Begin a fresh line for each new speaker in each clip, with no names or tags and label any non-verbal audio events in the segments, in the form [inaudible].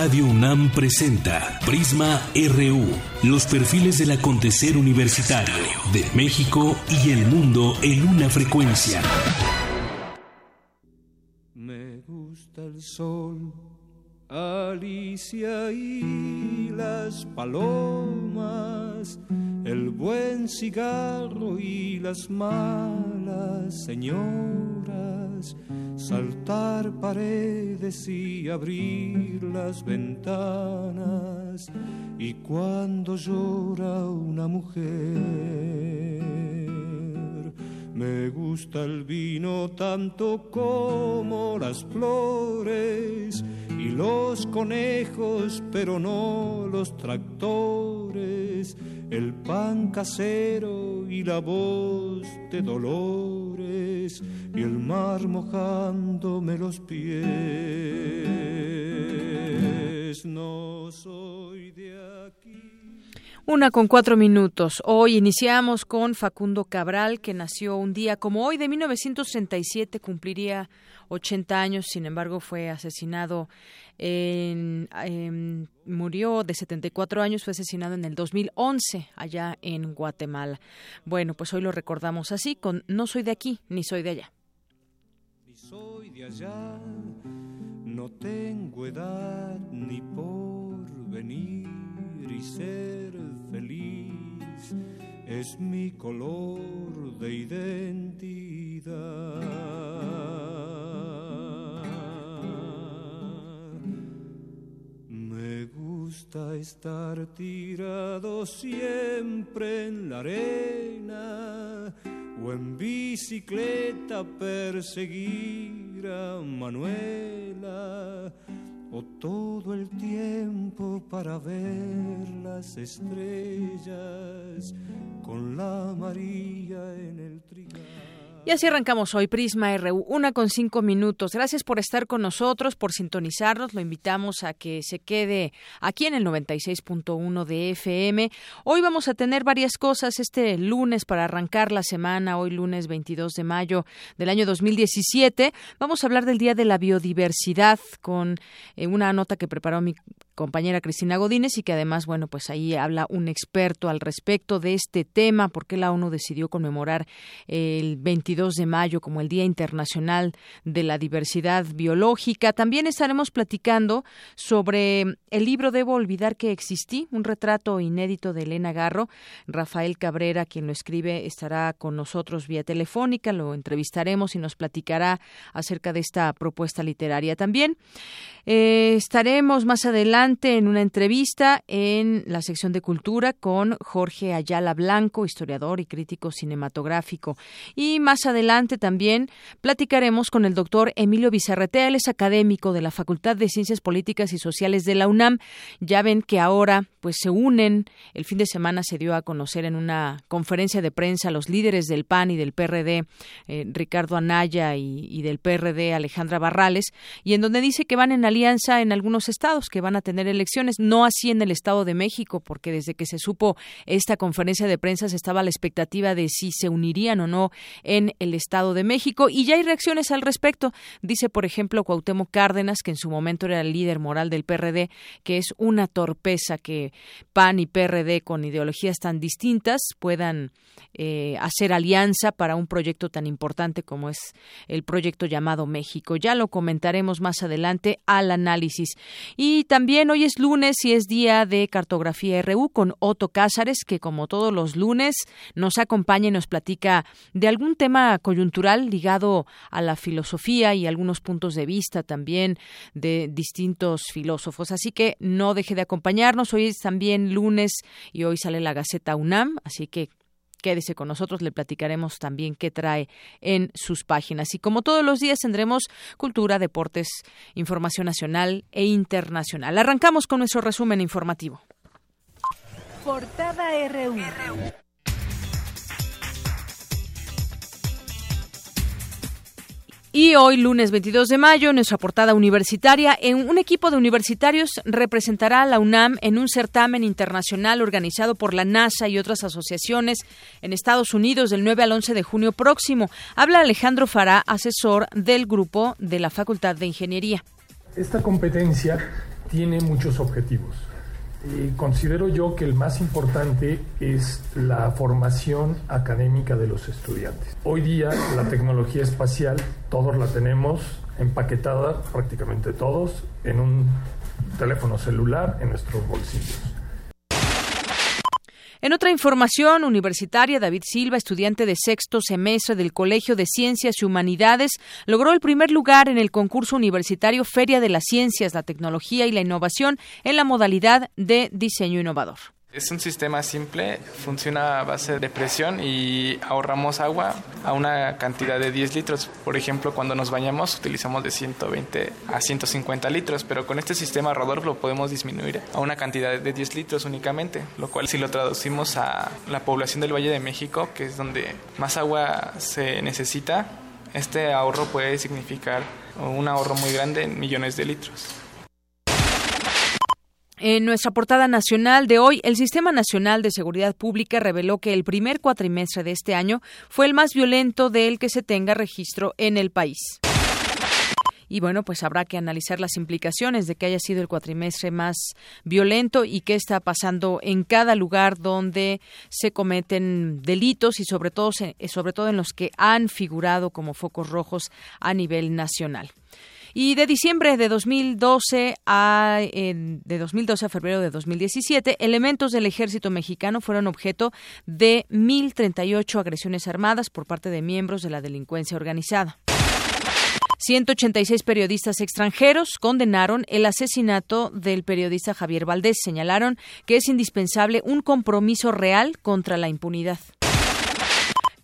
Radio UNAM presenta Prisma RU, los perfiles del acontecer universitario de México y el mundo en una frecuencia.
Me gusta el sol, Alicia y las palomas, el buen cigarro y las malas señoras saltar paredes y abrir las ventanas. Y cuando llora una mujer me gusta el vino tanto como las flores y los conejos, pero no los tractores, el pan casero y la voz de dolores y el mar mojándome los pies. No soy de aquí.
Una con cuatro minutos. Hoy iniciamos con Facundo Cabral, que nació un día como hoy de 1937, cumpliría 80 años, sin embargo fue asesinado en, murió de 74 años, fue asesinado en el 2011 allá en Guatemala. Bueno, pues hoy lo recordamos así con No soy de aquí ni soy de allá.
Ni soy de allá, no tengo edad ni por venir y ser feliz es mi color de identidad. Me gusta estar tirado siempre en la arena o en bicicleta perseguir a Manuela o todo el tiempo para ver las estrellas con la María en el trigal.
Y así arrancamos hoy Prisma RU, una con cinco minutos. Gracias por estar con nosotros, por sintonizarnos. Lo invitamos a que se quede aquí en el 96.1 de FM. Hoy vamos a tener varias cosas este lunes para arrancar la semana, hoy lunes 22 de mayo del año 2017. Vamos a hablar del Día de la Biodiversidad con eh, una nota que preparó mi compañera Cristina Godínez y que además, bueno, pues ahí habla un experto al respecto de este tema, porque la ONU decidió conmemorar el 22 de mayo como el Día Internacional de la Diversidad Biológica. También estaremos platicando sobre el libro Debo olvidar que existí, un retrato inédito de Elena Garro. Rafael Cabrera, quien lo escribe, estará con nosotros vía telefónica, lo entrevistaremos y nos platicará acerca de esta propuesta literaria también. Eh, estaremos más adelante en una entrevista en la sección de cultura con Jorge Ayala Blanco, historiador y crítico cinematográfico. Y más adelante también platicaremos con el doctor Emilio Bizarretea, él es académico de la Facultad de Ciencias Políticas y Sociales de la UNAM. Ya ven que ahora pues se unen, el fin de semana se dio a conocer en una conferencia de prensa los líderes del PAN y del PRD, eh, Ricardo Anaya y, y del PRD Alejandra Barrales, y en donde dice que van en alianza en algunos estados, que van a tener elecciones, no así en el Estado de México, porque desde que se supo esta conferencia de prensa se estaba la expectativa de si se unirían o no en el Estado de México, y ya hay reacciones al respecto. Dice, por ejemplo, Cuauhtémoc Cárdenas, que en su momento era el líder moral del PRD, que es una torpeza que PAN y PRD con ideologías tan distintas puedan eh, hacer alianza para un proyecto tan importante como es el proyecto llamado México. Ya lo comentaremos más adelante al análisis. Y también hoy es lunes y es día de cartografía RU con Otto Cázares, que como todos los lunes nos acompaña y nos platica de algún tema coyuntural ligado a la filosofía y algunos puntos de vista también de distintos filósofos. Así que no deje de acompañarnos. Hoy es también lunes y hoy sale la Gaceta UNAM, así que Quédese con nosotros, le platicaremos también qué trae en sus páginas. Y como todos los días tendremos cultura, deportes, información nacional e internacional. Arrancamos con nuestro resumen informativo.
Portada RU.
Y hoy, lunes 22 de mayo, nuestra portada universitaria, en un equipo de universitarios representará a la UNAM en un certamen internacional organizado por la NASA y otras asociaciones en Estados Unidos del 9 al 11 de junio próximo. Habla Alejandro Fará, asesor del grupo de la Facultad de Ingeniería.
Esta competencia
tiene muchos objetivos. Eh, considero yo que el más importante es la formación académica de los estudiantes. Hoy día la tecnología espacial todos la tenemos empaquetada, prácticamente todos, en un teléfono celular en nuestros bolsillos.
En otra información universitaria, David Silva, estudiante de sexto semestre del Colegio de Ciencias y Humanidades, logró el primer lugar en el concurso universitario Feria de las Ciencias, la Tecnología y la Innovación en la modalidad de diseño innovador.
Es un sistema simple, funciona a base de presión y ahorramos agua a una cantidad de 10 litros. Por ejemplo, cuando nos bañamos utilizamos de 120 a 150 litros, pero con este sistema Rodolfo lo podemos disminuir a una cantidad de 10 litros únicamente, lo cual si lo traducimos a la población del Valle de México, que es donde más agua se necesita, este ahorro puede significar un ahorro muy grande en millones de litros.
En nuestra portada nacional de hoy, el Sistema Nacional de Seguridad Pública reveló que el primer cuatrimestre de este año fue el más violento del que se tenga registro en el país. Y bueno, pues habrá que analizar las implicaciones de que haya sido el cuatrimestre más violento y qué está pasando en cada lugar donde se cometen delitos y sobre todo, sobre todo en los que han figurado como focos rojos a nivel nacional. Y de diciembre de 2012 a de 2012 a febrero de 2017, elementos del ejército mexicano fueron objeto de 1038 agresiones armadas por parte de miembros de la delincuencia organizada. 186 periodistas extranjeros condenaron el asesinato del periodista Javier Valdés. Señalaron que es indispensable un compromiso real contra la impunidad.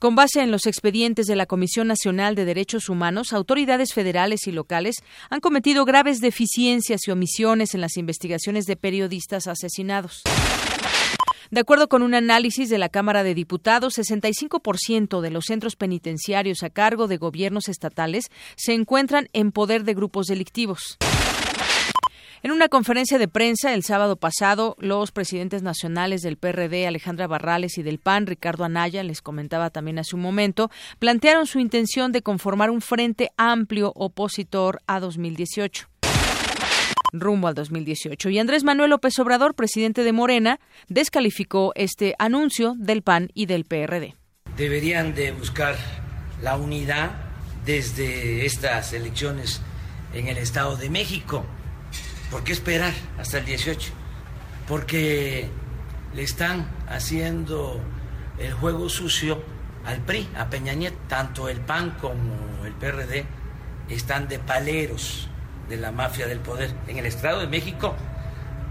Con base en los expedientes de la Comisión Nacional de Derechos Humanos, autoridades federales y locales han cometido graves deficiencias y omisiones en las investigaciones de periodistas asesinados. De acuerdo con un análisis de la Cámara de Diputados, 65% de los centros penitenciarios a cargo de gobiernos estatales se encuentran en poder de grupos delictivos. En una conferencia de prensa el sábado pasado, los presidentes nacionales del PRD, Alejandra Barrales, y del PAN, Ricardo Anaya, les comentaba también hace un momento, plantearon su intención de conformar un frente amplio opositor a 2018 rumbo al 2018. Y Andrés Manuel López Obrador, presidente de Morena, descalificó este anuncio del PAN y del PRD.
Deberían de buscar la unidad desde estas elecciones en el Estado de México. ¿Por qué esperar hasta el 18? Porque le están haciendo el juego sucio al PRI, a Peña Nieto. Tanto el PAN como el PRD están de paleros de la mafia del poder en el Estado de México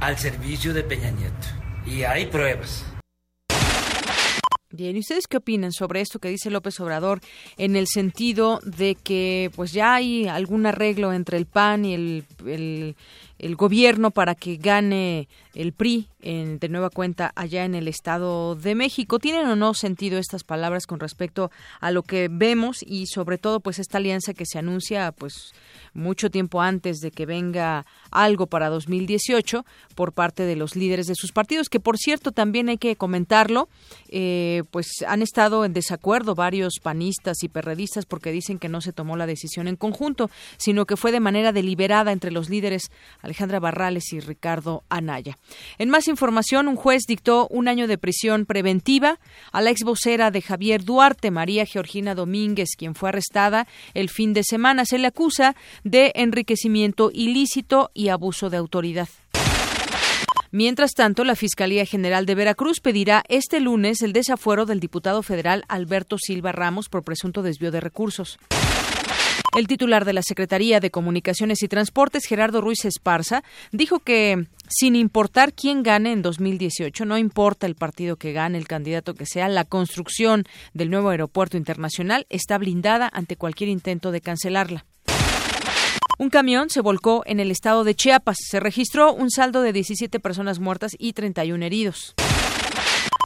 al servicio de Peña Nieto. Y hay pruebas.
Bien, ¿y ustedes qué opinan sobre esto que dice López Obrador en el sentido de que pues ya hay algún arreglo entre el PAN y el, el, el gobierno para que gane el PRI de nueva cuenta allá en el Estado de México. ¿Tienen o no sentido estas palabras con respecto a lo que vemos y sobre todo pues esta alianza que se anuncia pues mucho tiempo antes de que venga algo para 2018 por parte de los líderes de sus partidos, que por cierto también hay que comentarlo, eh, pues han estado en desacuerdo varios panistas y perredistas porque dicen que no se tomó la decisión en conjunto, sino que fue de manera deliberada entre los líderes Alejandra Barrales y Ricardo Anaya. En más información, un juez dictó un año de prisión preventiva a la ex vocera de Javier Duarte, María Georgina Domínguez, quien fue arrestada el fin de semana. Se le acusa de enriquecimiento ilícito y abuso de autoridad. Mientras tanto, la Fiscalía General de Veracruz pedirá este lunes el desafuero del diputado federal Alberto Silva Ramos por presunto desvío de recursos. El titular de la Secretaría de Comunicaciones y Transportes, Gerardo Ruiz Esparza, dijo que sin importar quién gane en 2018, no importa el partido que gane, el candidato que sea, la construcción del nuevo aeropuerto internacional está blindada ante cualquier intento de cancelarla. Un camión se volcó en el estado de Chiapas. Se registró un saldo de 17 personas muertas y 31 heridos.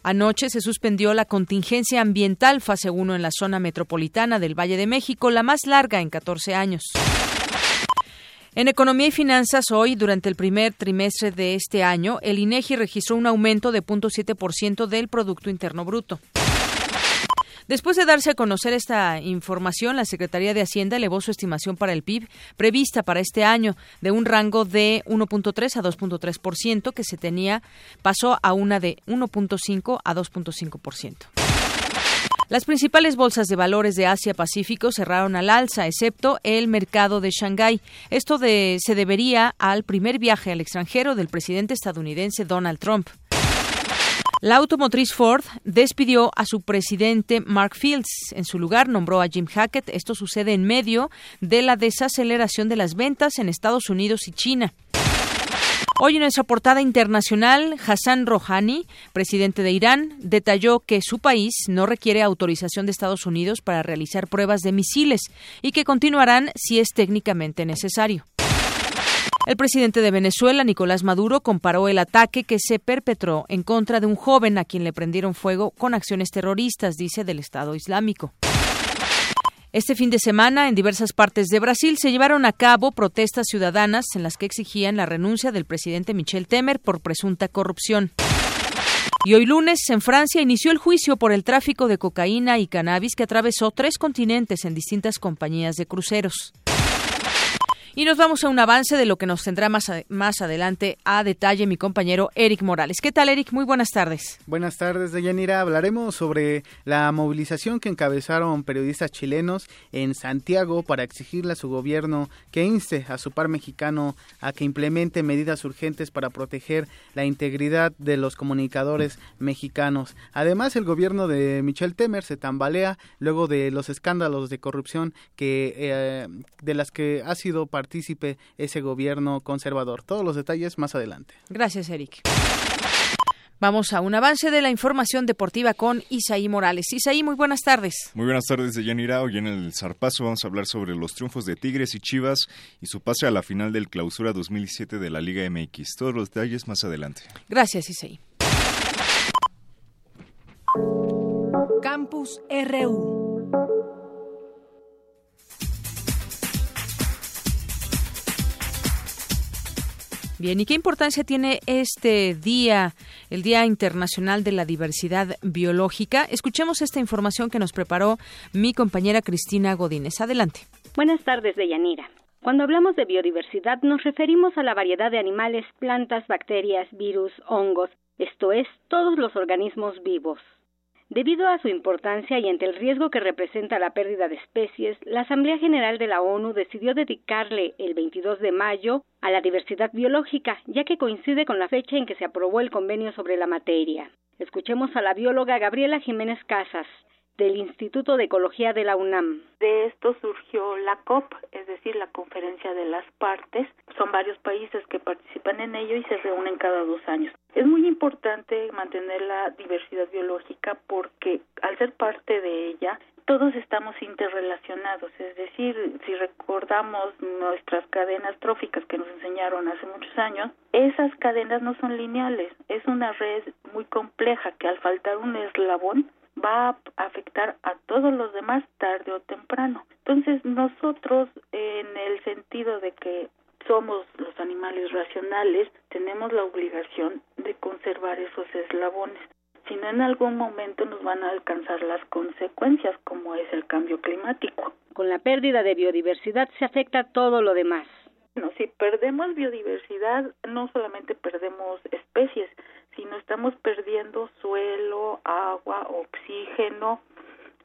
Anoche se suspendió la contingencia ambiental fase 1 en la zona metropolitana del Valle de México, la más larga en 14 años. En economía y finanzas, hoy, durante el primer trimestre de este año, el INEGI registró un aumento de 0.7% del Producto Interno Bruto. Después de darse a conocer esta información, la Secretaría de Hacienda elevó su estimación para el PIB prevista para este año de un rango de 1.3 a 2.3% que se tenía pasó a una de 1.5 a 2.5%. Las principales bolsas de valores de Asia-Pacífico cerraron al alza, excepto el mercado de Shanghái. Esto de, se debería al primer viaje al extranjero del presidente estadounidense Donald Trump. La automotriz Ford despidió a su presidente Mark Fields. En su lugar nombró a Jim Hackett. Esto sucede en medio de la desaceleración de las ventas en Estados Unidos y China. Hoy en nuestra portada internacional, Hassan Rouhani, presidente de Irán, detalló que su país no requiere autorización de Estados Unidos para realizar pruebas de misiles y que continuarán si es técnicamente necesario. El presidente de Venezuela, Nicolás Maduro, comparó el ataque que se perpetró en contra de un joven a quien le prendieron fuego con acciones terroristas, dice, del Estado Islámico. Este fin de semana, en diversas partes de Brasil, se llevaron a cabo protestas ciudadanas en las que exigían la renuncia del presidente Michel Temer por presunta corrupción. Y hoy lunes, en Francia, inició el juicio por el tráfico de cocaína y cannabis que atravesó tres continentes en distintas compañías de cruceros. Y nos vamos a un avance de lo que nos tendrá más, más adelante a detalle mi compañero Eric Morales. ¿Qué tal, Eric? Muy buenas tardes.
Buenas tardes, Deyanira. Hablaremos sobre la movilización que encabezaron periodistas chilenos en Santiago para exigirle a su gobierno que inste a su par mexicano a que implemente medidas urgentes para proteger la integridad de los comunicadores mexicanos. Además, el gobierno de Michel Temer se tambalea luego de los escándalos de corrupción que eh, de las que ha sido parte partícipe ese gobierno conservador. Todos los detalles más adelante.
Gracias, Eric. Vamos a un avance de la información deportiva con Isaí Morales. Isaí, muy buenas tardes.
Muy buenas tardes, de Yanira. Hoy en el Zarpazo vamos a hablar sobre los triunfos de Tigres y Chivas y su pase a la final del Clausura 2007 de la Liga MX. Todos los detalles más adelante.
Gracias, Isaí.
Campus RU.
Bien, ¿y qué importancia tiene este día, el Día Internacional de la Diversidad Biológica? Escuchemos esta información que nos preparó mi compañera Cristina Godínez. Adelante.
Buenas tardes, Deyanira. Cuando hablamos de biodiversidad nos referimos a la variedad de animales, plantas, bacterias, virus, hongos, esto es, todos los organismos vivos. Debido a su importancia y ante el riesgo que representa la pérdida de especies, la Asamblea General de la ONU decidió dedicarle el 22 de mayo a la diversidad biológica, ya que coincide con la fecha en que se aprobó el convenio sobre la materia. Escuchemos a la bióloga Gabriela Jiménez Casas, del Instituto de Ecología de la UNAM.
De esto surgió la COP, es decir, la Conferencia de las Partes. Son varios países que participan en ello y se reúnen cada dos años. Es muy importante mantener la diversidad biológica porque al ser parte de ella, todos estamos interrelacionados, es decir, si recordamos nuestras cadenas tróficas que nos enseñaron hace muchos años, esas cadenas no son lineales, es una red muy compleja que al faltar un eslabón va a afectar a todos los demás tarde o temprano. Entonces nosotros, en el sentido de que somos los animales racionales, tenemos la obligación de conservar esos eslabones. Si no, en algún momento nos van a alcanzar las consecuencias, como es el cambio climático.
Con la pérdida de biodiversidad se afecta todo lo demás.
No, si perdemos biodiversidad, no solamente perdemos especies, sino estamos perdiendo suelo, agua, oxígeno,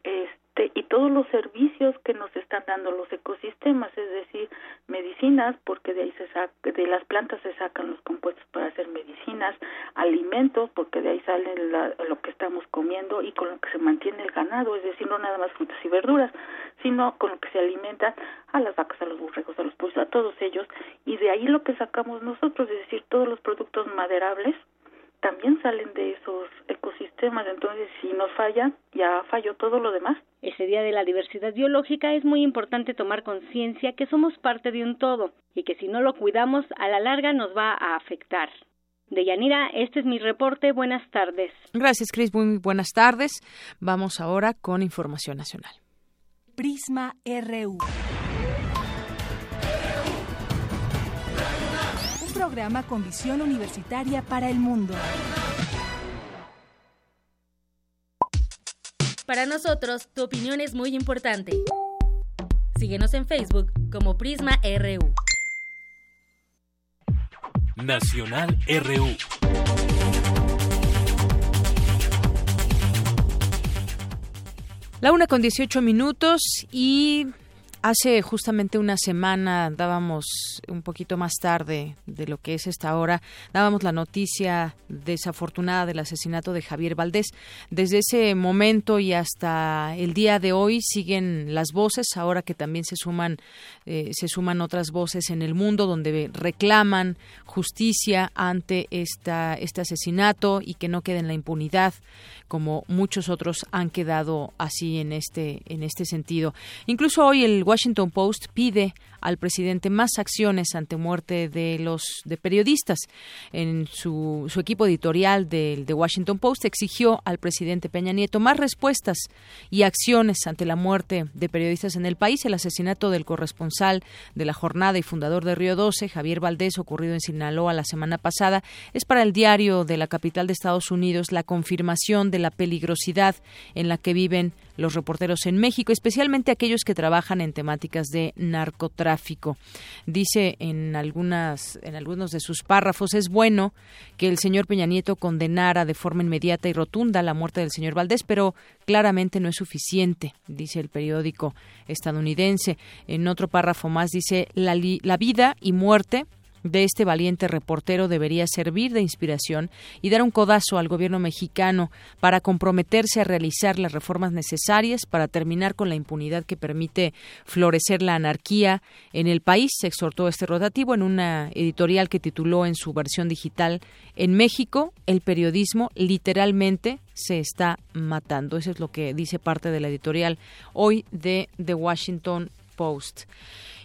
este y todos los servicios que nos están dando los ecosistemas, es decir, medicinas, porque de ahí se saca, de las plantas se sacan los compuestos para hacer medicinas, alimentos, porque de ahí sale lo que estamos comiendo y con lo que se mantiene el ganado, es decir, no nada más frutas y verduras, sino con lo que se alimenta a las vacas, a los burregos, a los pollos, a todos ellos, y de ahí lo que sacamos nosotros, es decir, todos los productos maderables, también salen de esos ecosistemas. Entonces, si nos falla, ya falló todo lo demás.
Ese Día de la Diversidad Biológica es muy importante tomar conciencia que somos parte de un todo y que si no lo cuidamos, a la larga nos va a afectar. Deyanira, este es mi reporte. Buenas tardes.
Gracias, Cris. Muy buenas tardes. Vamos ahora con información nacional.
Prisma RU. Programa con visión universitaria para el mundo.
Para nosotros, tu opinión es muy importante. Síguenos en Facebook como Prisma RU.
Nacional RU.
La una con 18 minutos y Hace justamente una semana dábamos un poquito más tarde de lo que es esta hora, dábamos la noticia desafortunada del asesinato de Javier Valdés. Desde ese momento y hasta el día de hoy siguen las voces, ahora que también se suman eh, se suman otras voces en el mundo donde reclaman justicia ante esta este asesinato y que no quede en la impunidad como muchos otros han quedado así en este en este sentido. Incluso hoy el Washington Post pide al presidente más acciones ante muerte de los de periodistas. En su, su equipo editorial del The Washington Post exigió al presidente Peña Nieto más respuestas y acciones ante la muerte de periodistas en el país. El asesinato del corresponsal de la jornada y fundador de Río 12, Javier Valdés, ocurrido en Sinaloa la semana pasada, es para el diario de la capital de Estados Unidos la confirmación de la peligrosidad en la que viven los reporteros en México, especialmente aquellos que trabajan en temáticas de narcotráfico. Dice en algunas en algunos de sus párrafos es bueno que el señor Peña Nieto condenara de forma inmediata y rotunda la muerte del señor Valdés, pero claramente no es suficiente, dice el periódico estadounidense. En otro párrafo más dice la, la vida y muerte de este valiente reportero debería servir de inspiración y dar un codazo al gobierno mexicano para comprometerse a realizar las reformas necesarias para terminar con la impunidad que permite florecer la anarquía en el país, se exhortó este rotativo en una editorial que tituló en su versión digital En México el periodismo literalmente se está matando. Eso es lo que dice parte de la editorial hoy de The Washington Post.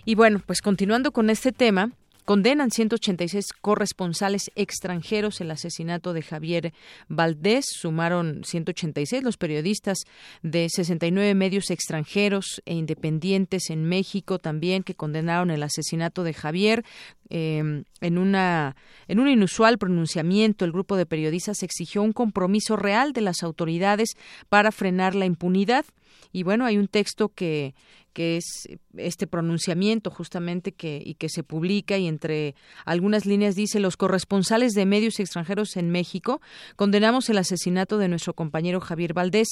Y bueno, pues continuando con este tema, Condenan 186 corresponsales extranjeros el asesinato de Javier Valdés. Sumaron 186 los periodistas de 69 medios extranjeros e independientes en México también que condenaron el asesinato de Javier. Em, en, una, en un inusual pronunciamiento, el grupo de periodistas exigió un compromiso real de las autoridades para frenar la impunidad. Y bueno, hay un texto que, que es este pronunciamiento justamente que y que se publica y entre algunas líneas dice los corresponsales de medios extranjeros en México condenamos el asesinato de nuestro compañero Javier Valdés.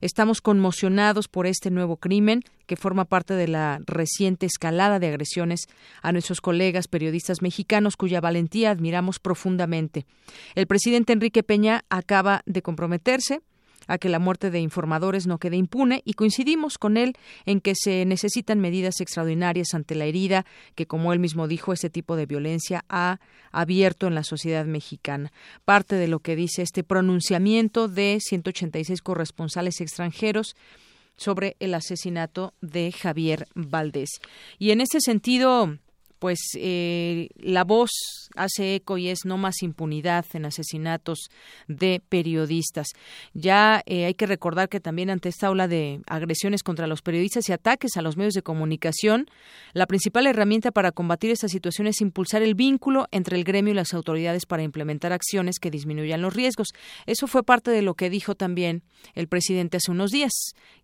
Estamos conmocionados por este nuevo crimen que forma parte de la reciente escalada de agresiones a nuestros colegas periodistas mexicanos cuya valentía admiramos profundamente. El presidente Enrique Peña acaba de comprometerse a que la muerte de informadores no quede impune y coincidimos con él en que se necesitan medidas extraordinarias ante la herida que, como él mismo dijo, este tipo de violencia ha abierto en la sociedad mexicana. Parte de lo que dice este pronunciamiento de 186 corresponsales extranjeros sobre el asesinato de Javier Valdés. Y en ese sentido, pues eh, la voz hace eco y es no más impunidad en asesinatos de periodistas. Ya eh, hay que recordar que también ante esta ola de agresiones contra los periodistas y ataques a los medios de comunicación, la principal herramienta para combatir esta situación es impulsar el vínculo entre el gremio y las autoridades para implementar acciones que disminuyan los riesgos. Eso fue parte de lo que dijo también el presidente hace unos días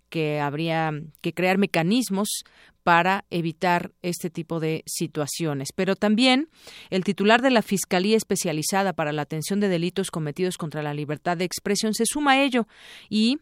que habría que crear mecanismos para evitar este tipo de situaciones. Pero también el titular de la Fiscalía Especializada para la Atención de Delitos Cometidos contra la Libertad de Expresión se suma a ello y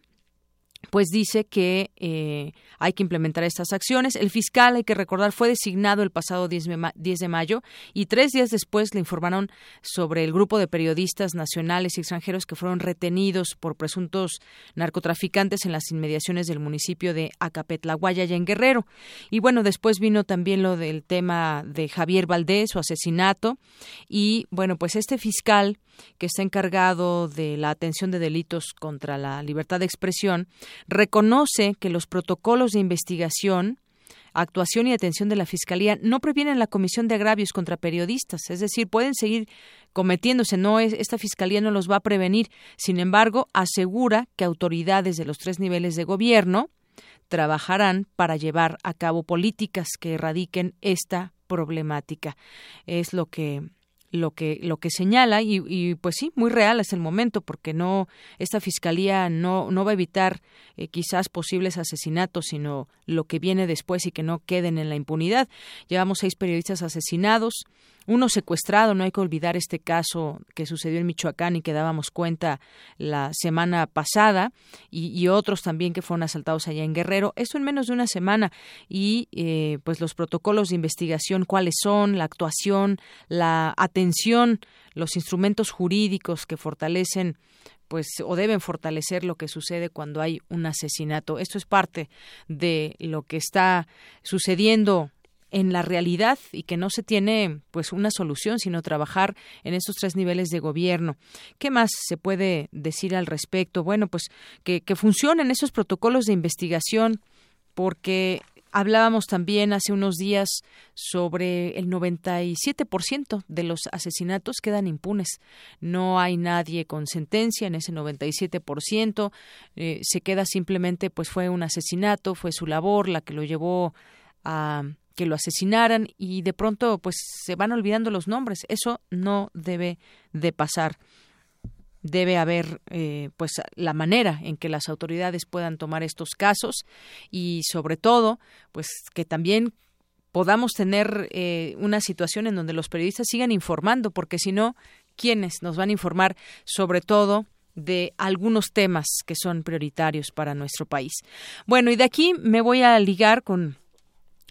pues dice que eh, hay que implementar estas acciones. El fiscal, hay que recordar, fue designado el pasado 10 de mayo y tres días después le informaron sobre el grupo de periodistas nacionales y extranjeros que fueron retenidos por presuntos narcotraficantes en las inmediaciones del municipio de Acapetlaguaya, y en Guerrero. Y bueno, después vino también lo del tema de Javier Valdés, su asesinato. Y bueno, pues este fiscal que está encargado de la atención de delitos contra la libertad de expresión, reconoce que los protocolos de investigación actuación y atención de la Fiscalía no previenen la comisión de agravios contra periodistas, es decir, pueden seguir cometiéndose, no es, esta Fiscalía no los va a prevenir. Sin embargo, asegura que autoridades de los tres niveles de gobierno trabajarán para llevar a cabo políticas que erradiquen esta problemática. Es lo que lo que lo que señala y, y, pues sí muy real es el momento porque no esta fiscalía no no va a evitar eh, quizás posibles asesinatos sino lo que viene después y que no queden en la impunidad. Llevamos seis periodistas asesinados uno secuestrado, no hay que olvidar este caso que sucedió en Michoacán y que dábamos cuenta la semana pasada, y, otros también que fueron asaltados allá en Guerrero, eso en menos de una semana, y eh, pues los protocolos de investigación, cuáles son, la actuación, la atención, los instrumentos jurídicos que fortalecen pues o deben fortalecer lo que sucede cuando hay un asesinato. Esto es parte de lo que está sucediendo en la realidad y que no se tiene pues una solución sino trabajar en estos tres niveles de gobierno. ¿Qué más se puede decir al respecto? Bueno, pues que, que funcionen esos protocolos de investigación porque Hablábamos también hace unos días sobre el 97% de los asesinatos quedan impunes. No hay nadie con sentencia en ese 97%. Eh, se queda simplemente, pues fue un asesinato, fue su labor la que lo llevó a que lo asesinaran y de pronto pues se van olvidando los nombres. Eso no debe de pasar. Debe haber eh, pues la manera en que las autoridades puedan tomar estos casos y sobre todo pues que también podamos tener eh, una situación en donde los periodistas sigan informando porque si no quiénes nos van a informar sobre todo de algunos temas que son prioritarios para nuestro país. Bueno, y de aquí me voy a ligar con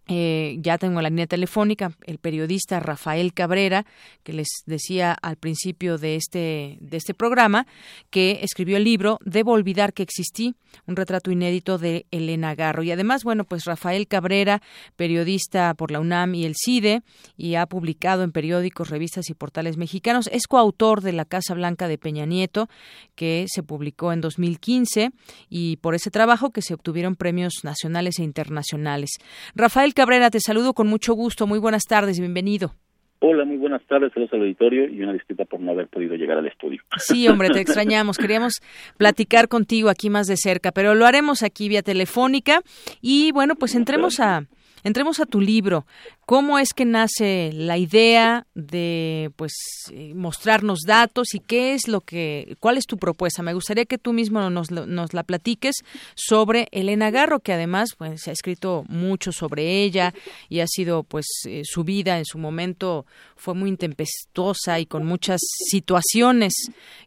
eh, ya tengo la línea telefónica, el periodista Rafael Cabrera, que les decía al principio de este, de este programa, que escribió el libro Debo olvidar que existí, un retrato inédito de Elena Garro. Y además, bueno, pues Rafael Cabrera, periodista por la UNAM y el CIDE, y ha publicado en periódicos, revistas y portales mexicanos, es coautor de La Casa Blanca de Peña Nieto, que se publicó en 2015, y por ese trabajo que se obtuvieron premios nacionales e internacionales. Rafael Cabrera, te saludo con mucho gusto. Muy buenas tardes, bienvenido.
Hola, muy buenas tardes, saludos al auditorio y una disculpa por no haber podido llegar al estudio.
Sí, hombre, te [laughs] extrañamos. Queríamos platicar contigo aquí más de cerca, pero lo haremos aquí vía telefónica. Y bueno, pues entremos a, Entremos a tu libro. ¿Cómo es que nace la idea de pues eh, mostrarnos datos y qué es lo que cuál es tu propuesta? Me gustaría que tú mismo nos, nos la platiques sobre Elena Garro, que además pues se ha escrito mucho sobre ella y ha sido pues eh, su vida en su momento fue muy intempestuosa y con muchas situaciones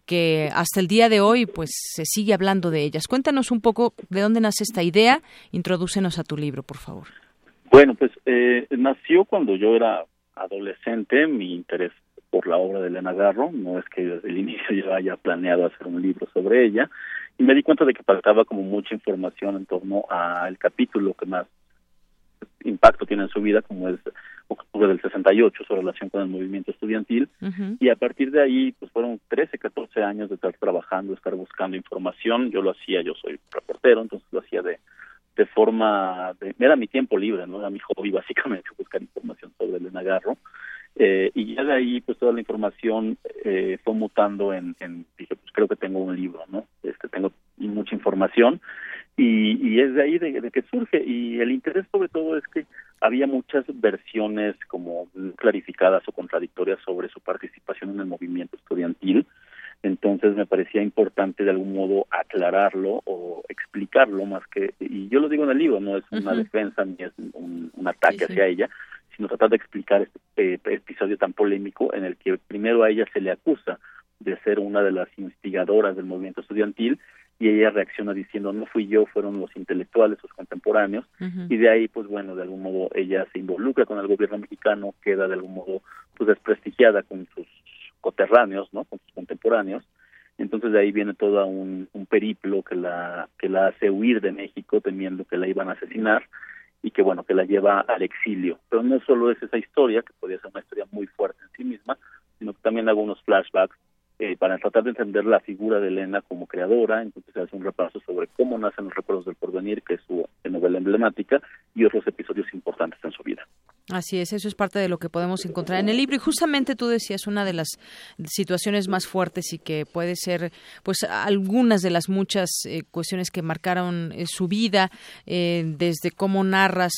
que hasta el día de hoy pues se sigue hablando de ellas. Cuéntanos un poco de dónde nace esta idea, introdúcenos a tu libro, por favor.
Bueno, pues eh, nació cuando yo era adolescente mi interés por la obra de Elena Garro, no es que desde el inicio yo haya planeado hacer un libro sobre ella, y me di cuenta de que faltaba como mucha información en torno al capítulo que más impacto tiene en su vida, como es octubre del 68, su relación con el movimiento estudiantil, y a partir de ahí, pues fueron 13, 14 años de estar trabajando, de estar buscando información, yo lo hacía, yo soy reportero, entonces lo hacía de de forma, de, era mi tiempo libre, ¿no? Era mi hobby [laughs] básicamente buscar información sobre Elena Garro. Eh, y ya de ahí, pues toda la información eh, fue mutando en, en, dije, pues creo que tengo un libro, ¿no? Este, tengo mucha información y, y es de ahí de, de, que surge. Y el interés sobre todo es que había muchas versiones como clarificadas o contradictorias sobre su participación en el movimiento estudiantil entonces me parecía importante de algún modo aclararlo o explicarlo más que, y yo lo digo en el libro, no es una defensa ni es un, ataque hacia ella, sino tratar de explicar este eh, episodio tan polémico en el que primero a ella se le acusa de ser una de las instigadoras del movimiento estudiantil y ella reacciona diciendo no fui yo, fueron los intelectuales, los contemporáneos, y de ahí pues bueno, de algún modo ella se involucra con el gobierno mexicano, queda de algún modo pues desprestigiada con sus coterráneos, ¿no? Con sus contemporáneos. Entonces de ahí viene todo un, un periplo que la que la hace huir de México temiendo que la iban a asesinar y que bueno que la lleva al exilio. Pero no solo es esa historia que podría ser una historia muy fuerte en sí misma, sino que también hago unos flashbacks eh, para tratar de entender la figura de Elena como creadora, entonces se hace un repaso sobre cómo nacen los recuerdos del porvenir, que es su novela emblemática, y otros episodios importantes en su vida.
Así es, eso es parte de lo que podemos encontrar en el libro y justamente tú decías una de las situaciones más fuertes y que puede ser pues algunas de las muchas eh, cuestiones que marcaron eh, su vida eh, desde cómo narras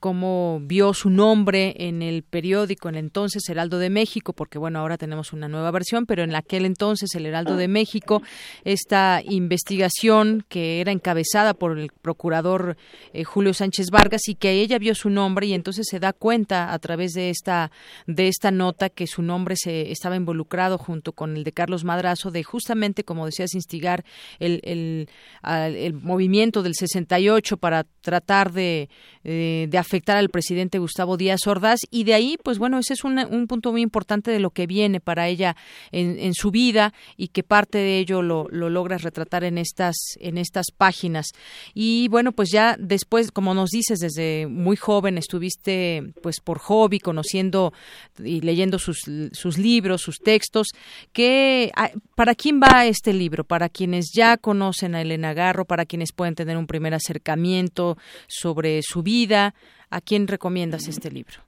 cómo vio su nombre en el periódico en el entonces Heraldo de México porque bueno ahora tenemos una nueva versión pero en aquel entonces el Heraldo de México esta investigación que era encabezada por el procurador Julio Sánchez Vargas y que ella vio su nombre y entonces se da cuenta a través de esta de esta nota que su nombre se estaba involucrado junto con el de Carlos Madrazo de justamente como decías instigar el, el, el movimiento del 68 para tratar de, eh, de, afectar al presidente Gustavo Díaz Ordaz. Y de ahí pues bueno ese es un, un punto muy importante de lo que viene para ella en, en su vida y que parte de ello lo, lo logras retratar en estas en estas páginas y bueno pues ya después como nos dices desde muy joven estuviste pues por hobby, conociendo y leyendo sus, sus libros, sus textos. ¿Qué, ah, ¿Para quién va este libro? ¿Para quienes ya conocen a Elena Garro? ¿Para quienes pueden tener un primer acercamiento sobre su vida? ¿A quién recomiendas este libro?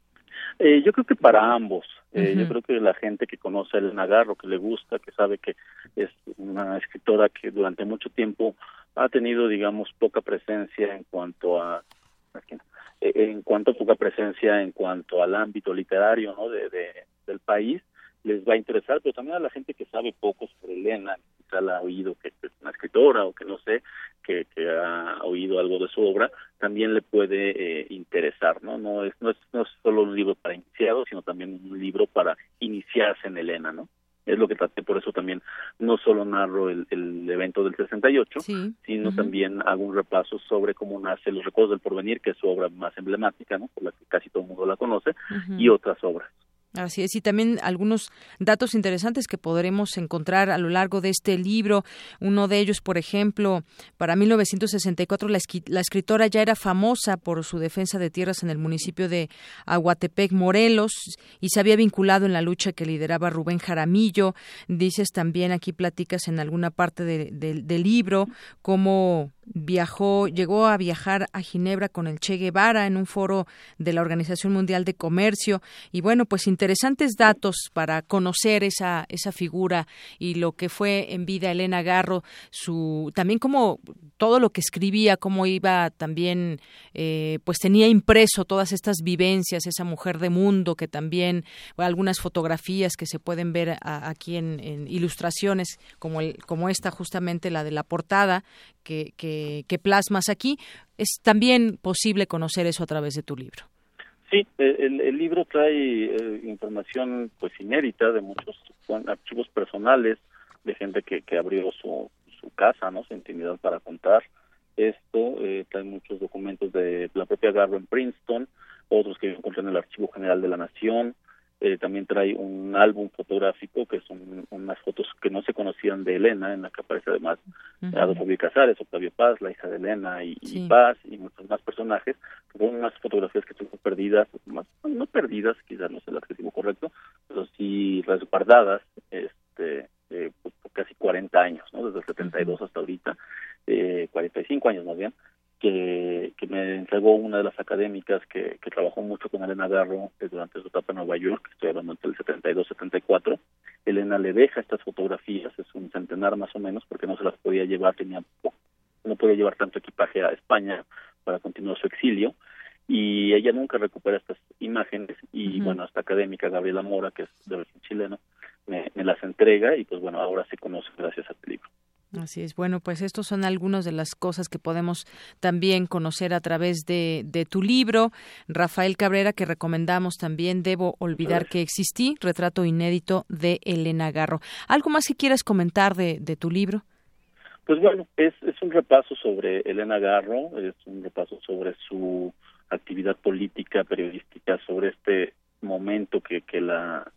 Eh, yo creo que para ambos. Eh, yo creo que la gente que conoce a Elena Garro, que le gusta, que sabe que es una escritora que durante mucho tiempo ha tenido, digamos, poca presencia en cuanto a eh, en cuanto a poca presencia en cuanto al ámbito literario ¿no? de, del país les va a interesar, pero también a la gente que sabe poco sobre Elena, quizá la ha oído que es una escritora o que no sé, que, que ha oído algo de su obra, también le puede eh, interesar, ¿no? No es, no es no es solo un libro para iniciados, sino también un libro para iniciarse en Elena, ¿no? es lo que traté, por eso también no solo narro el, el evento del 68, sino también hago un repaso sobre cómo nace Los Recuerdos del Porvenir, que es su obra más emblemática, ¿no? por la que casi todo el mundo la conoce, y otras obras.
Así es, y también algunos datos interesantes que podremos encontrar a lo largo de este libro. Uno de ellos, por ejemplo, para 1964 la, la escritora ya era famosa por su defensa de tierras en el municipio de Aguatepec, Morelos, y se había vinculado en la lucha que lideraba Rubén Jaramillo. Dices también, aquí platicas en alguna parte del libro, cómo viajó, llegó a viajar a Ginebra con el Che Guevara en un foro de la Organización Mundial de Comercio. Y bueno, pues interesantes datos para conocer esa esa figura y lo que fue en vida Elena Garro, su también como todo lo que escribía, cómo iba también, eh, pues tenía impreso todas estas vivencias, esa mujer de mundo que también algunas fotografías que se pueden ver aquí en, en, ilustraciones como el, como esta justamente la de la portada que, que, que plasmas aquí. Es también posible conocer eso a través de tu libro.
Sí, el, el libro trae eh, información pues inédita de muchos archivos personales de gente que, que abrió su, su casa, ¿no? Su intimidad para contar esto. Eh, trae muchos documentos de la propia Garro en Princeton, otros que encontré en el Archivo General de la Nación, eh, también trae un álbum fotográfico que son unas fotos que no se conocían de Elena, en la que aparece además Adolfo Casares, Octavio Paz, la hija de Elena y, Paz y muchos más personajes. Son unas fotografías que estuvieron perdidas, más, no perdidas, quizás no es el adjetivo correcto, pero sí resguardadas este, eh, pues, por casi 40 años, ¿no? desde el 72 hasta ahorita, eh, 45 años más bien que, que me entregó una de las académicas que, que trabajó mucho con Elena Garro eh, durante su etapa en Nueva York, estoy hablando entre el 72-74. Elena le deja estas fotografías, es un centenar más o menos, porque no se las podía llevar, tenía no podía llevar tanto equipaje a España para continuar su exilio. Y ella nunca recupera estas imágenes y bueno esta académica Gabriela Mora que es de origen chileno me, me, las entrega y pues bueno ahora se conoce gracias a este libro
Así es. Bueno, pues estos son algunas de las cosas que podemos también conocer a través de, de tu libro, Rafael Cabrera, que recomendamos también, Debo olvidar que existí, retrato inédito de Elena Garro. ¿Algo más que quieras comentar de, de tu libro?
Pues bueno, es, es un repaso sobre Elena Garro, es un repaso sobre su actividad política, periodística, sobre este momento que, que, la,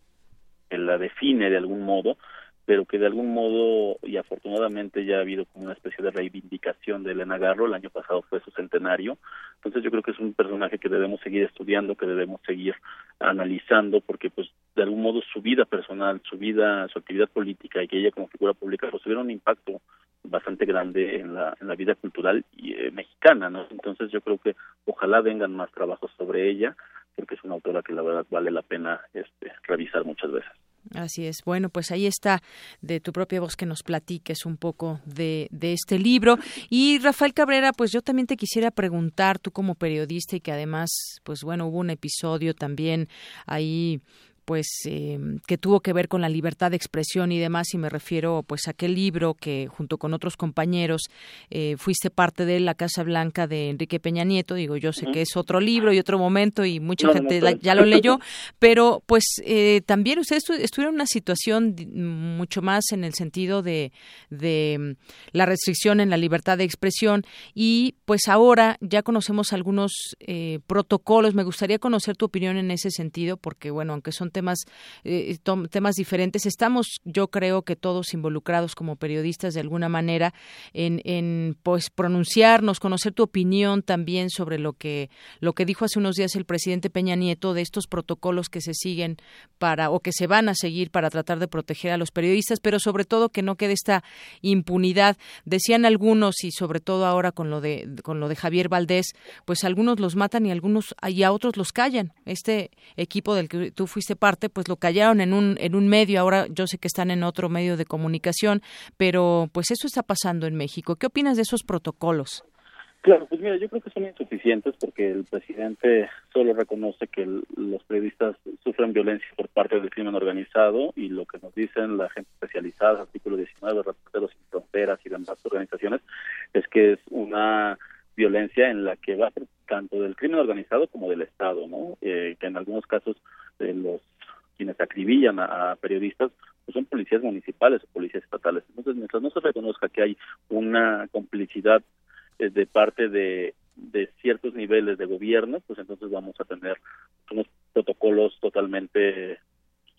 que la define de algún modo pero que de algún modo y afortunadamente ya ha habido como una especie de reivindicación de Elena Garro, el año pasado fue su centenario, entonces yo creo que es un personaje que debemos seguir estudiando, que debemos seguir analizando, porque pues de algún modo su vida personal, su vida, su actividad política y que ella como figura pública pues tuvieron un impacto bastante grande en la, en la vida cultural y, eh, mexicana, ¿no? Entonces yo creo que ojalá vengan más trabajos sobre ella, creo que es una autora que la verdad vale la pena este, revisar muchas veces.
Así es. Bueno, pues ahí está de tu propia voz que nos platiques un poco de, de, este libro. Y Rafael Cabrera, pues yo también te quisiera preguntar, tú como periodista y que además, pues bueno, hubo un episodio también ahí pues eh, que tuvo que ver con la libertad de expresión y demás y me refiero pues a aquel libro que junto con otros compañeros eh, fuiste parte de la Casa Blanca de Enrique Peña Nieto. Digo yo sé que es otro libro y otro momento y mucha gente ya lo leyó [laughs] pero pues eh, también ustedes estuvieron en una situación mucho más en el sentido de, de mm, la restricción en la libertad de expresión. Y pues ahora ya conocemos algunos protocolos. Me gustaría conocer tu opinión en ese sentido porque bueno aunque son temas, eh, temas diferentes. Estamos, yo creo que todos involucrados como periodistas de alguna manera en, en pues pronunciarnos, conocer tu opinión también sobre lo que, lo que dijo hace unos días el presidente Peña Nieto de estos protocolos que se siguen para o que se van a seguir para tratar de proteger a los periodistas, pero sobre todo que no quede esta impunidad. Decían algunos y sobre todo ahora con lo de con lo de Javier Valdés, pues algunos los matan y algunos y a otros los callan. Este equipo del que tú fuiste parte, pues lo callaron en un, en un medio, ahora yo sé que están en otro medio de comunicación, pero pues eso está pasando en México. ¿Qué opinas de esos protocolos?
Claro, pues mira, yo creo que son insuficientes porque el presidente solo reconoce que los periodistas sufren violencia por parte del crimen organizado y lo que nos dicen la gente especializada, artículo 19, Reporteros Sin Fronteras y demás organizaciones, es que es una violencia en la que va tanto del crimen organizado como del Estado, ¿no? Eh, que en algunos casos eh, los quienes acribillan a, periodistas pues son policías municipales o policías estatales. Entonces, mientras no se reconozca que hay una complicidad eh, de parte de, ciertos niveles de gobierno, pues entonces vamos a tener unos protocolos totalmente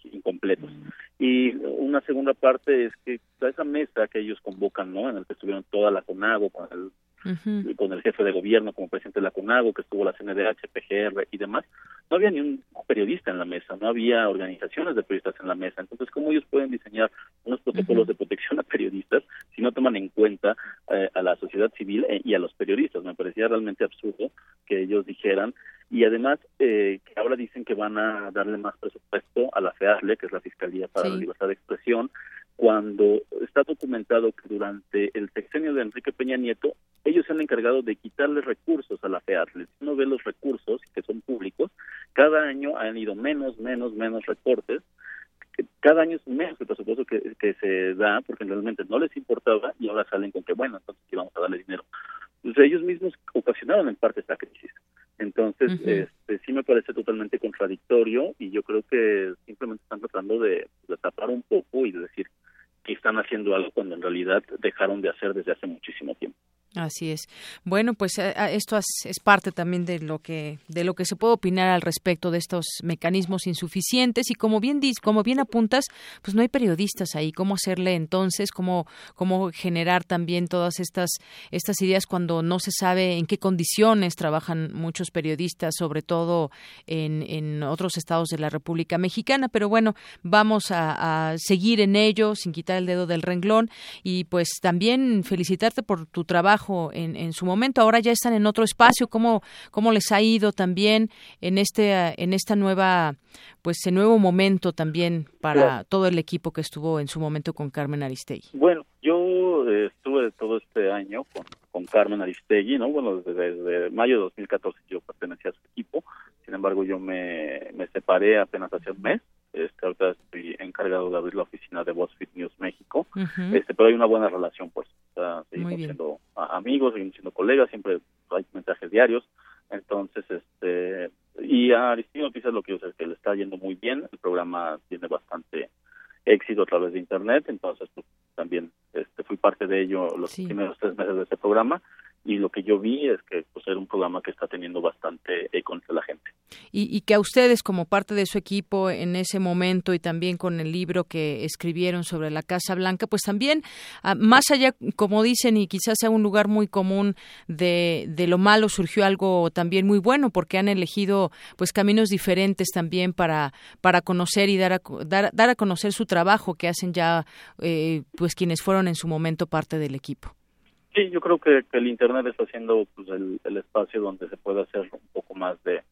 incompletos. Y una segunda parte es que esa mesa que ellos convocan, ¿no? En el que estuvieron toda la CONAGO con el con el jefe de gobierno como presidente de la CONAGO, que estuvo la CNDH, PGR y demás, no había ni un periodista en la mesa, no había organizaciones de periodistas en la mesa. Entonces, ¿cómo ellos pueden diseñar unos protocolos de protección a periodistas si no toman en cuenta eh, a la sociedad civil eh, y a los periodistas? Me parecía realmente absurdo que ellos dijeran y además eh, que ahora dicen que van a darle más presupuesto a la FEASLE, que es la Fiscalía para la Libertad de Expresión, cuando está documentado que durante el sexenio de Enrique Peña Nieto ellos se han encargado de quitarle recursos a la FEASLE. Si uno ve los recursos que son públicos, cada año han ido menos, menos, menos recortes. Cada año es menos el presupuesto que, se da porque realmente no les importaba y ahora salen con que, bueno, entonces aquí vamos a darle dinero. Entonces ellos mismos ocasionaron en parte esta crisis. Entonces, este, sí me parece totalmente contradictorio y yo creo que simplemente están tratando de, de tapar un poco y de decir que están haciendo algo cuando en realidad dejaron de hacer desde hace muchísimo tiempo.
Así es. Bueno, pues eh, eh, esto es, parte también de lo que de lo que se puede opinar al respecto de estos mecanismos insuficientes y como bien como bien apuntas, pues no hay periodistas ahí. ¿Cómo hacerle entonces? ¿Cómo cómo generar también todas estas estas ideas cuando no se sabe en qué condiciones trabajan muchos periodistas, sobre todo en, en otros estados de la República Mexicana? Pero bueno, vamos a seguir en ello sin quitar el dedo del renglón y pues también felicitarte por tu trabajo en, su momento. Ahora ya están en otro espacio. ¿Cómo, cómo les ha ido también en este en esta nueva pues ese nuevo momento también para todo el equipo que estuvo en su momento con Carmen Aristegui?
Bueno, yo eh, estuve todo este año con, con Carmen Aristegui, ¿no? Bueno, desde, mayo de 2014 yo pertenecía a su equipo. Sin embargo, yo me, me separé apenas hace un mes este, ahorita estoy encargado de abrir la oficina de BuzzFeed News México, este, pero hay una buena relación, pues, seguimos siendo amigos, seguimos siendo colegas, siempre hay mensajes diarios, entonces, este, y a Aristino Noticias lo que yo sé es que le está yendo muy bien, el programa tiene bastante éxito a través de internet, entonces pues, también este, fui parte de ello los primeros tres meses de ese programa y lo que yo vi es que pues era un programa que está teniendo bastante eco entre la gente.
Y, que a ustedes como parte de su equipo en ese momento y también con el libro que escribieron sobre la Casa Blanca, pues también ah, más allá, como dicen, y quizás sea un lugar muy común de, de lo malo, surgió algo también muy bueno porque han elegido pues caminos diferentes también para, para conocer y dar a, dar, dar a conocer su trabajo que hacen ya eh, pues quienes fueron en su momento parte del equipo.
Sí, yo creo que, el Internet está haciendo pues, el, espacio donde se puede hacer un poco más de,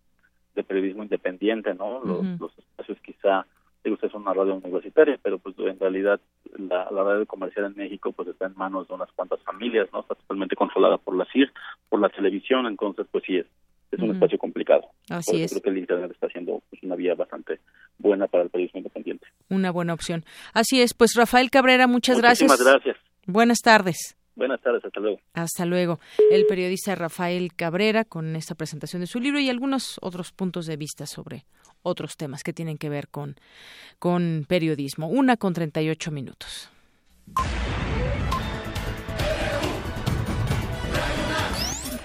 de periodismo independiente, ¿no? Los, espacios quizá, digo, usted es una radio universitaria, pero pues en realidad la, la, radio comercial en México pues está en manos de unas cuantas familias, ¿no? Está totalmente controlada por la CIR, por la televisión, entonces pues sí es, es un espacio complicado.
Así es.
Creo que el Internet está siendo pues, una vía bastante buena para el periodismo independiente.
Una buena opción. Así es, pues Rafael Cabrera, muchas
Muchísimas
gracias.
gracias.
Buenas tardes.
Buenas tardes, hasta luego.
Hasta luego. El periodista Rafael Cabrera con esta presentación de su libro y algunos otros puntos de vista sobre otros temas que tienen que ver con, con periodismo. Una con 38 minutos.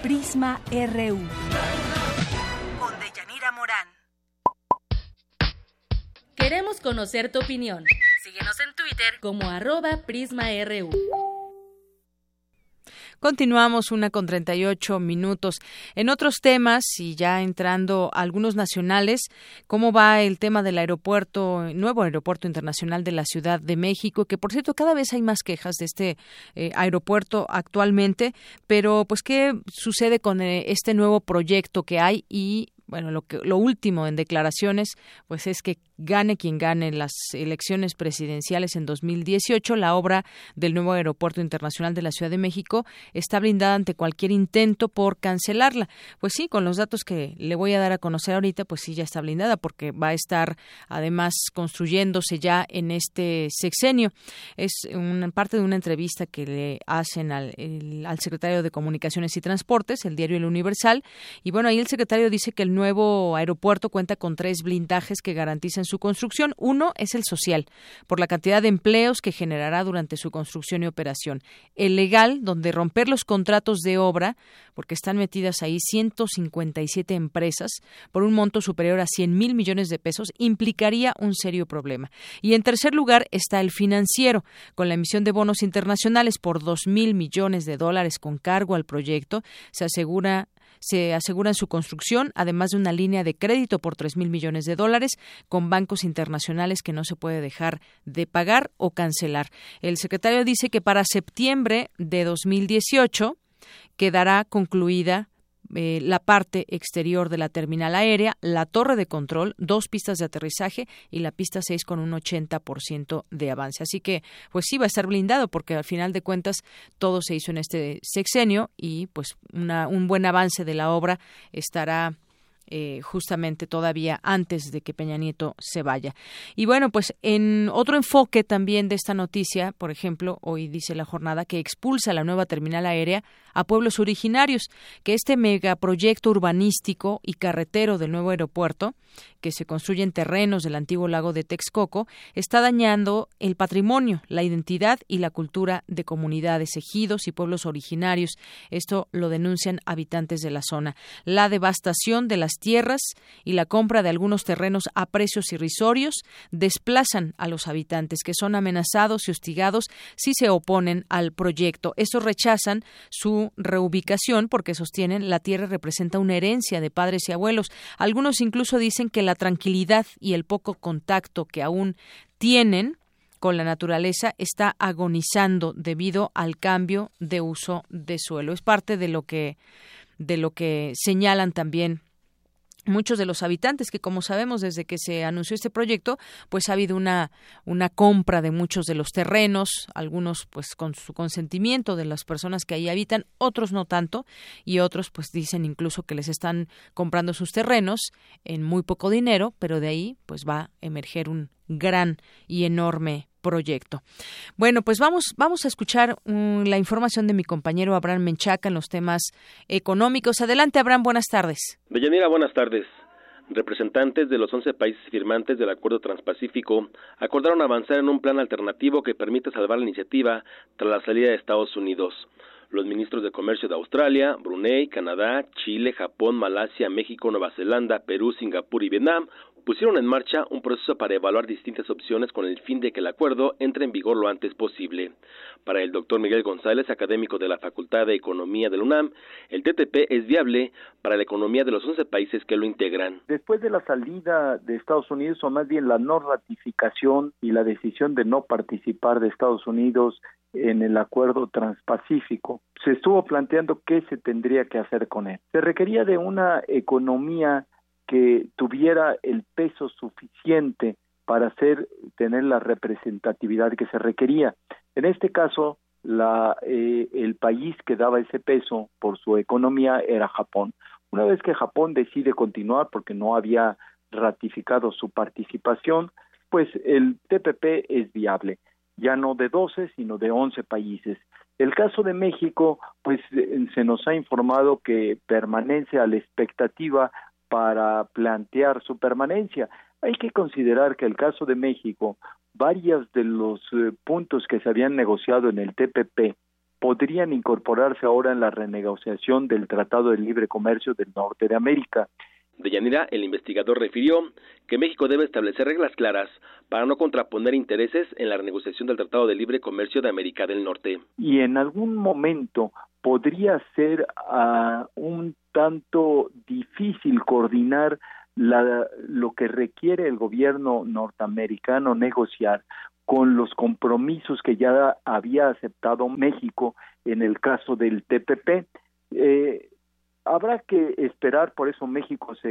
Prisma RU.
Con Deyanira Morán. Queremos conocer tu opinión. Síguenos en Twitter como arroba PrismaRU.
Continuamos una con 38 minutos. En otros temas, y ya entrando algunos nacionales, ¿cómo va el tema del aeropuerto, nuevo aeropuerto internacional de la Ciudad de México? Que por cierto, cada vez hay más quejas de este eh, aeropuerto actualmente, pero pues, ¿qué sucede con eh, este nuevo proyecto que hay y bueno, lo, que, lo último en declaraciones, pues es que gane quien gane las elecciones presidenciales en 2018, la obra del nuevo aeropuerto internacional de la Ciudad de México está blindada ante cualquier intento por cancelarla. Pues sí, con los datos que le voy a dar a conocer ahorita, pues sí ya está blindada porque va a estar además construyéndose ya en este sexenio. Es una parte de una entrevista que le hacen al, al secretario de Comunicaciones y Transportes, el diario El Universal, y bueno, ahí el secretario dice que el nuevo aeropuerto cuenta con tres blindajes que garantizan su construcción. Uno es el social, por la cantidad de empleos que generará durante su construcción y operación. El legal, donde romper los contratos de obra, porque están metidas ahí 157 empresas por un monto superior a 100 mil millones de pesos, implicaría un serio problema. Y en tercer lugar está el financiero, con la emisión de bonos internacionales por dos mil millones de dólares con cargo al proyecto, se asegura se aseguran su construcción, además de una línea de crédito por tres mil millones de dólares con bancos internacionales que no se puede dejar de pagar o cancelar. El secretario dice que para septiembre de 2018 quedará concluida eh, la parte exterior de la terminal aérea, la torre de control, dos pistas de aterrizaje y la pista 6 con un 80% de avance. Así que, pues sí va a estar blindado porque al final de cuentas todo se hizo en este sexenio y pues una, un buen avance de la obra estará eh, justamente todavía antes de que Peña Nieto se vaya. Y bueno, pues en otro enfoque también de esta noticia, por ejemplo, hoy dice la jornada que expulsa la nueva terminal aérea a pueblos originarios, que este megaproyecto urbanístico y carretero del nuevo aeropuerto, que se construye en terrenos del antiguo lago de Texcoco, está dañando el patrimonio, la identidad y la cultura de comunidades, ejidos y pueblos originarios. Esto lo denuncian habitantes de la zona. La devastación de las tierras y la compra de algunos terrenos a precios irrisorios desplazan a los habitantes que son amenazados y hostigados si se oponen al proyecto. Estos rechazan su reubicación porque sostienen la tierra representa una herencia de padres y abuelos. Algunos incluso dicen que la tranquilidad y el poco contacto que aún tienen con la naturaleza está agonizando debido al cambio de uso de suelo. Es parte de lo que de lo que señalan también muchos de los habitantes que como sabemos desde que se anunció este proyecto pues ha habido una una compra de muchos de los terrenos algunos pues con su consentimiento de las personas que ahí habitan otros no tanto y otros pues dicen incluso que les están comprando sus terrenos en muy poco dinero pero de ahí pues va a emerger un gran y enorme proyecto. Bueno, pues vamos, vamos a escuchar mm, la información de mi compañero Abraham Menchaca en los temas económicos. Adelante, Abraham, buenas tardes.
Deyanira, buenas tardes. Representantes de los 11 países firmantes del Acuerdo Transpacífico acordaron avanzar en un plan alternativo que permita salvar la iniciativa tras la salida de Estados Unidos. Los ministros de Comercio de Australia, Brunei, Canadá, Chile, Japón, Malasia, México, Nueva Zelanda, Perú, Singapur y Vietnam pusieron en marcha un proceso para evaluar distintas opciones con el fin de que el acuerdo entre en vigor lo antes posible. Para el doctor Miguel González, académico de la Facultad de Economía de la UNAM, el TTP es viable para la economía de los 11 países que lo integran.
Después de la salida de Estados Unidos, o más bien la no ratificación y la decisión de no participar de Estados Unidos en el acuerdo transpacífico, se estuvo planteando qué se tendría que hacer con él. Se requería de una economía que tuviera el peso suficiente para tener la representatividad que se requería. En este caso, eh, el país que daba ese peso por su economía era Japón. Una vez que Japón decide continuar porque no había ratificado su participación, pues el TPP es viable, ya no de 12, sino de 11 países. El caso de México, pues eh, se nos ha informado que permanece a la expectativa para plantear su permanencia. Hay que considerar que el caso de México, varios de los eh, puntos que se habían negociado en el TPP podrían incorporarse ahora en la renegociación del Tratado de Libre Comercio del Norte de América.
De Yanira, el investigador refirió que México debe establecer reglas claras para no contraponer intereses en la renegociación del Tratado de Libre Comercio de América del Norte.
Y en algún momento podría ser uh, un tanto difícil coordinar lo que requiere el gobierno norteamericano negociar con los compromisos que ya había aceptado México en el caso del TPP. Eh, habrá que esperar, por eso México se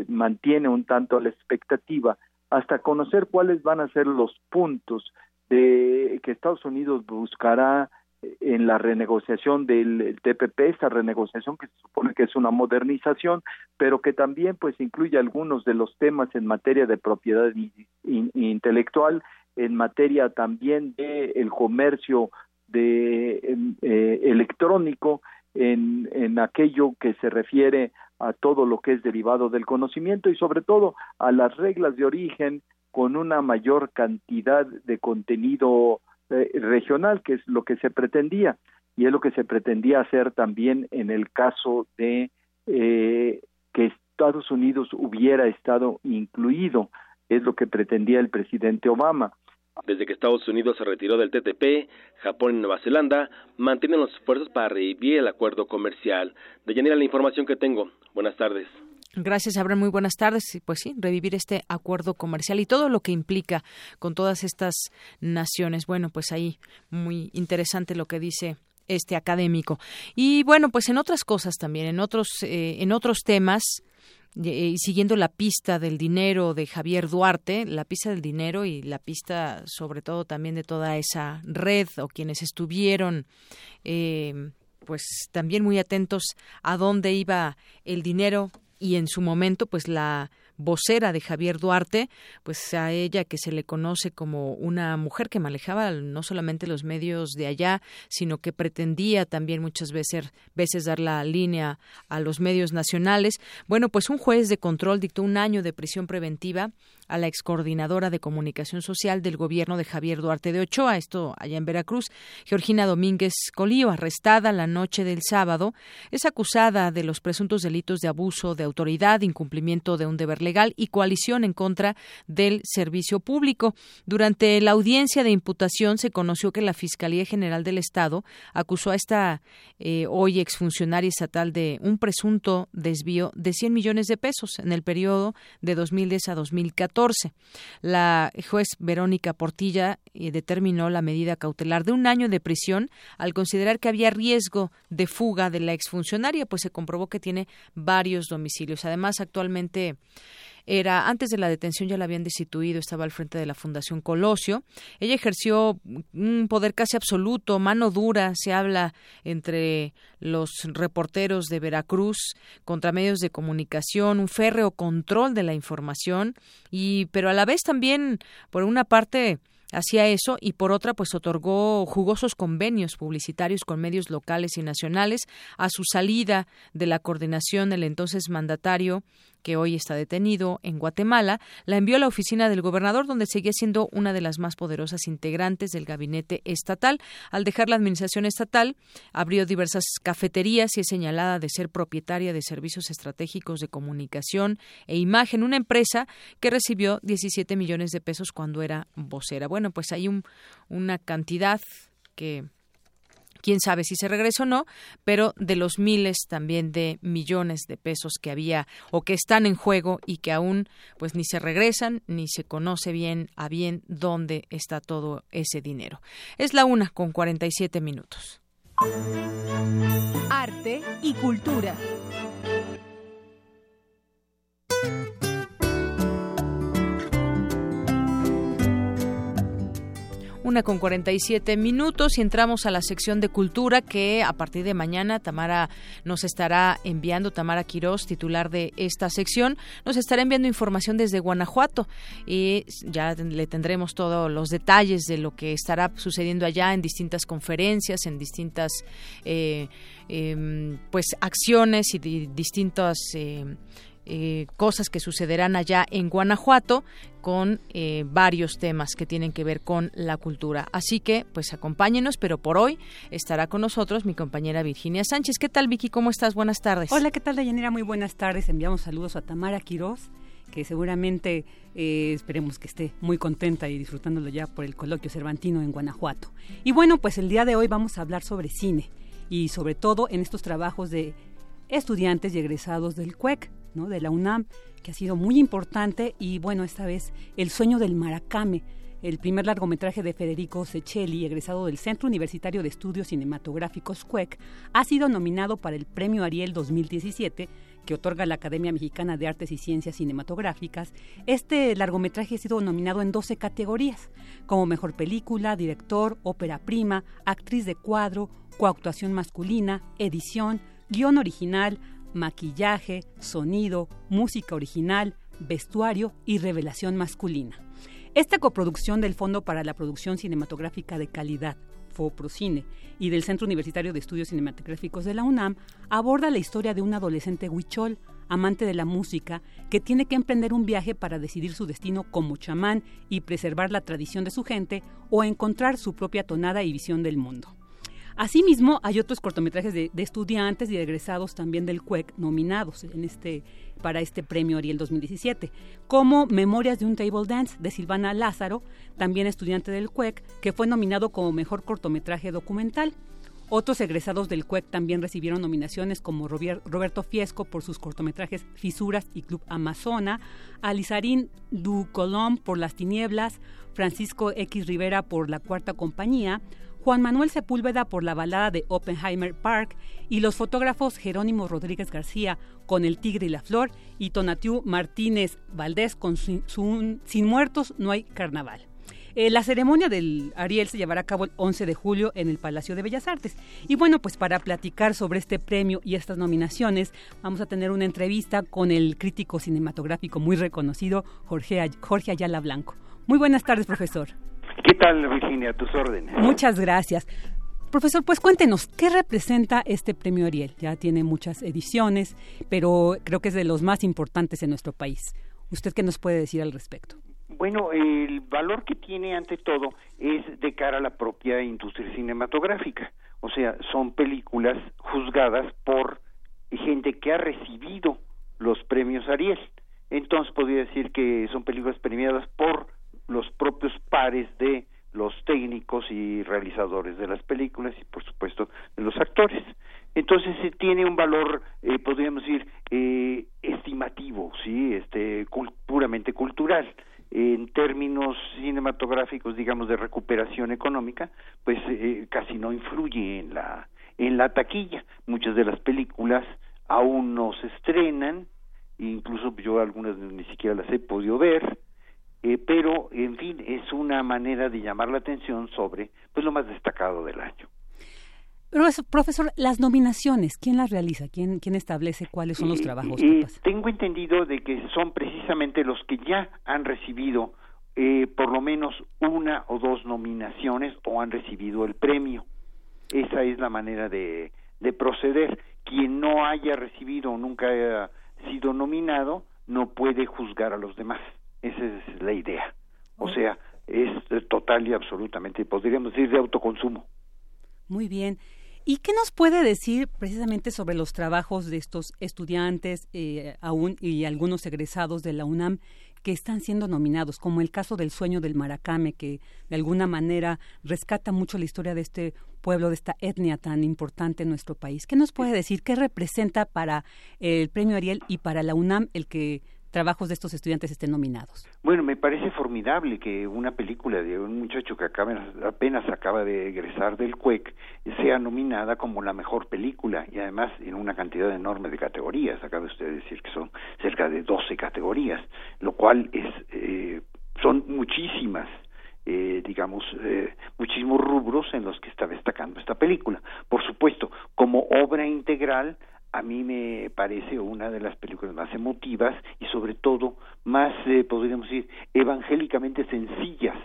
eh, mantiene un tanto a la expectativa hasta conocer cuáles van a ser los puntos de que Estados Unidos buscará en la renegociación del TPP, esta renegociación que se supone que es una modernización, pero que también pues incluye algunos de los temas en materia de propiedad intelectual, en materia también de el comercio de eh, electrónico, en, en aquello que se refiere a todo lo que es derivado del conocimiento y sobre todo a las reglas de origen con una mayor cantidad de contenido eh, regional, que es lo que se pretendía y es lo que se pretendía hacer también en el caso de eh, que Estados Unidos hubiera estado incluido, es lo que pretendía el presidente Obama.
Desde que Estados Unidos se retiró del TTP, Japón y Nueva Zelanda mantienen los esfuerzos para revivir el acuerdo comercial. De Yanira, la información que tengo. Buenas tardes.
Gracias, Abraham. Muy buenas tardes. Pues sí, revivir este acuerdo comercial y todo lo que implica con todas estas naciones. Bueno, pues ahí muy interesante lo que dice este académico. Y bueno, pues en otras cosas también, en otros, eh, en otros temas, y siguiendo la pista del dinero de Javier Duarte, la pista del dinero y la pista sobre todo también de toda esa red o quienes estuvieron eh, pues también muy atentos a dónde iba el dinero y en su momento pues la vocera de Javier Duarte, pues a ella que se le conoce como una mujer que manejaba no solamente los medios de allá, sino que pretendía también muchas veces, dar la línea a los medios nacionales. Bueno, pues un juez de control dictó un año de prisión preventiva a la excoordinadora de comunicación social del gobierno de Javier Duarte de Ochoa, esto allá en Veracruz. Georgina Domínguez Colío, arrestada la noche del sábado, es acusada de los presuntos delitos de abuso de autoridad, incumplimiento de un deber legal y coalición en contra del servicio público. Durante la audiencia de imputación se conoció que la Fiscalía General del Estado acusó a esta eh, hoy exfuncionaria estatal de un presunto desvío de 100 millones de pesos en el periodo de 2010 a 2014 la juez Verónica Portilla eh, determinó la medida cautelar de un año de prisión al considerar que había riesgo de fuga de la exfuncionaria, pues se comprobó que tiene varios domicilios. Además, actualmente era antes de la detención ya la habían destituido, estaba al frente de la Fundación Colosio. Ella ejerció un poder casi absoluto, mano dura, se habla entre los reporteros de Veracruz contra medios de comunicación, un férreo control de la información y pero a la vez también por una parte hacía eso y por otra pues otorgó jugosos convenios publicitarios con medios locales y nacionales a su salida de la coordinación el entonces mandatario que hoy está detenido en Guatemala, la envió a la oficina del gobernador, donde seguía siendo una de las más poderosas integrantes del gabinete estatal. Al dejar la administración estatal, abrió diversas cafeterías y es señalada de ser propietaria de servicios estratégicos de comunicación e imagen, una empresa que recibió 17 millones de pesos cuando era vocera. Bueno, pues hay un, una cantidad que quién sabe si se regresó o no, pero de los miles también de millones de pesos que había o que están en juego y que aún pues ni se regresan ni se conoce bien a bien dónde está todo ese dinero. Es la una con 47 minutos.
Arte y cultura.
Una con 47 minutos y entramos a la sección de cultura que a partir de mañana Tamara nos estará enviando, Tamara Quirós, titular de esta sección, nos estará enviando información desde Guanajuato y ya le tendremos todos los detalles de lo que estará sucediendo allá en distintas conferencias, en distintas eh, em, pues acciones y distintas eh, eh, cosas que sucederán allá en Guanajuato con eh, varios temas que tienen que ver con la cultura. Así que, pues acompáñenos, pero por hoy estará con nosotros mi compañera Virginia Sánchez. ¿Qué tal, Vicky? ¿Cómo estás? Buenas tardes.
Hola, ¿qué tal, Dayanira? Muy buenas tardes. Enviamos saludos a Tamara Quiroz que seguramente eh, esperemos que esté muy contenta y disfrutándolo ya por el coloquio cervantino en Guanajuato. Y bueno, pues el día de hoy vamos a hablar sobre cine y sobre todo en estos trabajos de estudiantes y egresados del CUEC de la UNAM, que ha sido muy importante y bueno, esta vez El sueño del Maracame, el primer largometraje de Federico Sechelli, egresado del Centro Universitario de Estudios Cinematográficos CUEC, ha sido nominado para el Premio Ariel 2017 que otorga la Academia Mexicana de Artes y Ciencias Cinematográficas, este largometraje ha sido nominado en 12 categorías, como Mejor Película, Director, Ópera Prima, Actriz de Cuadro, Coactuación Masculina, Edición, Guión Original, maquillaje, sonido, música original, vestuario y revelación masculina. Esta coproducción del Fondo para la Producción Cinematográfica de Calidad, FOPROCINE, y del Centro Universitario de Estudios Cinematográficos de la UNAM aborda la historia de un adolescente huichol, amante de la música, que tiene que emprender un viaje para decidir su destino como chamán y preservar la tradición de su gente o encontrar su propia tonada y visión del mundo. Asimismo, hay otros cortometrajes de, estudiantes y egresados también del CUEC nominados en este, para este premio Ariel 2017, como Memorias de un Table Dance de Silvana Lázaro, también estudiante del CUEC, que fue nominado como mejor cortometraje documental. Otros egresados del CUEC también recibieron nominaciones como Roberto Fiesco por sus cortometrajes Fisuras y Club Amazona, Alizarín Du Colom por Las Tinieblas, Francisco X Rivera por La Cuarta Compañía, Juan Manuel Sepúlveda por la balada de Oppenheimer Park y los fotógrafos Jerónimo Rodríguez García con El Tigre y la Flor y Tonatiu Martínez Valdés con Sin Muertos no hay carnaval. Eh, la ceremonia del Ariel se llevará a cabo el 11 de julio en el Palacio de Bellas Artes. Y bueno, pues para platicar sobre este premio y estas nominaciones, vamos a tener una entrevista con el crítico cinematográfico muy reconocido, Jorge, Jorge Ayala Blanco. Muy buenas tardes, profesor.
¿Qué tal, Virginia? Tus órdenes.
Muchas gracias. Profesor, pues cuéntenos, ¿qué representa este premio Ariel? Ya tiene muchas ediciones, pero creo que es de los más importantes en nuestro país. ¿Usted qué nos puede decir al respecto?
Bueno, el valor que tiene ante todo es de cara a la propia industria cinematográfica. O sea, son películas juzgadas por gente que ha recibido los premios Ariel. Entonces podría decir que son películas premiadas por los propios pares de los técnicos y realizadores de las películas y por supuesto de los actores. Entonces se tiene un valor, eh, podríamos decir, eh, estimativo, sí, este, puramente cultural. En términos cinematográficos, digamos, de recuperación económica, pues eh, casi no influye en la en la taquilla. Muchas de las películas aún no se estrenan, incluso yo algunas ni siquiera las he podido ver, eh, pero en fin es una manera de llamar la atención sobre pues lo más destacado del año.
Pero profesor, las nominaciones, ¿quién las realiza? ¿Quién, quién establece cuáles son los trabajos?
Eh, tengo entendido de que son precisamente los que ya han recibido eh, por lo menos una o dos nominaciones o han recibido el premio. Esa es la manera de, de proceder. Quien no haya recibido o nunca haya sido nominado no puede juzgar a los demás. Esa es la idea. O sea, es total y absolutamente, podríamos decir, de autoconsumo.
Muy bien. ¿Y qué nos puede decir precisamente sobre los trabajos de estos estudiantes eh, aún y algunos egresados de la UNAM que están siendo nominados, como el caso del sueño del Maracame, que de alguna manera rescata mucho la historia de este pueblo, de esta etnia tan importante en nuestro país? ¿Qué nos puede decir? ¿Qué representa para el premio Ariel y para la UNAM el que trabajos de estos estudiantes estén nominados.
Bueno, me parece formidable que una película de un muchacho que apenas acaba de egresar del CUEC sea nominada como la mejor película y además en una cantidad enorme de categorías. Acaba usted de decir que son cerca de 12 categorías, lo cual es eh, son muchísimas. eh, digamos, eh, muchísimos rubros en los que está destacando esta película. Por supuesto, como obra integral, a mí me parece una de las películas más emotivas y sobre todo más, eh, podríamos decir, evangélicamente sencillas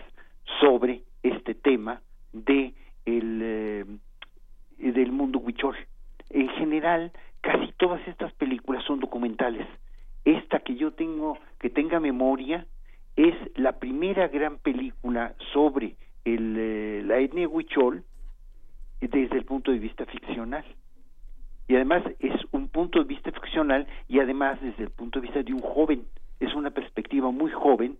sobre este tema de el, eh, del mundo huichol. En general, casi todas estas películas son documentales. Esta que yo tengo, que tenga memoria, es la primera gran película sobre el, eh, la etnia huichol desde el punto de vista ficcional y además es un punto de vista ficcional y además desde el punto de vista de un joven. Es una perspectiva muy joven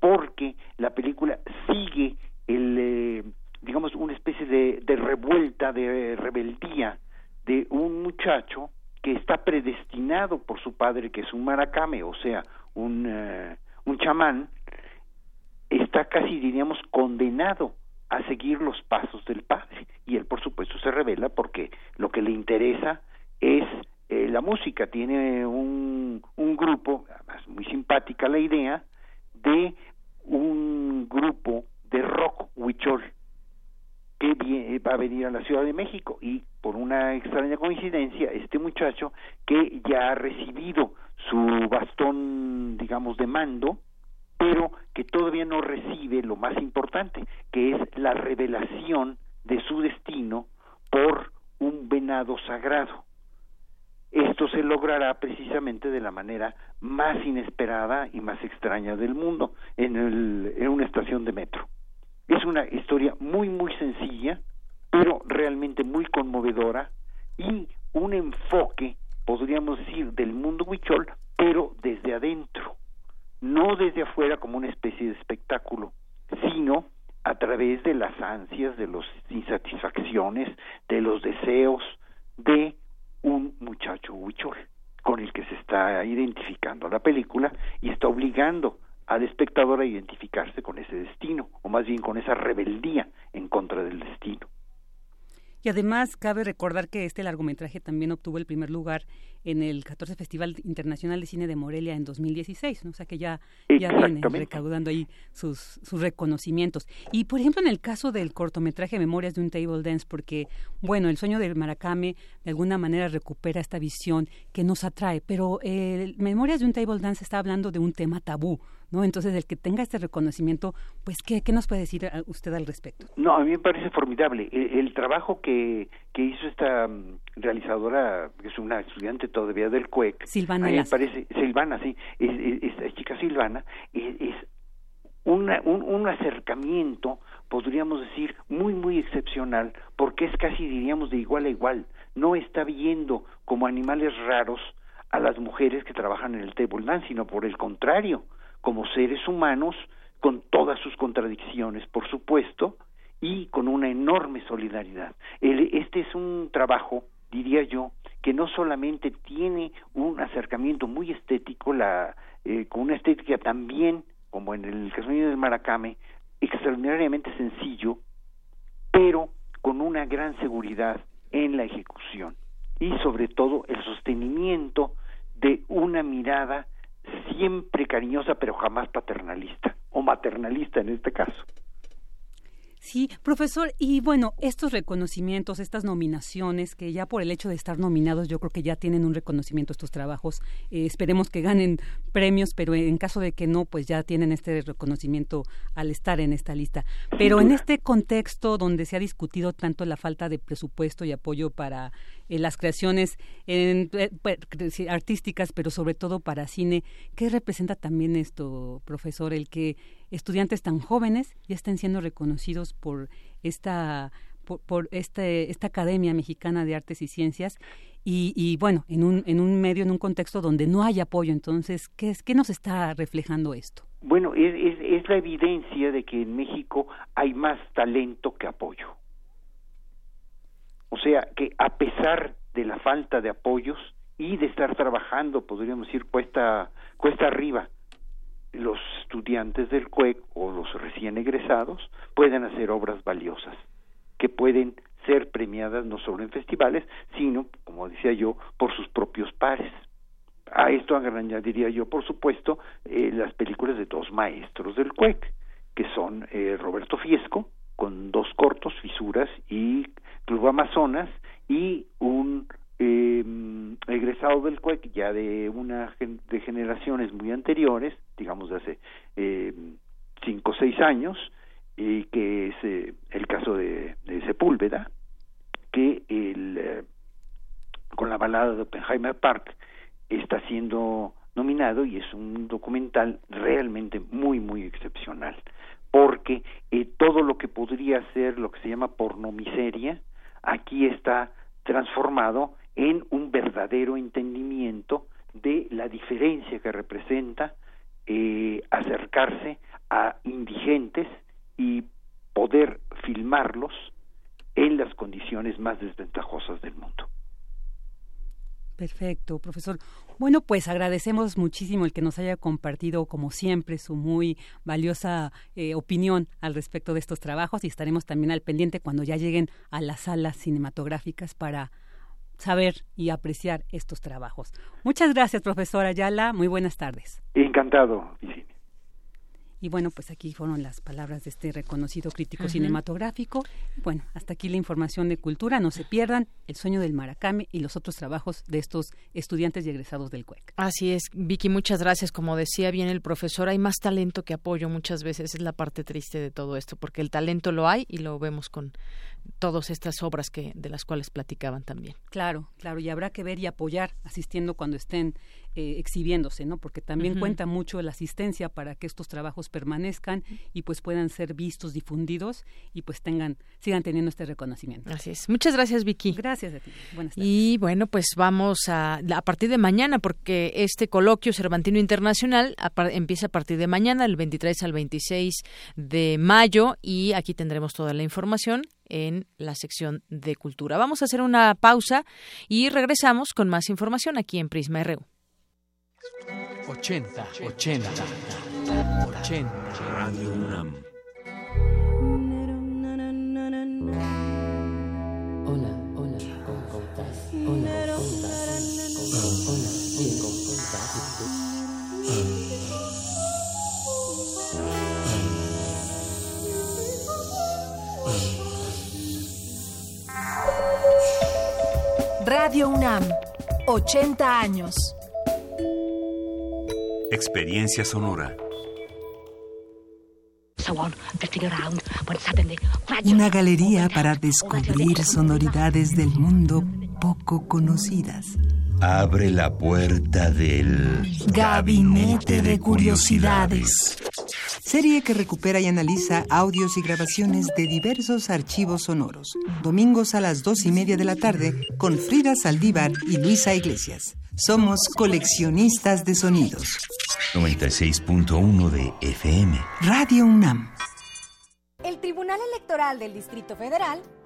porque la película sigue el eh, digamos una especie de, revuelta de rebeldía de un muchacho que está predestinado por su padre que es un maracame o sea un eh, un chamán está casi diríamos condenado a seguir los pasos del padre. Y él por supuesto se revela porque lo que le interesa es eh, la música. Tiene un, un grupo además muy simpática la idea de un grupo de rock huichol que va a venir a la Ciudad de México. Y por una extraña coincidencia este muchacho que ya ha recibido su bastón digamos de mando pero que todavía no recibe lo más importante, que es la revelación de su destino por un venado sagrado. Esto se logrará precisamente de la manera más inesperada y más extraña del mundo, en, el, en una estación de metro. Es una historia muy, muy sencilla, pero realmente muy conmovedora y un enfoque, podríamos decir, del mundo huichol, pero desde adentro no desde afuera como una especie de espectáculo, sino a través de las ansias, de las insatisfacciones, de los deseos de un muchacho huichol con el que se está identificando la película y está obligando al espectador a identificarse con ese destino, o más bien con esa rebeldía en contra del destino.
Y además cabe recordar que este largometraje también obtuvo el primer lugar en el 14 Festival Internacional de Cine de Morelia en 2016, ¿no? o sea que ya, ya viene recaudando ahí sus, sus reconocimientos. Y por ejemplo en el caso del cortometraje Memorias de un Table Dance, porque bueno, el sueño del Maracame de alguna manera recupera esta visión que nos atrae, pero el Memorias de un Table Dance está hablando de un tema tabú, ¿no? Entonces, el que tenga este reconocimiento, pues, ¿qué, qué nos puede decir usted al respecto?
No, a mí me parece formidable. El, trabajo que, que hizo esta mm, realizadora, que es una estudiante todavía del CUEC,
Silvana.
A mí me parece, Silvana, sí, es, esta chica Silvana, es, una, un, un acercamiento, podríamos decir, muy, muy excepcional, porque es casi, diríamos, de igual a igual. No está viendo como animales raros a las mujeres que trabajan en el table dance, sino por el contrario, como seres humanos, con todas sus contradicciones, por supuesto, y con una enorme solidaridad. este es un trabajo, diría yo, que no solamente tiene un acercamiento muy estético, la, eh, con una estética también, como en el caso del Maracame, extraordinariamente sencillo, pero con una gran seguridad en la ejecución y sobre todo el sostenimiento de una mirada siempre cariñosa pero jamás paternalista o maternalista en este caso.
Sí, profesor, y bueno, estos reconocimientos, estas nominaciones, que ya por el hecho de estar nominados, yo creo que ya tienen un reconocimiento estos trabajos. Eh, esperemos que ganen premios, pero en caso de que no, pues ya tienen este reconocimiento al estar en esta lista. Pero en este contexto donde se ha discutido tanto la falta de presupuesto y apoyo para las creaciones en, eh, pues, artísticas, pero sobre todo para cine. ¿Qué representa también esto, profesor, el que estudiantes tan jóvenes ya estén siendo reconocidos por esta por, este, esta Academia Mexicana de Artes y Ciencias y, bueno, en un, en un medio, en un contexto donde no hay apoyo. Entonces, ¿qué, es, qué nos está reflejando esto?
Bueno, es, es la evidencia de que en México hay más talento que apoyo. O sea que a pesar de la falta de apoyos y de estar trabajando, podríamos decir, cuesta, cuesta arriba, los estudiantes del CUEC o los recién egresados pueden hacer obras valiosas que pueden ser premiadas no solo en festivales, sino, como decía yo, por sus propios pares. A esto añadiría yo, por supuesto, eh, las películas de dos maestros del CUEC, que son eh, Roberto Fiesco, con dos cortos, Fisuras y Club Amazonas, y un eh, egresado del CUEC ya de una de generaciones muy anteriores, digamos de hace eh, cinco o seis años, y que es eh, el caso de, de, Sepúlveda, que el, eh, con la balada de Oppenheimer Park está siendo nominado y es un documental realmente muy, muy excepcional, porque eh, todo lo que podría ser lo que se llama pornomiseria, aquí está transformado en un verdadero entendimiento de la diferencia que representa eh, acercarse a indigentes y poder filmarlos en las condiciones más desventajosas del mundo.
Perfecto, profesor. Bueno, pues agradecemos muchísimo el que nos haya compartido, como siempre, su muy valiosa eh, opinión al respecto de estos trabajos y estaremos también al pendiente cuando ya lleguen a las salas cinematográficas para saber y apreciar estos trabajos. Muchas gracias, profesora Ayala. Muy buenas tardes.
Encantado,
y bueno, pues aquí fueron las palabras de este reconocido crítico cinematográfico. Bueno, hasta aquí la información de cultura. No se pierdan El sueño del Maracame y los otros trabajos de estos estudiantes y egresados del CUEC.
Así es, Vicky, muchas gracias. Como decía bien el profesor, hay más talento que apoyo muchas veces. Es la parte triste de todo esto, porque el talento lo hay y lo vemos con todas estas obras que de las cuales platicaban también.
Claro, claro, y habrá que ver y apoyar asistiendo cuando estén eh, exhibiéndose, ¿no? Porque también cuenta mucho la asistencia para que estos trabajos permanezcan y pues puedan ser vistos, difundidos y pues tengan sigan teniendo este reconocimiento.
Así es. Muchas gracias, Vicky.
Gracias a ti. Buenas
tardes. Y bueno, pues vamos a a partir de mañana porque este coloquio Cervantino Internacional empieza a partir de mañana, el 23 al 26 de mayo y aquí tendremos toda la información en la sección de cultura. Vamos a hacer una pausa y regresamos con más información aquí en Prisma RU.
80, 80, 80. Radio UNAM.
Hola, hola, ¿cómo estás? Hola,
Radio UNAM, 80 años.
Experiencia sonora.
Una galería para descubrir sonoridades del mundo poco conocidas.
Abre la puerta del
Gabinete de Curiosidades. Serie que recupera y analiza audios y grabaciones de diversos archivos sonoros. Domingos a las dos y media de la tarde con Frida Saldívar y Luisa Iglesias. Somos coleccionistas de sonidos.
96.1 de FM.
Radio UNAM.
El Tribunal Electoral del Distrito Federal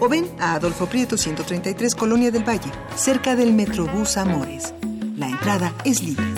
o ven a Adolfo Prieto 133 Colonia del Valle, cerca del Metrobús Amores. La entrada es libre.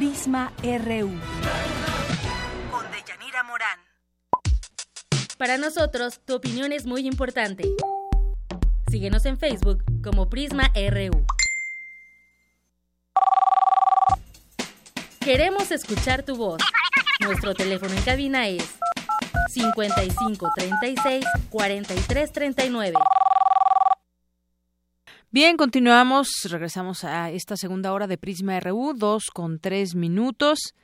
Prisma RU.
Con Deyanira Morán. Para nosotros, tu opinión es muy importante. Síguenos en Facebook como Prisma RU. Queremos escuchar tu voz. Nuestro teléfono en cabina es 55 36 43 39.
Bien, continuamos, regresamos a esta segunda hora de Prisma RU, dos con tres minutos.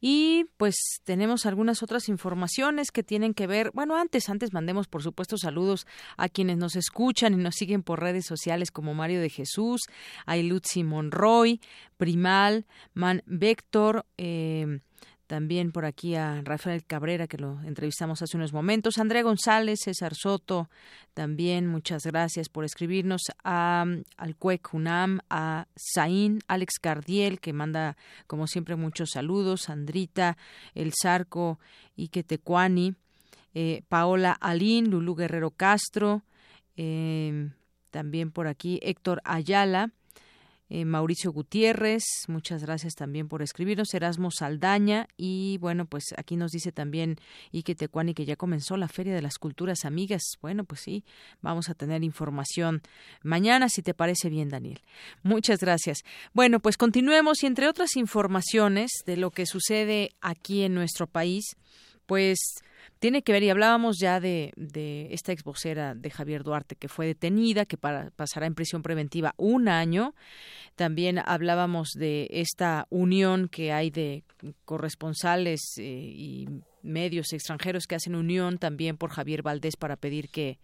Y pues tenemos algunas otras informaciones que tienen que ver, bueno, antes, antes mandemos por supuesto saludos a quienes nos escuchan y nos siguen por redes sociales como Mario de Jesús, Ailutzi Monroy, Primal, Man Vector, eh, también por aquí a Rafael Cabrera, que lo entrevistamos hace unos momentos. Andrea González, César Soto, también muchas gracias por escribirnos. A, al Cuec Unam, a Zain, Alex Cardiel, que manda, como siempre, muchos saludos. Andrita, El Zarco, Ike Tecuani, eh, Paola Alín, Lulú Guerrero Castro, eh, también por aquí Héctor Ayala. Eh, Mauricio Gutiérrez, muchas gracias también por escribirnos, Erasmo Saldaña y bueno, pues aquí nos dice también Ike Tecuani que ya comenzó la Feria de las Culturas Amigas. Bueno, pues sí, vamos a tener información mañana, si te parece bien, Daniel. Muchas gracias. Bueno, pues continuemos y entre otras informaciones de lo que sucede aquí en nuestro país, pues tiene que ver, y hablábamos ya de, de esta ex vocera de Javier Duarte que fue detenida, que para, pasará en prisión preventiva un año. También hablábamos de esta unión que hay de corresponsales eh, y medios extranjeros que hacen unión también por Javier Valdés para pedir que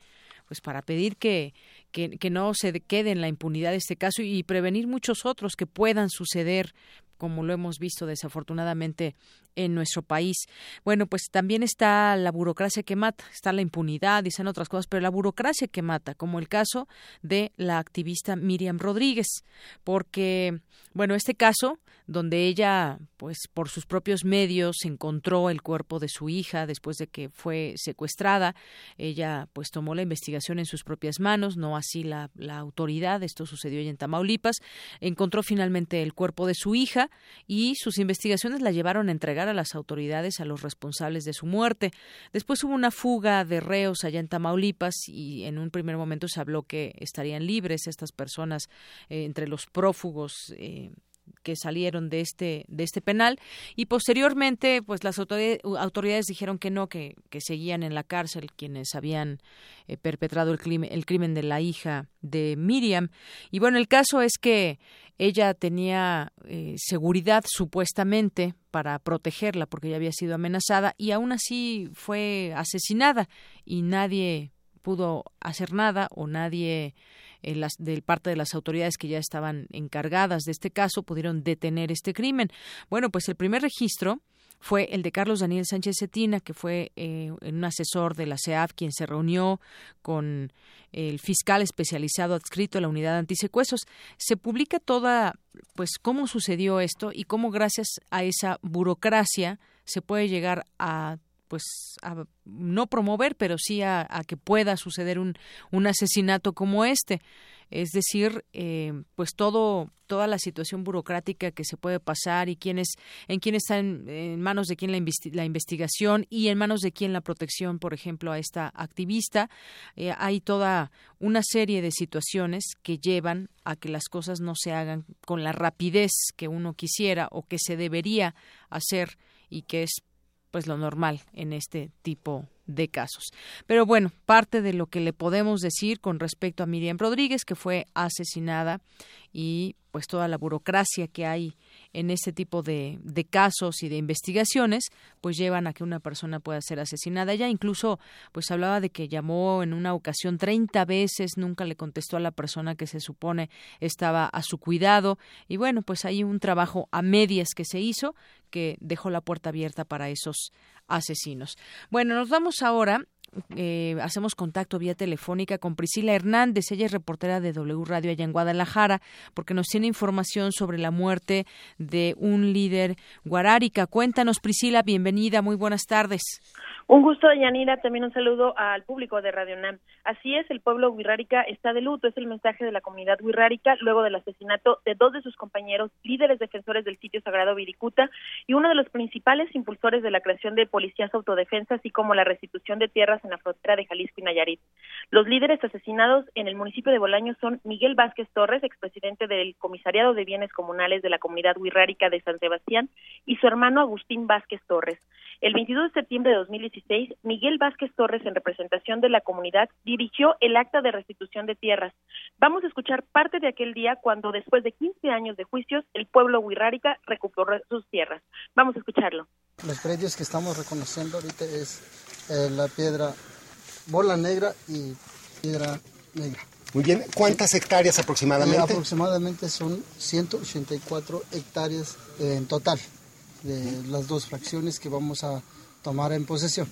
pues para pedir que, que, que, no se quede en la impunidad de este caso y prevenir muchos otros que puedan suceder como lo hemos visto desafortunadamente en nuestro país. Bueno, pues también está la burocracia que mata, está la impunidad, dicen otras cosas, pero la burocracia que mata, como el caso de la activista Miriam Rodríguez, porque, bueno, este caso donde ella, pues por sus propios medios, encontró el cuerpo de su hija después de que fue secuestrada. Ella, pues tomó la investigación en sus propias manos, no así la, la autoridad. Esto sucedió en Tamaulipas. Encontró finalmente el cuerpo de su hija y sus investigaciones la llevaron a entregar a las autoridades a los responsables de su muerte. Después hubo una fuga de reos allá en Tamaulipas y en un primer momento se habló que estarían libres estas personas eh, entre los prófugos. Eh, que salieron de este de este penal y posteriormente pues las autoridades, dijeron que no que, seguían en la cárcel quienes habían eh, perpetrado el crimen el crimen de la hija de Miriam y bueno el caso es que ella tenía eh, seguridad supuestamente para protegerla porque ella había sido amenazada y aún así fue asesinada y nadie pudo hacer nada o nadie las, de parte de las autoridades que ya estaban encargadas de este caso pudieron detener este crimen. Bueno, pues el primer registro fue el de Carlos Daniel Sánchez Cetina, que fue eh, un asesor de la CEAF quien se reunió con el fiscal especializado adscrito a la unidad antisecuestros. Se publica toda, pues, cómo sucedió esto y cómo gracias a esa burocracia se puede llegar a pues a no promover, pero sí a, que pueda suceder un, un, asesinato como este. Es decir, eh, pues todo toda la situación burocrática que se puede pasar y quiénes en quién está en, manos de quién la, la, investigación y en manos de quién la protección, por ejemplo, a esta activista. Eh, hay toda una serie de situaciones que llevan a que las cosas no se hagan con la rapidez que uno quisiera o que se debería hacer y que es pues lo normal en este tipo de casos. Pero bueno, parte de lo que le podemos decir con respecto a Miriam Rodríguez, que fue asesinada y pues toda la burocracia que hay en este tipo de, de, casos y de investigaciones, pues llevan a que una persona pueda ser asesinada. Ella incluso pues hablaba de que llamó en una ocasión 30 veces, nunca le contestó a la persona que se supone estaba a su cuidado y bueno, pues hay un trabajo a medias que se hizo que dejó la puerta abierta para esos asesinos. Bueno, nos vamos ahora eh, hacemos contacto vía telefónica con Priscila Hernández, ella es reportera de W Radio allá en Guadalajara, porque nos tiene información sobre la muerte de un líder guarárica. Cuéntanos, Priscila, bienvenida, muy buenas tardes.
Un gusto, Yanira. También un saludo al público de Radio NAM. Así es, el pueblo wixárika está de luto. Es el mensaje de la comunidad wixárika luego del asesinato de dos de sus compañeros, líderes defensores del sitio sagrado Viricuta y uno de los principales impulsores de la creación de policías autodefensa, así como la restitución de tierras en la frontera de Jalisco y Nayarit. Los líderes asesinados en el municipio de Bolaños son Miguel Vázquez Torres, expresidente del Comisariado de Bienes Comunales de la comunidad wixárika de San Sebastián, y su hermano Agustín Vázquez Torres. El 22 de septiembre de 2016, Miguel Vázquez Torres, en representación de la comunidad, dirigió el acta de restitución de tierras. Vamos a escuchar parte de aquel día cuando, después de 15 años de juicios, el pueblo Huirrárica recuperó sus tierras. Vamos a escucharlo.
Los predios que estamos reconociendo ahorita es eh, la piedra bola negra y piedra negra.
Muy bien, ¿cuántas hectáreas aproximadamente?
Eh, aproximadamente son 184 hectáreas eh, en total de las dos fracciones que vamos a tomar en posesión.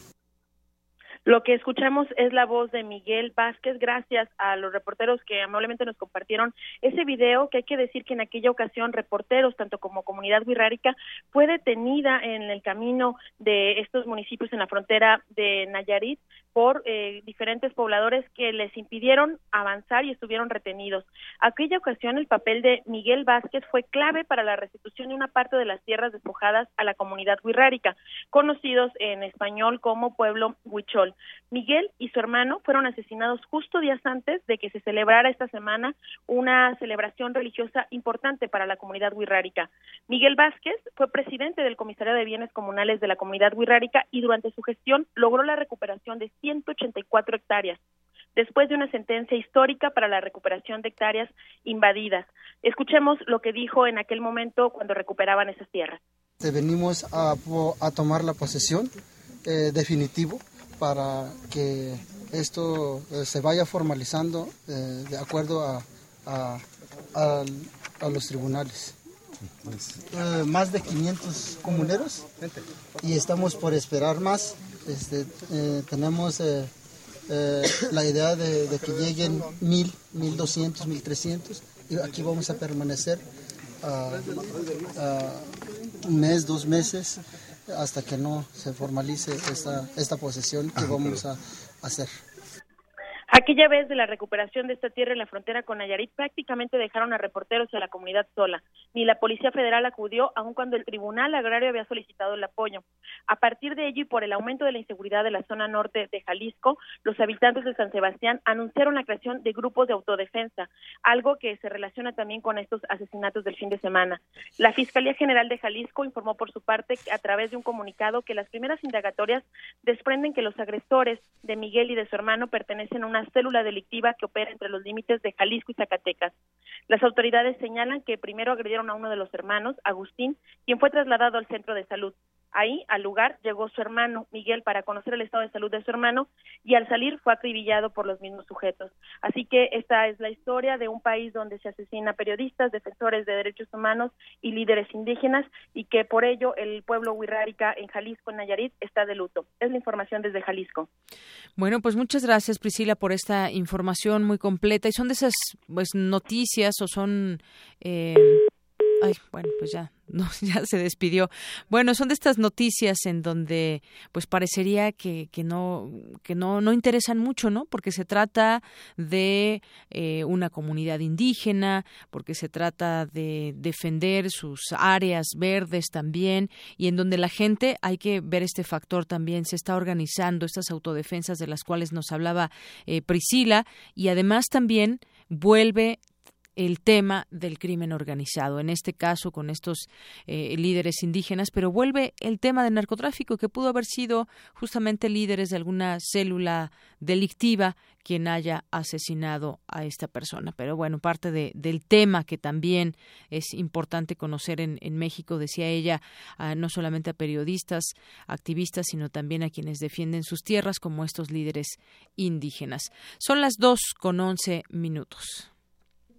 Lo que escuchamos es la voz de Miguel Vázquez, gracias a los reporteros que amablemente nos compartieron ese video, que hay que decir que en aquella ocasión reporteros, tanto como comunidad wixárika, fue detenida en el camino de estos municipios en la frontera de Nayarit por eh, diferentes pobladores que les impidieron avanzar y estuvieron retenidos. Aquella ocasión el papel de Miguel Vázquez fue clave para la restitución de una parte de las tierras despojadas a la comunidad wixárika, conocidos en español como pueblo huichol. Miguel y su hermano fueron asesinados justo días antes de que se celebrara esta semana una celebración religiosa importante para la comunidad wixárika. Miguel Vázquez fue presidente del Comisario de Bienes Comunales de la comunidad wixárika y durante su gestión logró la recuperación de 184 hectáreas después de una sentencia histórica para la recuperación de hectáreas invadidas. Escuchemos lo que dijo en aquel momento cuando recuperaban esas tierras.
Venimos a, tomar la posesión eh, definitivo para que esto eh, se vaya formalizando eh, de acuerdo a, a, los tribunales. Más de 500 comuneros. Y estamos por esperar más. Este, eh, tenemos eh, eh, la idea de, que lleguen mil, mil doscientos, mil trescientos. Y aquí vamos a permanecer un mes, dos meses hasta que no se formalice esta, esta posesión que vamos a hacer.
Aquella vez de la recuperación de esta tierra en la frontera con Nayarit prácticamente dejaron a reporteros y a la comunidad sola. Ni la Policía Federal acudió, aun cuando el Tribunal Agrario había solicitado el apoyo. A partir de ello y por el aumento de la inseguridad de la zona norte de Jalisco, los habitantes de San Sebastián anunciaron la creación de grupos de autodefensa, algo que se relaciona también con estos asesinatos del fin de semana. La Fiscalía General de Jalisco informó por su parte a través de un comunicado que las primeras indagatorias desprenden que los agresores de Miguel y de su hermano pertenecen a una célula delictiva que opera entre los límites de Jalisco y Zacatecas. Las autoridades señalan que primero agredieron a uno de los hermanos, Agustín, quien fue trasladado al centro de salud. Ahí, al lugar, llegó su hermano, Miguel, para conocer el estado de salud de su hermano y al salir fue acribillado por los mismos sujetos. Así que esta es la historia de un país donde se asesina periodistas, defensores de derechos humanos y líderes indígenas y que por ello el pueblo wixárika en Jalisco, en Nayarit, está de luto. Es la información desde Jalisco.
Bueno, pues muchas gracias Priscila por esta información muy completa y son de esas pues noticias o son eh, Ay, bueno, pues ya, [laughs] no, ya se despidió. Bueno, son de estas noticias en donde, pues parecería que, que no, que no, no interesan mucho, ¿no? Porque se trata de eh, una comunidad indígena, porque se trata de defender sus áreas verdes también, y en donde la gente, hay que ver este factor también, se está organizando estas autodefensas de las cuales nos hablaba eh, Priscila, y además también vuelve el tema del crimen organizado, en este caso con estos eh, líderes indígenas, pero vuelve el tema del narcotráfico, que pudo haber sido justamente líderes de alguna célula delictiva quien haya asesinado a esta persona. Pero bueno, parte del tema que también es importante conocer en, México, decía ella, no solamente a periodistas, activistas, sino también a quienes defienden sus tierras, como estos líderes indígenas. Son las dos con once minutos.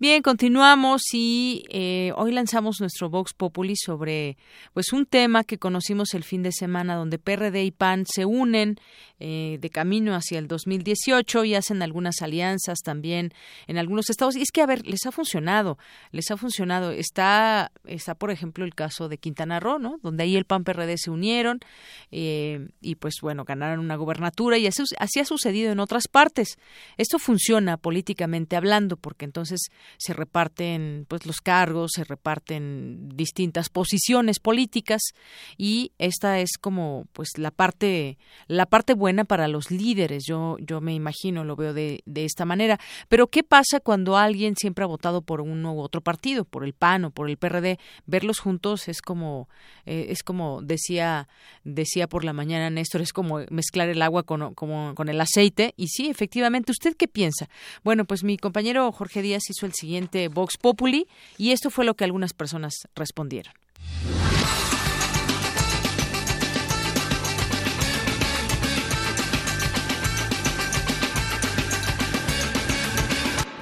Bien, continuamos y eh, hoy lanzamos nuestro Vox Populi sobre pues un tema que conocimos el fin de semana donde PRD y PAN se unen eh, de camino hacia el 2018 y hacen algunas alianzas también en algunos estados. Y es que, a ver, les ha funcionado, les ha funcionado. Está, está por ejemplo, el caso de Quintana Roo, ¿no? Donde ahí el PAN-PRD se unieron eh, y pues bueno, ganaron una gubernatura y así, así ha sucedido en otras partes. Esto funciona políticamente hablando porque entonces se reparten pues los cargos, se reparten distintas posiciones políticas y esta es como pues la parte la parte buena para los líderes. Yo yo me imagino, lo veo de, de esta manera. Pero ¿qué pasa cuando alguien siempre ha votado por uno u otro partido, por el PAN o por el PRD? Verlos juntos es como eh, es como decía decía por la mañana Néstor, es como mezclar el agua con, con el aceite y sí, efectivamente, ¿usted qué piensa? Bueno, pues mi compañero Jorge Díaz hizo el siguiente Vox Populi y esto fue lo que algunas personas respondieron.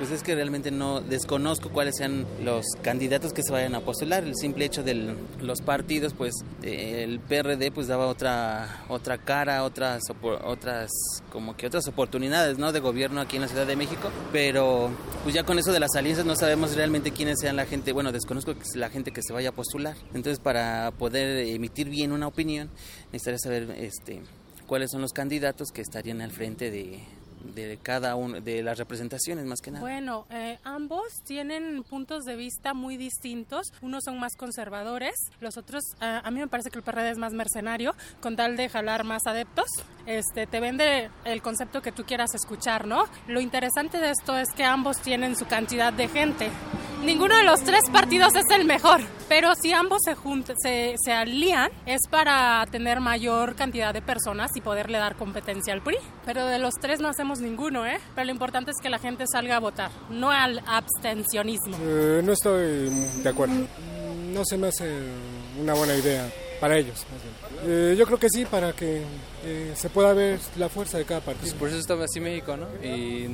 Pues es que realmente no desconozco cuáles sean los candidatos que se vayan a postular. El simple hecho de los partidos, pues eh, el PRD pues daba otra otra cara, otras otras como que otras oportunidades, ¿no? De gobierno aquí en la Ciudad de México. Pero pues ya con eso de las alianzas no sabemos realmente quiénes sean la gente. Bueno, desconozco la gente que se vaya a postular. Entonces para poder emitir bien una opinión necesitaría saber este cuáles son los candidatos que estarían al frente de de cada uno de las representaciones más que nada.
Bueno, eh, ambos tienen puntos de vista muy distintos. Unos son más conservadores, los otros, eh, a mí me parece que el PRD es más mercenario, con tal de jalar más adeptos. Este, te vende el concepto que tú quieras escuchar, ¿no? Lo interesante de esto es que ambos tienen su cantidad de gente. Ninguno de los tres partidos es el mejor, pero si ambos se, juntan, se, alían es para tener mayor cantidad de personas y poderle dar competencia al PRI. Pero de los tres no hacemos ninguno, ¿eh? Pero lo importante es que la gente salga a votar, no al abstencionismo.
Eh, no estoy de acuerdo. No se me hace una buena idea para ellos. Eh, yo creo que sí, para que eh, se pueda ver la fuerza de cada partido.
Pues por eso está así México, ¿no? Y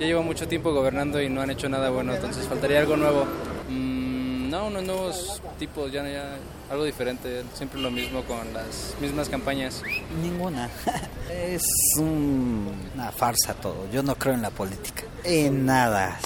ya llevo mucho tiempo gobernando y no han hecho nada bueno, entonces faltaría algo nuevo. Mm, no, unos nuevos tipos, ya, ya algo diferente, siempre lo mismo con las mismas campañas.
Ninguna. [laughs] es un- una farsa todo. Yo no creo en la política. En nada.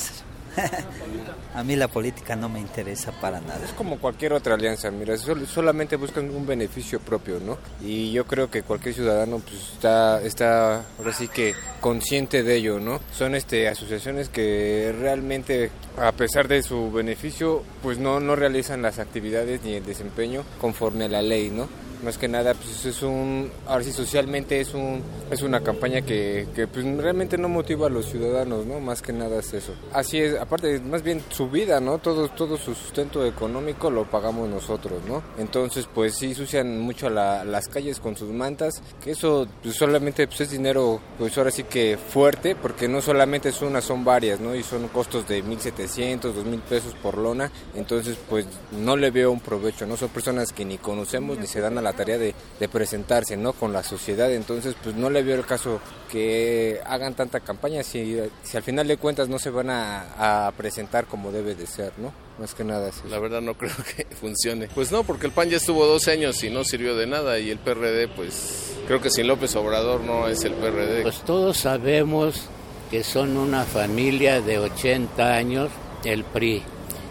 [laughs] A mí la política no me interesa para nada.
Es como cualquier otra alianza, mira, sol- solamente buscan un beneficio propio, ¿no? Y yo creo que cualquier ciudadano pues está, está ahora sí que consciente de ello, ¿no? Son este asociaciones que realmente, a pesar de su beneficio, pues no, no realizan las actividades ni el desempeño conforme a la ley, ¿no? Más que nada, pues es un, ahora sí socialmente es un, es una campaña que, que pues realmente no motiva a los ciudadanos, ¿no? Más que nada es eso. Así es, aparte, más bien su vida, ¿no? Todo, todo su sustento económico lo pagamos nosotros, ¿no? Entonces, pues sí, sucian mucho la- las calles con sus mantas, que eso pues, solamente pues, es dinero, pues ahora sí que fuerte, porque no solamente es una, son varias, ¿no? Y son costos de 1.700, 2.000 pesos por lona, entonces pues no le veo un provecho, ¿no? Son personas que ni conocemos ni se dan a la tarea de, de presentarse, ¿no? Con la sociedad, entonces pues no le veo el caso que hagan tanta campaña si, si al final de cuentas no se van a, a presentar como debe de ser, ¿no? Más que nada es eso.
La verdad no [laughs] creo que funcione. Pues no, porque el PAN ya estuvo 12 años y no sirvió de nada y el PRD pues creo que sin López Obrador no es el PRD.
Pues todos sabemos que son una familia de 80 años, el PRI,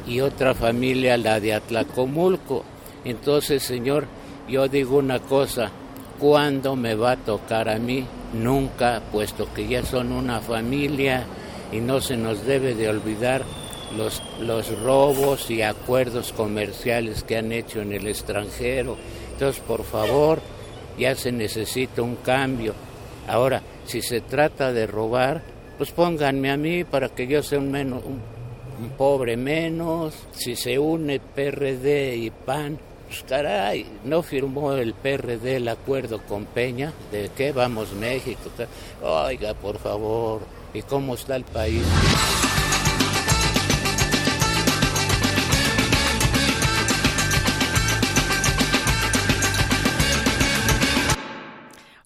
y otra familia, la de Atlacomulco. Entonces, señor, yo digo una cosa, ¿cuándo me va a tocar a mí? Nunca, puesto que ya son una familia y no se nos debe de olvidar los, los robos y acuerdos comerciales que han hecho en el extranjero. Entonces, por favor, ya se necesita un cambio. Ahora, si se trata de robar, pues pónganme a mí para que yo sea un, menos, un, un pobre menos. Si se une PRD y PAN, pues caray, no firmó el PRD el acuerdo con Peña. ¿De qué vamos México? Oiga, por favor, ¿y cómo está el país?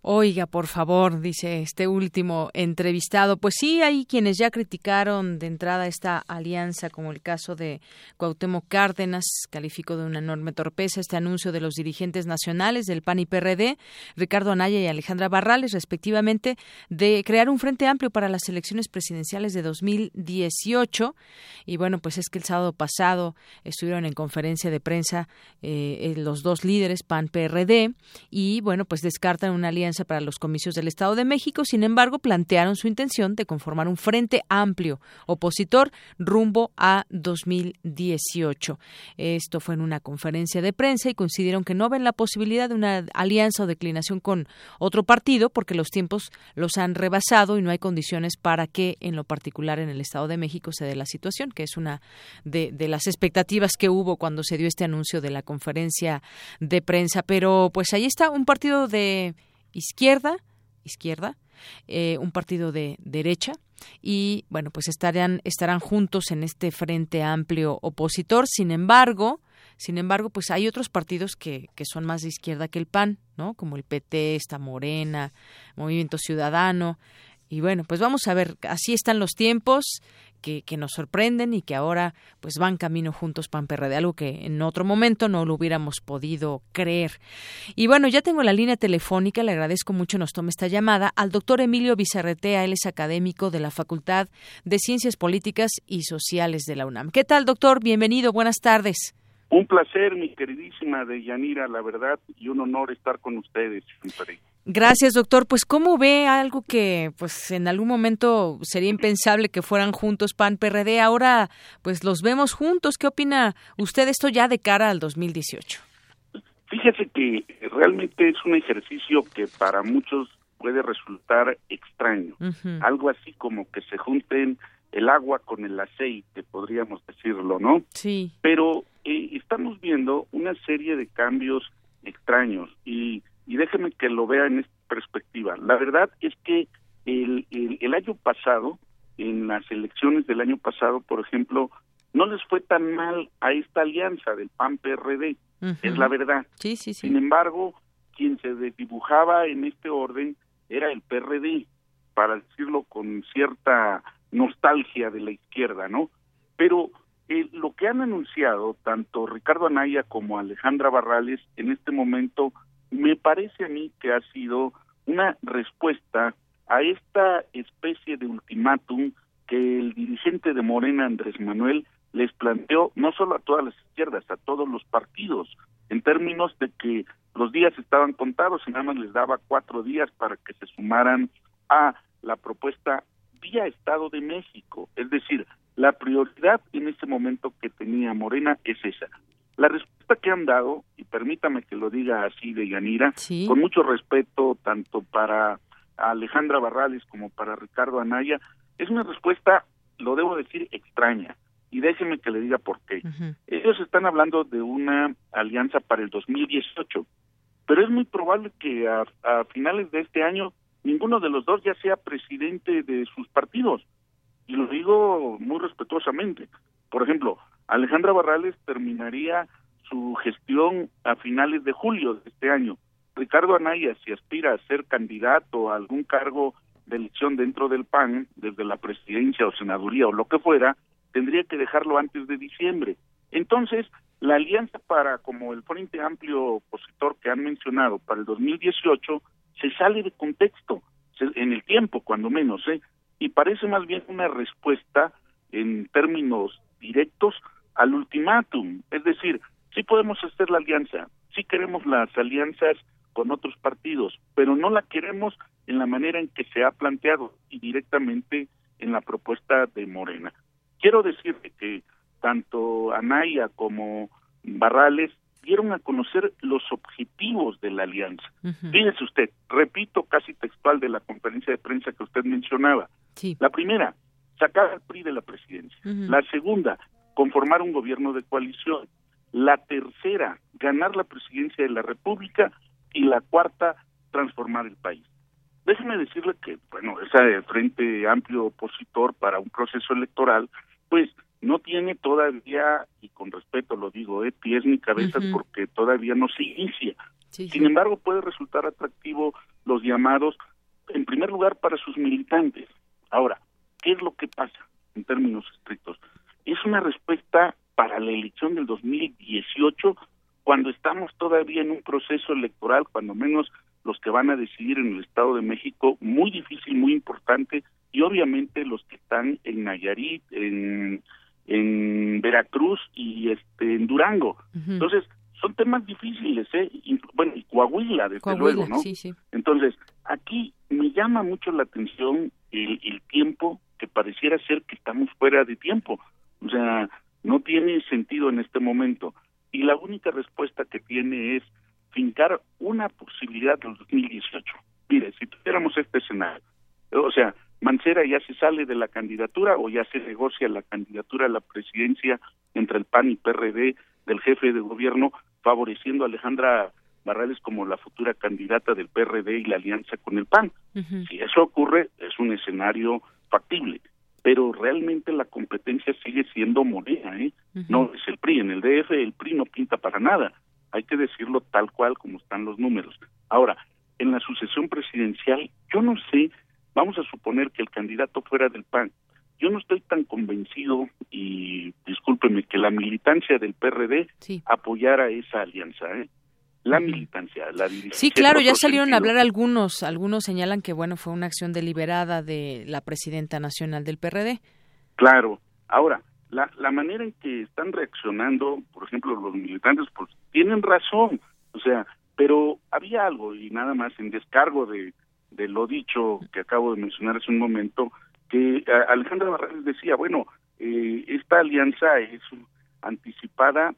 Oiga, por favor, dice este último entrevistado. Pues sí, hay quienes ya criticaron de entrada esta alianza, como el caso de Cuauhtémoc Cárdenas, calificó de una enorme torpeza este anuncio de los dirigentes nacionales del PAN y PRD, Ricardo Anaya y Alejandra Barrales, respectivamente, de crear un frente amplio para las elecciones presidenciales de 2018. Y bueno, pues es que el sábado pasado estuvieron en conferencia de prensa eh, los dos líderes, PAN-PRD, y bueno, pues descartan una alianza para los comicios del Estado de México. Sin embargo, plantearon su intención de conformar un frente amplio opositor rumbo a 2018. Esto fue en una conferencia de prensa y coincidieron que no ven la posibilidad de una alianza o declinación con otro partido porque los tiempos los han rebasado y no hay condiciones para que, en lo particular en el Estado de México, se dé la situación, que es una de las expectativas que hubo cuando se dio este anuncio de la conferencia de prensa. Pero pues ahí está un partido de izquierda, izquierda, eh, un partido de derecha y bueno pues estarán estarán juntos en este frente amplio opositor. Sin embargo, sin embargo, pues hay otros partidos que, que son más de izquierda que el PAN, ¿no? Como el PT, esta Morena, Movimiento Ciudadano. Y bueno, pues vamos a ver, así están los tiempos que, nos sorprenden y que ahora pues van camino juntos PAN PRD, algo que en otro momento no lo hubiéramos podido creer. Y bueno, ya tengo la línea telefónica, le agradezco mucho nos tome esta llamada al doctor Emilio Bizarretea, él es académico de la Facultad de Ciencias Políticas y Sociales de la UNAM. ¿Qué tal, doctor? Bienvenido, buenas tardes.
Un placer, mi queridísima Deyanira, la verdad, y un honor estar con ustedes siempre.
Gracias, doctor. Pues, ¿cómo ve algo que, pues, en algún momento sería impensable que fueran juntos PAN PRD? Ahora, pues, los vemos juntos. ¿Qué opina usted de esto ya de cara al 2018?
Fíjese que realmente es un ejercicio que para muchos puede resultar extraño. Algo así como que se junten el agua con el aceite, podríamos decirlo, ¿no?
Sí.
Pero eh, estamos viendo una serie de cambios extraños y y déjeme que lo vea en esta perspectiva. La verdad es que el, el, año pasado, en las elecciones del año pasado, por ejemplo, no les fue tan mal a esta alianza del PAN-PRD, es la verdad.
Sí, sí,
Sin embargo, quien se dibujaba en este orden era el PRD, para decirlo con cierta nostalgia de la izquierda, ¿no? Pero eh, lo que han anunciado tanto Ricardo Anaya como Alejandra Barrales en este momento me parece a mí que ha sido una respuesta a esta especie de ultimátum que el dirigente de Morena, Andrés Manuel, les planteó no solo a todas las izquierdas, a todos los partidos, en términos de que los días estaban contados y nada más les daba cuatro días para que se sumaran a la propuesta vía Estado de México. Es decir, la prioridad en este momento que tenía Morena es esa, la respuesta que han dado, y permítame que lo diga así de Yanira, con mucho respeto tanto para Alejandra Barrales como para Ricardo Anaya, es una respuesta, lo debo decir, extraña. Y déjeme que le diga por qué. Ellos están hablando de una alianza para el 2018, pero es muy probable que a, a finales de este año ninguno de los dos ya sea presidente de sus partidos. Y lo digo muy respetuosamente. Por ejemplo, Alejandra Barrales terminaría su gestión a finales de julio de este año. Ricardo Anaya, si aspira a ser candidato a algún cargo de elección dentro del PAN, desde la presidencia o senaduría o lo que fuera, tendría que dejarlo antes de diciembre. Entonces, la alianza para, como el Frente Amplio opositor que han mencionado, para el 2018, se sale de contexto, en el tiempo, cuando menos, ¿eh? Y parece más bien una respuesta en términos directos al ultimátum, es decir, sí podemos hacer la alianza, sí queremos las alianzas con otros partidos, pero no la queremos en la manera en que se ha planteado y directamente en la propuesta de Morena. Quiero decirle que tanto Anaya como Barrales dieron a conocer los objetivos de la alianza. Fíjese usted, repito casi textual de la conferencia de prensa que usted mencionaba. La primera, sacar al PRI de la presidencia. La segunda, conformar un gobierno de coalición. La tercera, ganar la presidencia de la República. Y la cuarta, transformar el país. Déjeme decirle que, bueno, ese frente amplio opositor para un proceso electoral, pues no tiene todavía, y con respeto lo digo, eh, pies ni cabezas porque todavía no se inicia. Sin embargo, puede resultar atractivo los llamados, en primer lugar, para sus militantes. Ahora, ¿qué es lo que pasa en términos estrictos? Es una respuesta para la elección del 2018 cuando estamos todavía en un proceso electoral, cuando menos los que van a decidir en el Estado de México, muy difícil, muy importante, y obviamente los que están en Nayarit, en, en Veracruz y este en Durango. Entonces, son temas difíciles, ¿eh? bueno, y Coahuila, desde luego, ¿no? Entonces, aquí me llama mucho la atención el, el tiempo que pareciera ser que estamos fuera de tiempo. O sea, no tiene sentido en este momento. Y la única respuesta que tiene es fincar una posibilidad del 2018. Mire, si tuviéramos este escenario, o sea, Mancera ya se sale de la candidatura o ya se negocia la candidatura a la presidencia entre el PAN y PRD del jefe de gobierno, favoreciendo a Alejandra Barrales como la futura candidata del PRD y la alianza con el PAN. Si eso ocurre, es un escenario factible, pero realmente la competencia sigue siendo moneda, ¿eh? No es el PRI. En el DF el PRI no pinta para nada. Hay que decirlo tal cual como están los números. Ahora, en la sucesión presidencial, yo no sé, vamos a suponer que el candidato fuera del PAN. Yo no estoy tan convencido, y discúlpeme, que la militancia del PRD apoyara esa alianza. ¿eh? La militancia, la
Sí, claro, ya salieron a hablar algunos, algunos señalan que bueno, fue una acción deliberada de la presidenta nacional del PRD.
Claro. Ahora, la, la manera en que están reaccionando, por ejemplo, los militantes, pues tienen razón, o sea, pero había algo y nada más en descargo de, de lo dicho que acabo de mencionar hace un momento, que Alejandra Barrales decía, bueno, eh, esta alianza es anticipada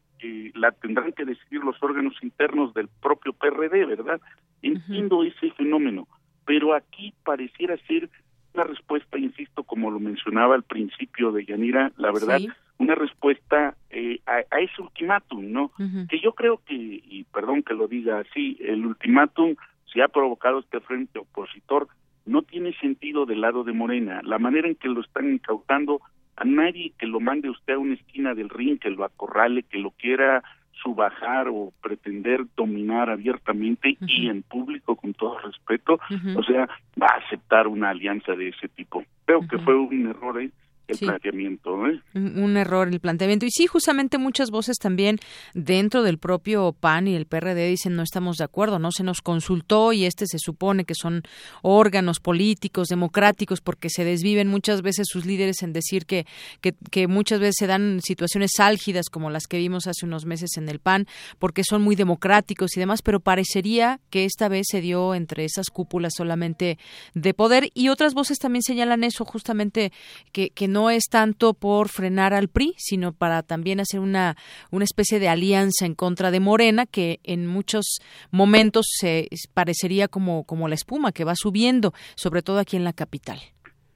la tendrán que decidir los órganos internos del propio PRD, ¿verdad? Entiendo ese fenómeno, pero aquí pareciera ser una respuesta, insisto, como lo mencionaba al principio de Yanira, la verdad, una respuesta eh, a, ese ultimátum, ¿no? Que yo creo que, y perdón que lo diga así, el ultimátum se ha provocado este frente opositor, no tiene sentido del lado de Morena. La manera en que lo están incautando a nadie que lo mande usted a una esquina del ring, que lo acorrale, que lo quiera subajar o pretender dominar abiertamente y en público con todo respeto, o sea, va a aceptar una alianza de ese tipo. Creo que fue un error ¿eh? El planteamiento. ¿eh?
Un error el planteamiento. Y sí, justamente muchas voces también dentro del propio PAN y el PRD dicen no estamos de acuerdo, no se nos consultó y este se supone que son órganos políticos, democráticos, porque se desviven muchas veces sus líderes en decir que, que, que muchas veces se dan situaciones álgidas como las que vimos hace unos meses en el PAN, porque son muy democráticos y demás, pero parecería que esta vez se dio entre esas cúpulas solamente de poder y otras voces también señalan eso, justamente que, que no no es tanto por frenar al PRI, sino para también hacer una, una especie de alianza en contra de Morena, que en muchos momentos se parecería como, como la espuma que va subiendo, sobre todo aquí en la capital.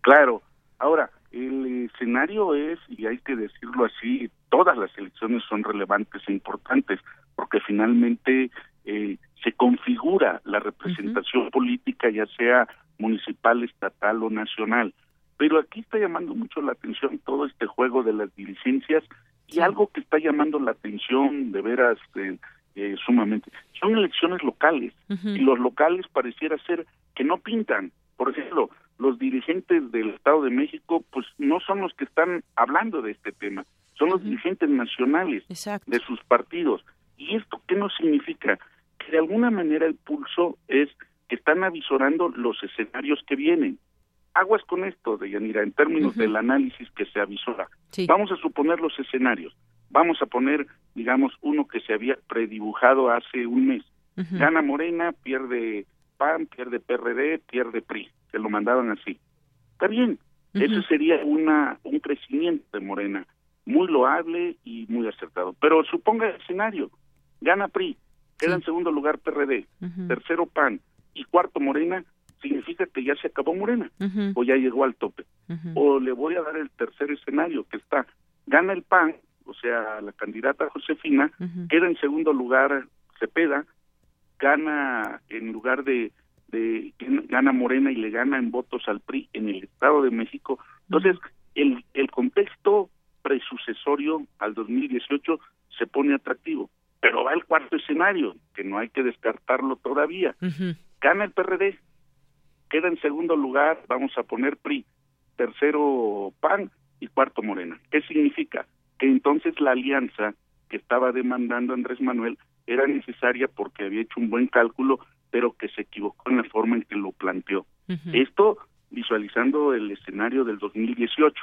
Claro. Ahora, el escenario es, y hay que decirlo así, todas las elecciones son relevantes e importantes, porque finalmente eh, se configura la representación política, ya sea municipal, estatal o nacional. Pero aquí está llamando mucho la atención todo este juego de las diligencias y algo que está llamando la atención de veras eh, eh, sumamente son elecciones locales y los locales pareciera ser que no pintan. Por ejemplo, los dirigentes del Estado de México pues no son los que están hablando de este tema, son los dirigentes nacionales de sus partidos. ¿Y esto qué nos significa? Que de alguna manera el pulso es que están avisorando los escenarios que vienen aguas con esto, de Yanira, en términos del análisis que se avisora. Vamos a suponer los escenarios. Vamos a poner, digamos, uno que se había predibujado hace un mes. Gana Morena, pierde PAN, pierde PRD, pierde PRI. Se lo mandaban así. Está bien. Ese sería una un crecimiento de Morena muy loable y muy acertado. Pero suponga el escenario. Gana PRI, queda en segundo lugar PRD, tercero PAN y cuarto Morena significa que ya se acabó Morena o ya llegó al tope. O le voy a dar el tercer escenario que está, gana el PAN, o sea, la candidata Josefina, queda en segundo lugar Cepeda, gana en lugar de, de gana Morena y le gana en votos al PRI en el Estado de México. Entonces, el, el contexto presucesorio al 2018 se pone atractivo. Pero va el cuarto escenario, que no hay que descartarlo todavía gana el PRD, queda en segundo lugar, vamos a poner PRI, tercero PAN y cuarto Morena. ¿Qué significa? Que entonces la alianza que estaba demandando Andrés Manuel era necesaria porque había hecho un buen cálculo, pero que se equivocó en la forma en que lo planteó. Esto visualizando el escenario del 2018.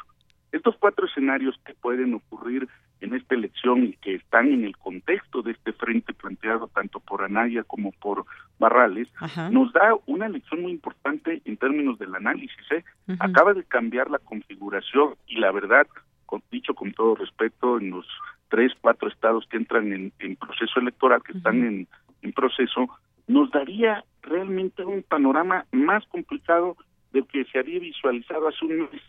Estos cuatro escenarios que pueden ocurrir en esta elección y que están en el contexto de este frente planteado tanto por Anaya como por Barrales, nos da una elección muy importante en términos del análisis. ¿eh? Acaba de cambiar la configuración y la verdad, con, dicho con todo respeto, en los tres, cuatro estados que entran en, proceso electoral, que están en, en proceso, nos daría realmente un panorama más complicado del que se había visualizado hace un mes,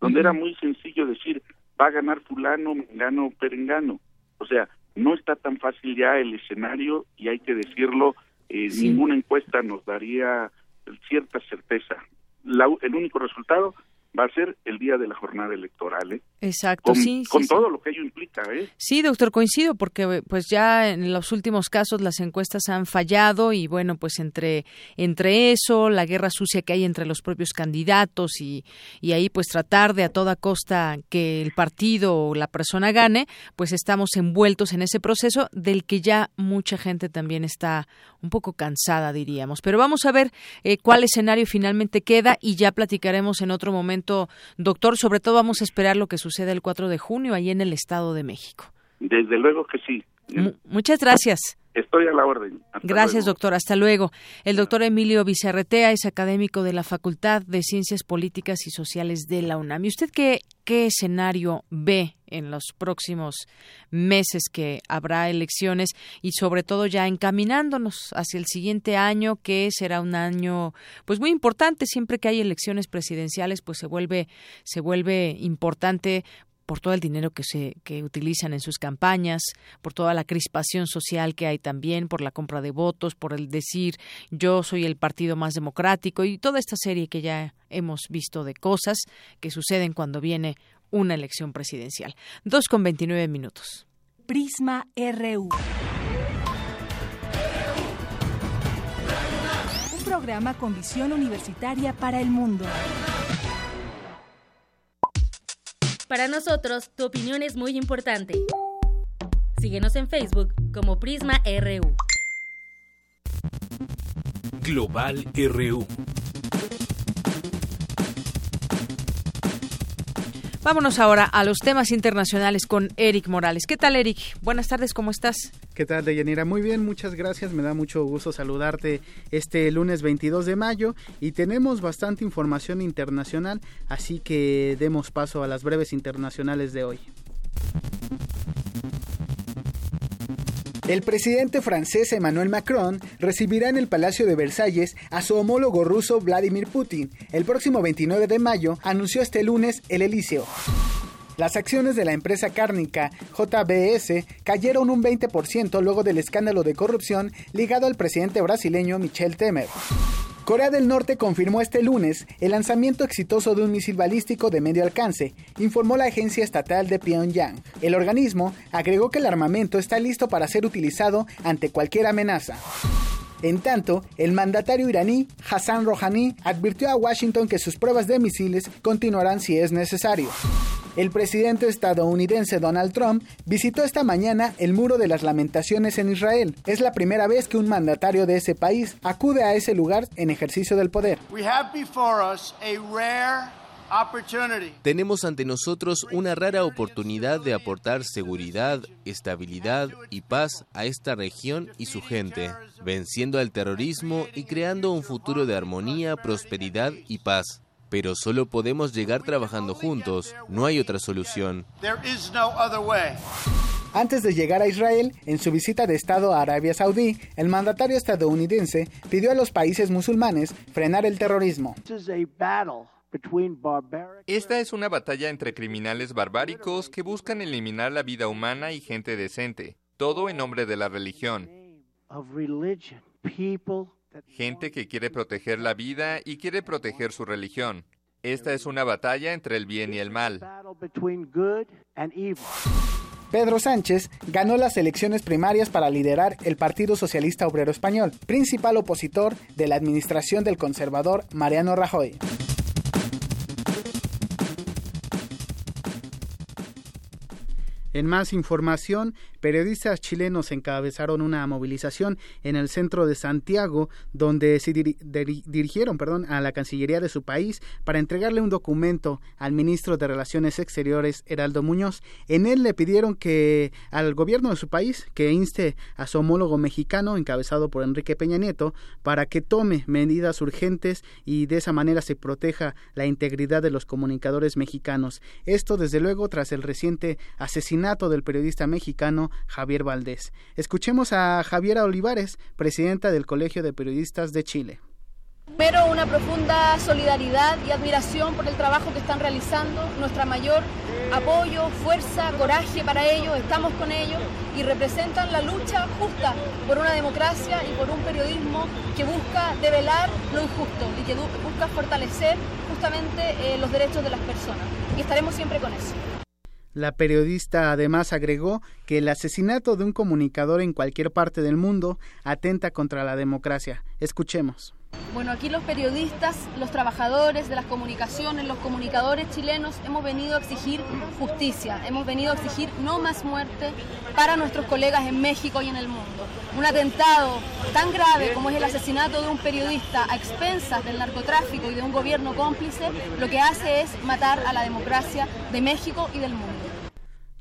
donde era muy sencillo decir, va a ganar fulano, mengano, perengano. O sea, no está tan fácil ya el escenario y hay que decirlo, eh, ninguna encuesta nos daría cierta certeza. el único resultado va a ser el día de la jornada electoral. ¿eh?
Exacto,
con,
sí.
Con todo lo que ello implica. ¿eh?
Sí, doctor, coincido, porque pues ya en los últimos casos las encuestas han fallado y bueno, pues entre, entre eso, la guerra sucia que hay entre los propios candidatos y, y ahí pues tratar de a toda costa que el partido o la persona gane, pues estamos envueltos en ese proceso del que ya mucha gente también está un poco cansada, diríamos. Pero vamos a ver eh, cuál escenario finalmente queda y ya platicaremos en otro momento, doctor. Sobre todo vamos a esperar lo que suceda el 4 de junio ahí en el Estado de México.
Desde luego que sí.
muchas gracias.
Estoy a la orden.
Gracias, doctor. Hasta luego. El doctor Emilio Vicerretea es académico de la Facultad de Ciencias Políticas y Sociales de la UNAM. ¿Y usted qué, qué escenario ve en los próximos meses que habrá elecciones y sobre todo ya encaminándonos hacia el siguiente año que será un año pues muy importante siempre que hay elecciones presidenciales pues se vuelve se vuelve importante por todo el dinero que se que utilizan en sus campañas, por toda la crispación social que hay también, por la compra de votos, por el decir yo soy el partido más democrático y toda esta serie que ya hemos visto de cosas que suceden cuando viene una elección presidencial. Dos con veintinueve minutos.
Prisma RU. Un programa con visión universitaria para el mundo.
Para nosotros, tu opinión es muy importante. Síguenos en Facebook como Prisma RU.
Global RU.
Vámonos ahora a los temas internacionales con Eric Morales. ¿Qué tal, Eric? Buenas tardes, ¿cómo estás?
¿Qué tal, Deyanira? Muy bien, muchas gracias. Me da mucho gusto saludarte este lunes 22 de mayo y tenemos bastante información internacional, así que demos paso a las breves internacionales de hoy. El presidente francés Emmanuel Macron recibirá en el Palacio de Versalles a su homólogo ruso Vladimir Putin. El próximo 29 de mayo anunció este lunes el Elíseo. Las acciones de la empresa cárnica JBS cayeron un 20% luego del escándalo de corrupción ligado al presidente brasileño Michel Temer. Corea del Norte confirmó este lunes el lanzamiento exitoso de un misil balístico de medio alcance, informó la agencia estatal de Pyongyang. El organismo agregó que el armamento está listo para ser utilizado ante cualquier amenaza. En tanto, el mandatario iraní Hassan Rouhani advirtió a Washington que sus pruebas de misiles continuarán si es necesario. El presidente estadounidense Donald Trump visitó esta mañana el Muro de las Lamentaciones en Israel. Es la primera vez que un mandatario de ese país acude a ese lugar en ejercicio del poder.
Tenemos ante nosotros una rara oportunidad de aportar seguridad, estabilidad y paz a esta región y su gente, venciendo al terrorismo y creando un futuro de armonía, prosperidad y paz. Pero solo podemos llegar trabajando juntos, no hay otra solución.
Antes de llegar a Israel, en su visita de Estado a Arabia Saudí, el mandatario estadounidense pidió a los países musulmanes frenar el terrorismo.
Esta es una batalla entre criminales barbáricos que buscan eliminar la vida humana y gente decente, todo en nombre de la religión. Gente que quiere proteger la vida y quiere proteger su religión. Esta es una batalla entre el bien y el mal.
Pedro Sánchez ganó las elecciones primarias para liderar el Partido Socialista Obrero Español, principal opositor de la administración del conservador Mariano Rajoy. En más información, periodistas chilenos encabezaron una movilización en el centro de Santiago, donde se dirigieron perdón, a la Cancillería de su país para entregarle un documento al ministro de Relaciones Exteriores, Heraldo Muñoz. En él le pidieron que al gobierno de su país que inste a su homólogo mexicano, encabezado por Enrique Peña Nieto, para que tome medidas urgentes y de esa manera se proteja la integridad de los comunicadores mexicanos. Esto, desde luego, tras el reciente asesinato del periodista mexicano Javier Valdés. Escuchemos a Javiera Olivares, presidenta del Colegio de Periodistas de Chile.
Primero, una profunda solidaridad y admiración por el trabajo que están realizando, nuestra mayor apoyo, fuerza, coraje para ellos, estamos con ellos y representan la lucha justa por una democracia y por un periodismo que busca develar lo injusto y que busca fortalecer justamente eh, los derechos de las personas. Y estaremos siempre con eso.
La periodista además agregó que el asesinato de un comunicador en cualquier parte del mundo atenta contra la democracia. Escuchemos.
Bueno, aquí los periodistas, los trabajadores de las comunicaciones, los comunicadores chilenos hemos venido a exigir justicia, hemos venido a exigir no más muerte para nuestros colegas en México y en el mundo. Un atentado tan grave como es el asesinato de un periodista a expensas del narcotráfico y de un gobierno cómplice, lo que hace es matar a la democracia de México y del mundo.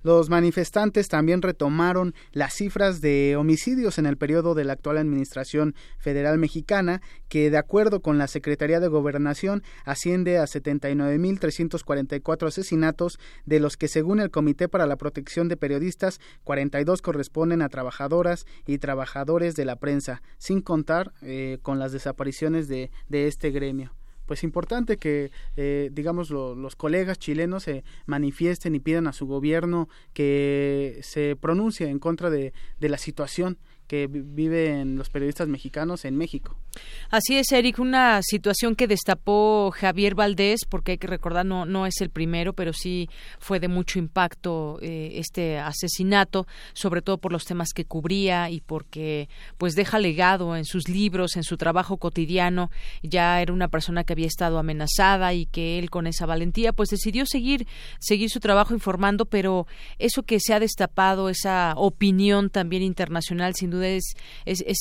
Los manifestantes también retomaron las cifras de homicidios en el periodo de la actual Administración Federal Mexicana, que de acuerdo con la Secretaría de Gobernación asciende a 79.344 asesinatos, de los que según el Comité para la Protección de Periodistas, 42 corresponden a trabajadoras y trabajadores de la prensa, sin contar eh, con las desapariciones de este gremio pues importante que eh, digamos los colegas chilenos se manifiesten y pidan a su gobierno que se pronuncie en contra de, de la situación que viven los periodistas mexicanos en México.
Así es, Eric, una situación que destapó Javier Valdés, porque hay que recordar, no, no es el primero, pero sí fue de mucho impacto eh, este asesinato, sobre todo por los temas que cubría y porque pues deja legado en sus libros, en su trabajo cotidiano. Ya era una persona que había estado amenazada y que él con esa valentía pues decidió seguir, seguir su trabajo informando, pero eso que se ha destapado, esa opinión también internacional, sin duda es,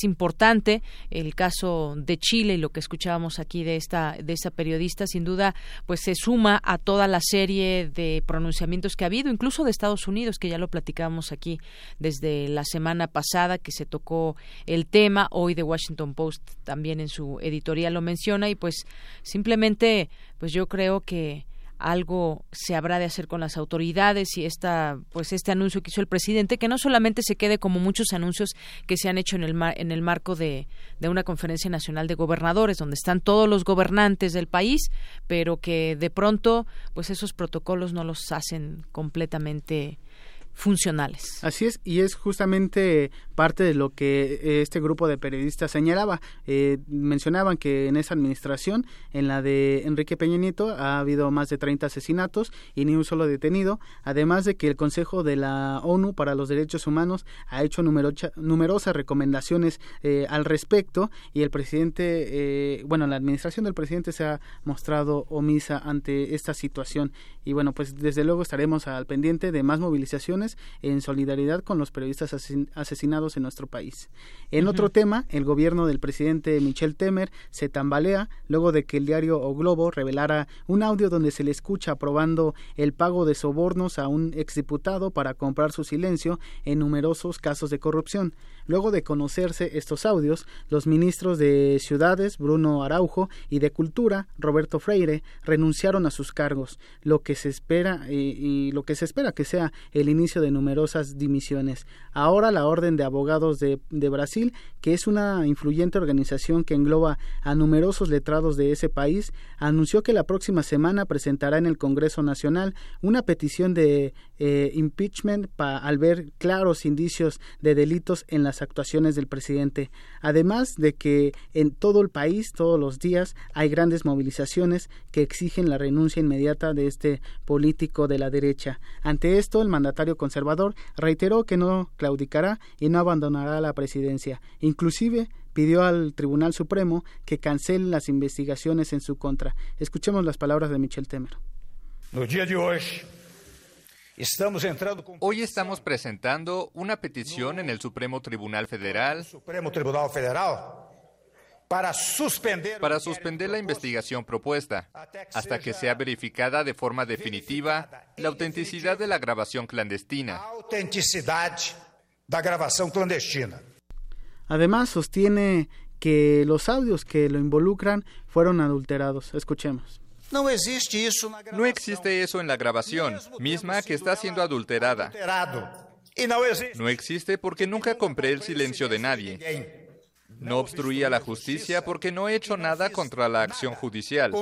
importante. El caso de Chile y lo que escuchábamos aquí de esta, de esta periodista, sin duda, pues se suma a toda la serie de pronunciamientos que ha habido, incluso de Estados Unidos, que ya lo platicábamos aquí desde la semana pasada, que se tocó el tema. Hoy The Washington Post también en su editorial lo menciona y pues simplemente, pues yo creo que algo se habrá de hacer con las autoridades y esta pues este anuncio que hizo el presidente que no solamente se quede como muchos anuncios que se han hecho en el en el marco de, de una conferencia nacional de gobernadores donde están todos los gobernantes del país pero que de pronto pues esos protocolos no los hacen completamente funcionales.
Así es, y es justamente parte de lo que eh, este grupo de periodistas señalaba. Eh, mencionaban que en esa administración, en la de Enrique Peña Nieto, ha habido más de 30 asesinatos y ni un solo detenido, además de que el Consejo de la ONU para los Derechos Humanos ha hecho numerosas recomendaciones eh, al respecto y el presidente, bueno, la administración del presidente se ha mostrado omisa ante esta situación. Y bueno, pues desde luego estaremos al pendiente de más movilizaciones en solidaridad con los periodistas asesinados en nuestro país. En otro tema, el gobierno del presidente Michel Temer se tambalea luego de que el diario O Globo revelara un audio donde se le escucha aprobando el pago de sobornos a un exdiputado para comprar su silencio en numerosos casos de corrupción. Luego de conocerse estos audios, los ministros de Ciudades, Bruno Araujo, y de Cultura, Roberto Freire, renunciaron a sus cargos, lo que se espera y lo que se espera que sea el inicio de numerosas dimisiones. Ahora la Orden de Abogados de, de, Brasil, que es una influyente organización que engloba a numerosos letrados de ese país, anunció que la próxima semana presentará en el Congreso Nacional una petición de eh, impeachment al ver claros indicios de delitos en la las actuaciones del presidente, además de que en todo el país, todos los días, hay grandes movilizaciones que exigen la renuncia inmediata de este político de la derecha. Ante esto, el mandatario conservador reiteró que no claudicará y no abandonará la presidencia. Inclusive pidió al Tribunal Supremo que cancele las investigaciones en su contra. Escuchemos las palabras de Michel Temer.
Hoy estamos presentando una petición en el Supremo Tribunal Federal para suspender, para suspender la investigación propuesta hasta que sea verificada de forma definitiva la autenticidad de la grabación clandestina.
Además, sostiene que los audios que lo involucran fueron adulterados. Escuchemos.
No existe eso en la grabación, misma que está siendo adulterada. No existe porque nunca compré el silencio de nadie. No obstruía la justicia porque no he hecho nada contra la acción judicial.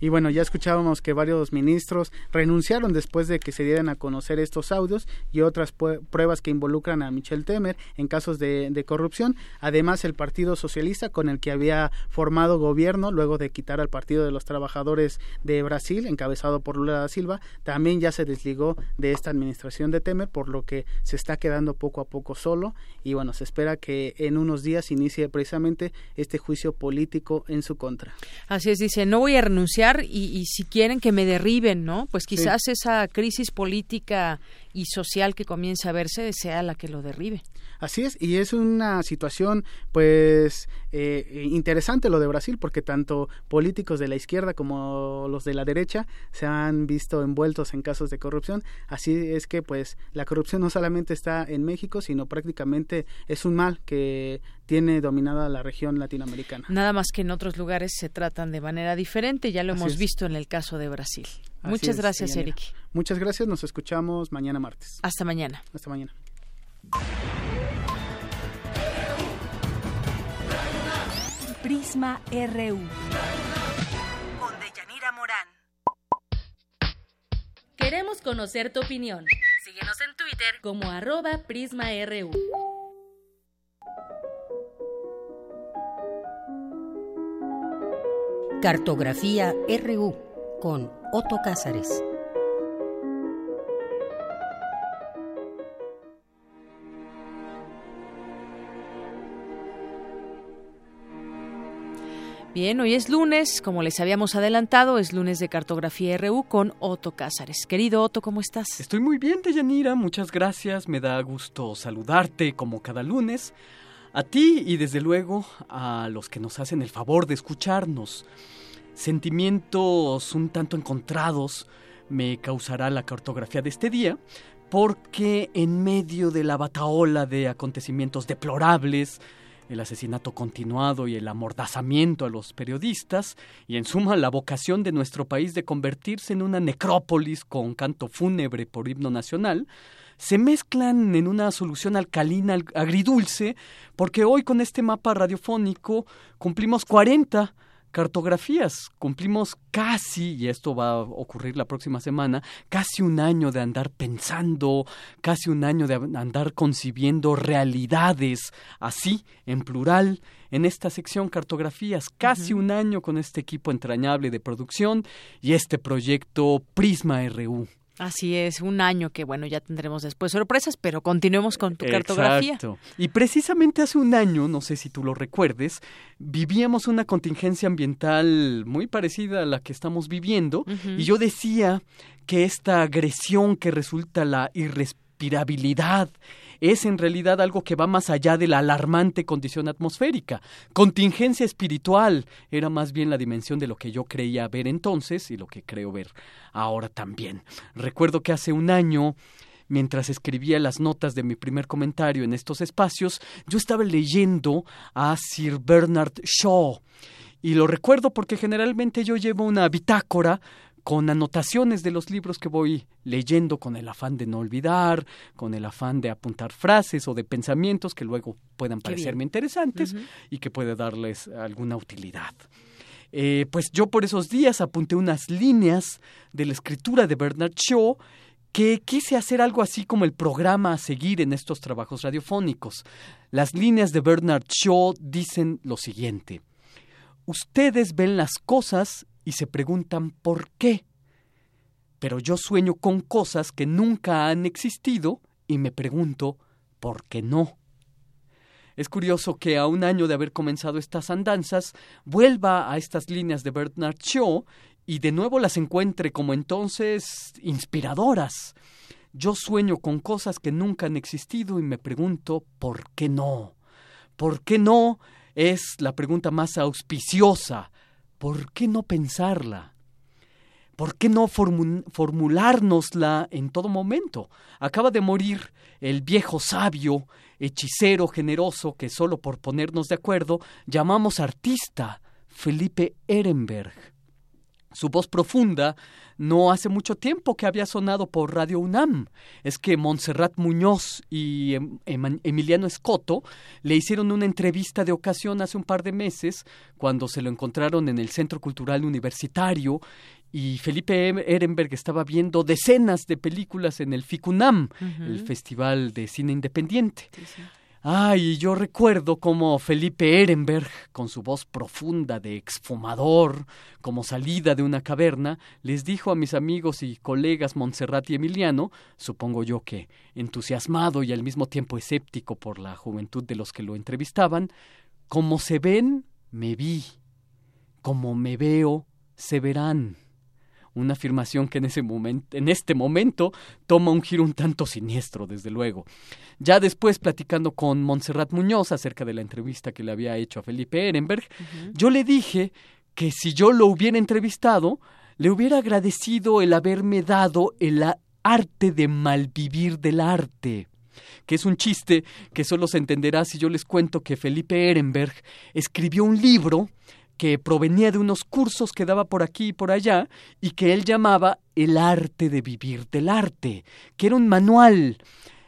Y bueno, ya escuchábamos que varios ministros renunciaron después de que se dieran a conocer estos audios y otras pruebas que involucran a Michel Temer en casos de, corrupción. Además, el Partido Socialista, con el que había formado gobierno luego de quitar al Partido de los Trabajadores de Brasil, encabezado por Lula da Silva, también ya se desligó de esta administración de Temer, por lo que se está quedando poco a poco solo. Y bueno, se espera que en unos días inicie precisamente este juicio político en su contra.
Así es, dice, no voy a renunciar y, si quieren que me derriben, ¿no? Pues quizás esa crisis política y social que comienza a verse sea la que lo derribe.
Así es, y es una situación pues eh, interesante lo de Brasil porque tanto políticos de la izquierda como los de la derecha se han visto envueltos en casos de corrupción. Así es que pues la corrupción no solamente está en México, sino prácticamente es un mal que tiene dominada la región latinoamericana.
Nada más que en otros lugares se tratan de manera diferente, ya lo hemos visto en el caso de Brasil. Muchas gracias, Eric.
Muchas gracias, nos escuchamos mañana martes.
Hasta mañana.
Hasta mañana.
Prisma RU.
Con Deyanira Morán. Queremos conocer tu opinión. Síguenos en Twitter como arroba PrismaRU. Cartografía RU con Otto Cázares.
Bien, hoy es lunes, como les habíamos adelantado, es lunes de Cartografía RU con Otto Cázares. Querido Otto, ¿cómo estás?
Estoy muy bien, Deyanira, muchas gracias. Me da gusto saludarte como cada lunes. A ti y desde luego a los que nos hacen el favor de escucharnos. Sentimientos un tanto encontrados me causará la cartografía de este día, porque en medio de la bataola de acontecimientos deplorables, el asesinato continuado y el amordazamiento a los periodistas, y en suma la vocación de nuestro país de convertirse en una necrópolis con canto fúnebre por himno nacional, se mezclan en una solución alcalina agridulce, porque hoy con este mapa radiofónico cumplimos 40 cartografías. Cumplimos casi, y esto va a ocurrir la próxima semana, casi un año de andar pensando, casi un año de andar concibiendo realidades así, en plural, en esta sección cartografías, casi un año con este equipo entrañable de producción y este proyecto Prisma RU.
Así es, un año que bueno, ya tendremos después sorpresas, pero continuemos con tu cartografía.
Exacto. Y precisamente hace un año, no sé si tú lo recuerdes, vivíamos una contingencia ambiental muy parecida a la que estamos viviendo y yo decía que esta agresión que resulta la irrespirabilidad es en realidad algo que va más allá de la alarmante condición atmosférica. Contingencia espiritual era más bien la dimensión de lo que yo creía ver entonces y lo que creo ver ahora también. Recuerdo que hace un año mientras escribía las notas de mi primer comentario en estos espacios, yo estaba leyendo a Sir Bernard Shaw. Y lo recuerdo porque generalmente yo llevo una bitácora con anotaciones de los libros que voy leyendo con el afán de no olvidar, con el afán de apuntar frases o de pensamientos que luego puedan parecerme interesantes y que puede darles alguna utilidad. Eh, pues yo por esos días apunté unas líneas de la escritura de Bernard Shaw que quise hacer algo así como el programa a seguir en estos trabajos radiofónicos. Las líneas de Bernard Shaw dicen lo siguiente. Ustedes ven las cosas y se preguntan por qué. Pero yo sueño con cosas que nunca han existido y me pregunto por qué no. Es curioso que a un año de haber comenzado estas andanzas vuelva a estas líneas de Bernard Shaw y de nuevo las encuentre como entonces inspiradoras. Yo sueño con cosas que nunca han existido y me pregunto ¿por qué no? ¿Por qué no? Es la pregunta más auspiciosa. ¿Por qué no pensarla? ¿Por qué no formulárnosla en todo momento? Acaba de morir el viejo sabio, hechicero generoso que solo por ponernos de acuerdo llamamos artista, Felipe Ehrenberg. Su voz profunda no hace mucho tiempo que había sonado por Radio UNAM. Es que Montserrat Muñoz y em-, Emiliano Escoto le hicieron una entrevista de ocasión hace un par de meses cuando se lo encontraron en el Centro Cultural Universitario y Felipe Ehrenberg estaba viendo decenas de películas en el FICUNAM, el Festival de Cine Independiente. Ay, yo recuerdo cómo Felipe Ehrenberg, con su voz profunda de exfumador, como salida de una caverna, les dijo a mis amigos y colegas Montserrat y Emiliano, supongo yo que entusiasmado y al mismo tiempo escéptico por la juventud de los que lo entrevistaban, como se ven, me vi, como me veo, se verán una afirmación que en, ese momento, en este momento toma un giro un tanto siniestro, desde luego. Ya después, platicando con Montserrat Muñoz acerca de la entrevista que le había hecho a Felipe Ehrenberg, yo le dije que si yo lo hubiera entrevistado, le hubiera agradecido el haberme dado el arte de malvivir del arte que es un chiste que solo se entenderá si yo les cuento que Felipe Ehrenberg escribió un libro que provenía de unos cursos que daba por aquí y por allá y que él llamaba El arte de vivir del arte, que era un manual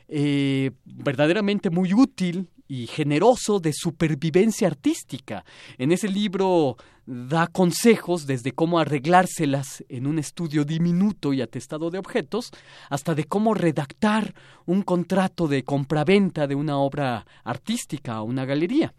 eh, verdaderamente muy útil y generoso de supervivencia artística. En ese libro da consejos desde cómo arreglárselas en un estudio diminuto y atestado de objetos, hasta de cómo redactar un contrato de compraventa de una obra artística a una galería.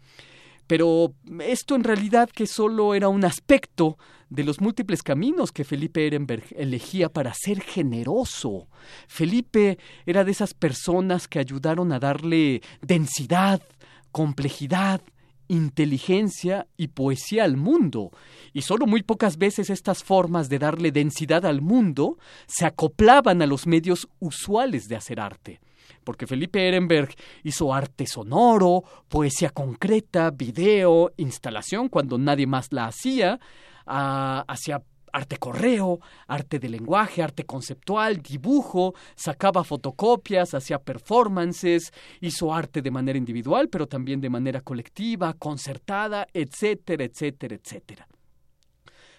Pero esto en realidad que solo era un aspecto de los múltiples caminos que Felipe Ehrenberg elegía para ser generoso. Felipe era de esas personas que ayudaron a darle densidad, complejidad, inteligencia y poesía al mundo, y solo muy pocas veces estas formas de darle densidad al mundo se acoplaban a los medios usuales de hacer arte porque Felipe Ehrenberg hizo arte sonoro, poesía concreta, video, instalación cuando nadie más la hacía, ah, hacía arte correo, arte de lenguaje, arte conceptual, dibujo, sacaba fotocopias, hacía performances, hizo arte de manera individual, pero también de manera colectiva, concertada, etcétera, etcétera, etcétera.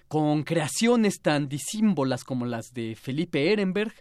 Con creaciones tan disímbolas como las de Felipe Ehrenberg,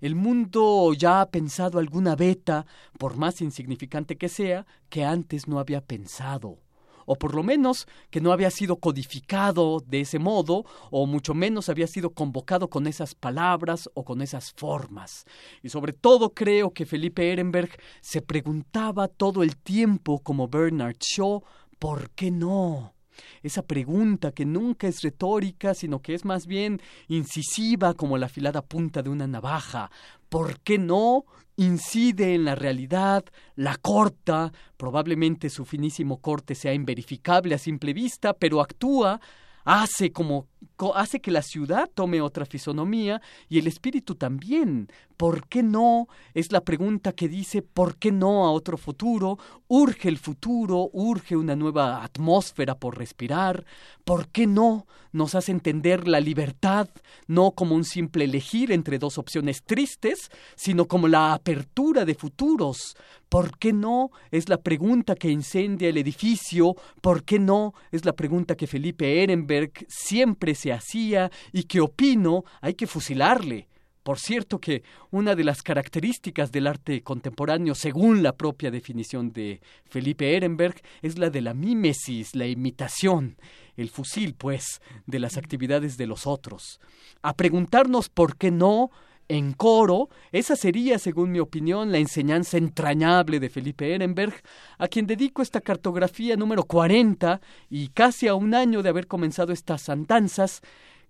el mundo ya ha pensado alguna beta, por más insignificante que sea, que antes no había pensado o por lo menos que no había sido codificado de ese modo, o mucho menos había sido convocado con esas palabras o con esas formas. Y sobre todo creo que Felipe Ehrenberg se preguntaba todo el tiempo, como Bernard Shaw, ¿por qué no? Esa pregunta que nunca es retórica, sino que es más bien incisiva como la afilada punta de una navaja. ¿Por qué no? incide en la realidad, la corta, probablemente su finísimo corte sea inverificable a simple vista, pero actúa, hace como hace que la ciudad tome otra fisonomía y el espíritu también. ¿Por qué no? Es la pregunta que dice ¿por qué no a otro futuro? Urge el futuro, urge una nueva atmósfera por respirar. ¿Por qué no? Nos hace entender la libertad no como un simple elegir entre dos opciones tristes, sino como la apertura de futuros. ¿Por qué no? Es la pregunta que incendia el edificio. ¿Por qué no? Es la pregunta que Felipe Ehrenberg siempre se hacía y que opino hay que fusilarle. Por cierto que una de las características del arte contemporáneo, según la propia definición de Felipe Ehrenberg, es la de la mímesis, la imitación, el fusil, pues, de las actividades de los otros. A preguntarnos por qué no en coro. Esa sería, según mi opinión, la enseñanza entrañable de Felipe Ehrenberg, a quien dedico esta cartografía número 40 y casi a un año de haber comenzado estas andanzas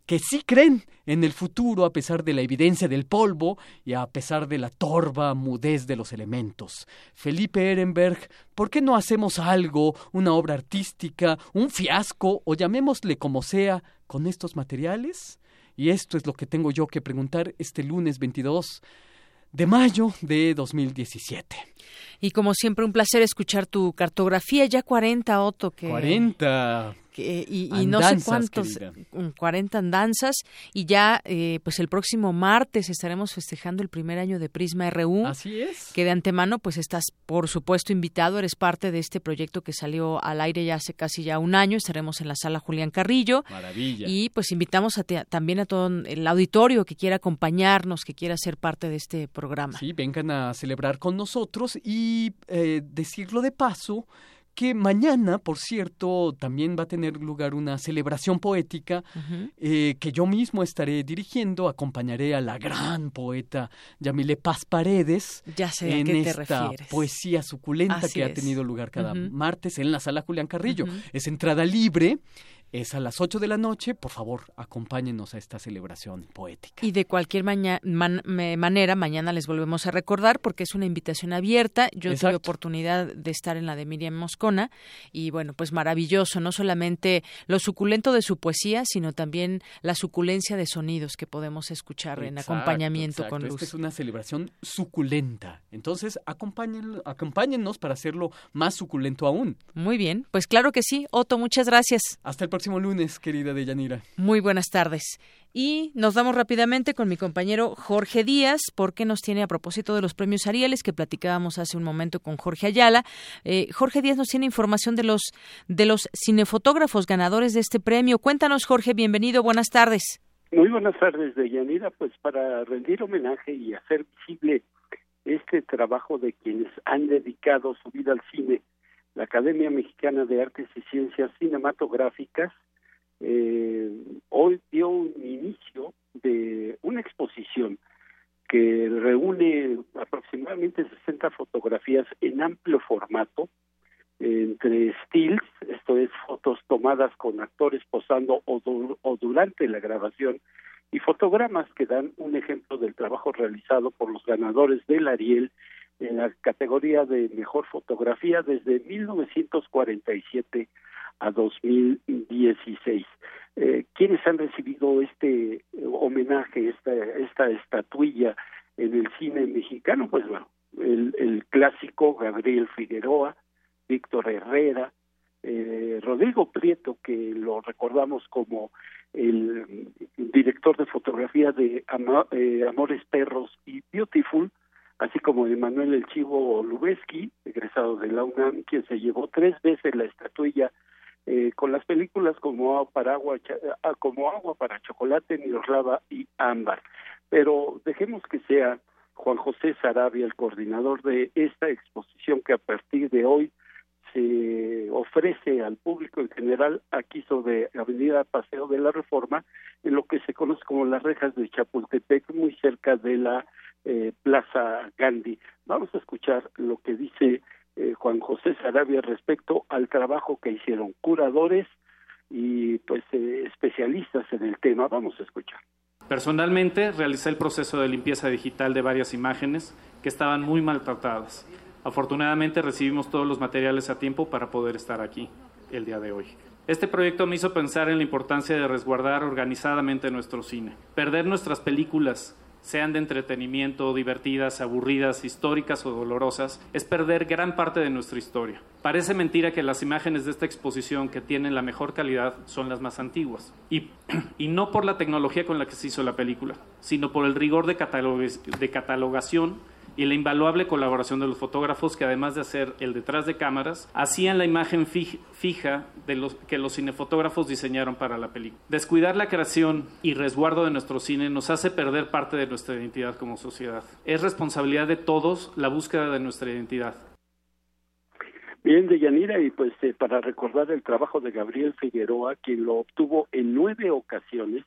que sí creen en el futuro a pesar de la evidencia del polvo y a pesar de la torva mudez de los elementos. Felipe Ehrenberg, ¿por qué no hacemos algo, una obra artística, un fiasco o llamémosle como sea, con estos materiales? Y esto es lo que tengo yo que preguntar este lunes 22 de mayo de 2017.
Y como siempre, un placer escuchar tu cartografía, ya 40, Otto. Que...
40
y, no sé cuántos, 40 andanzas y ya eh, pues el próximo martes estaremos festejando el primer año de Prisma RU.
Así es.
Que de antemano pues estás por supuesto invitado, eres parte de este proyecto que salió al aire ya hace casi ya un año, estaremos en la sala Julián Carrillo.
Maravilla.
Y pues invitamos a también a todo el auditorio que quiera acompañarnos, que quiera ser parte de este programa.
Sí, vengan a celebrar con nosotros y eh, decirlo de paso, que mañana, por cierto, también va a tener lugar una celebración poética eh, que yo mismo estaré dirigiendo. Acompañaré a la gran poeta Yamile Paz Paredes
ya sé
en
qué te
esta
refieres.
poesía suculenta que ha tenido lugar cada martes en la sala Julián Carrillo. Es entrada libre es a las 8 de la noche. Por favor, acompáñenos a esta celebración poética.
Y de cualquier manera, mañana les volvemos a recordar porque es una invitación abierta. Yo tuve oportunidad de estar en la de Miriam Moscona y bueno, pues maravilloso, no solamente lo suculento de su poesía, sino también la suculencia de sonidos que podemos escuchar en acompañamiento con luz.
Esta es una celebración suculenta. Entonces, acompáñennos para hacerlo más suculento aún.
Muy bien, pues claro que sí. Otto, muchas gracias.
Hasta el próximo lunes, querida Deyanira.
Muy buenas tardes. Y nos vamos rápidamente con mi compañero Jorge Díaz, porque nos tiene a propósito de los premios Arieles que platicábamos hace un momento con Jorge Ayala. Eh, Jorge Díaz nos tiene información de los de los cinefotógrafos ganadores de este premio. Cuéntanos, Jorge, bienvenido, buenas tardes.
Muy buenas tardes, Deyanira. Pues para rendir homenaje y hacer visible este trabajo de quienes han dedicado su vida al cine la Academia Mexicana de Artes y Ciencias Cinematográficas eh, hoy dio un inicio de una exposición que reúne aproximadamente 60 fotografías en amplio formato, entre stills, esto es fotos tomadas con actores posando o, o, durante la grabación, y fotogramas que dan un ejemplo del trabajo realizado por los ganadores del Ariel en la categoría de mejor fotografía desde 1947 a 2016. Eh, ¿Quiénes han recibido este eh, homenaje, esta, esta estatuilla en el cine mexicano? Pues bueno, el, el clásico Gabriel Figueroa, Víctor Herrera, eh, Rodrigo Prieto, que lo recordamos como el director de fotografía de eh, Amores Perros y Beautiful, así como Emanuel El Chivo Lubeski, egresado de la UNAM, quien se llevó tres veces la estatuilla eh, con las películas como para agua, ah, como agua para chocolate, Miroslava y Ámbar. Pero dejemos que sea Juan José Sarabia el coordinador de esta exposición que a partir de hoy se ofrece al público en general aquí sobre Avenida Paseo de la Reforma, en lo que se conoce como las rejas de Chapultepec, muy cerca de la eh, Plaza Gandhi. Vamos a escuchar lo que dice eh, Juan José Sarabia respecto al trabajo que hicieron curadores y pues eh, especialistas en el tema. Vamos a escuchar.
Personalmente realicé el proceso de limpieza digital de varias imágenes que estaban muy maltratadas. Afortunadamente recibimos todos los materiales a tiempo para poder estar aquí el día de hoy. Este proyecto me hizo pensar en la importancia de resguardar organizadamente nuestro cine. Perder nuestras películas sean de entretenimiento, divertidas, aburridas, históricas o dolorosas, es perder gran parte de nuestra historia. Parece mentira que las imágenes de esta exposición que tienen la mejor calidad son las más antiguas. Y, [clears throat] y no por la tecnología con la que se hizo la película, sino por el rigor de, de catalogación y la invaluable colaboración de los fotógrafos que además de hacer el detrás de cámaras, hacían la imagen fija de los que los cinefotógrafos diseñaron para la película. Descuidar la creación y resguardo de nuestro cine nos hace perder parte de nuestra identidad como sociedad. Es responsabilidad de todos la búsqueda de nuestra identidad.
Bien, de Yanira, y pues eh, para recordar el trabajo de Gabriel Figueroa, quien lo obtuvo en nueve ocasiones,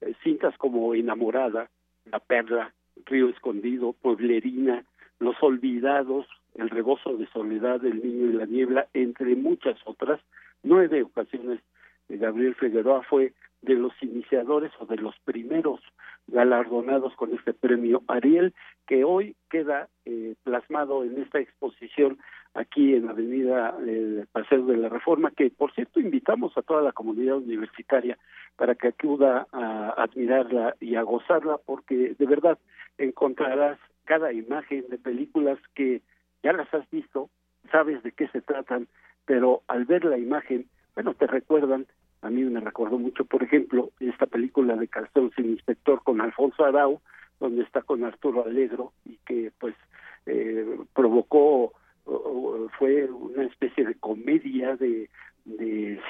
eh, cintas como Enamorada, La Perla, Río Escondido, Pueblerina, Los Olvidados, El Rebozo de Soledad, El Niño y la Niebla, entre muchas otras, nueve ocasiones Gabriel Figueroa fue de los iniciadores o de los primeros galardonados con este premio Ariel, que hoy queda eh, plasmado en esta exposición aquí en la Avenida eh, Paseo de la Reforma, que por cierto invitamos a toda la comunidad universitaria para que acuda a admirarla y a gozarla, porque de verdad encontrarás cada imagen de películas que ya las has visto, sabes de qué se tratan, pero al ver la imagen, bueno, te recuerdan a mí me recordó mucho, por ejemplo, esta película de Calzón sin inspector con Alfonso Arau, donde está con Arturo Alegro y que pues eh, provocó, fue una especie de comedia, de,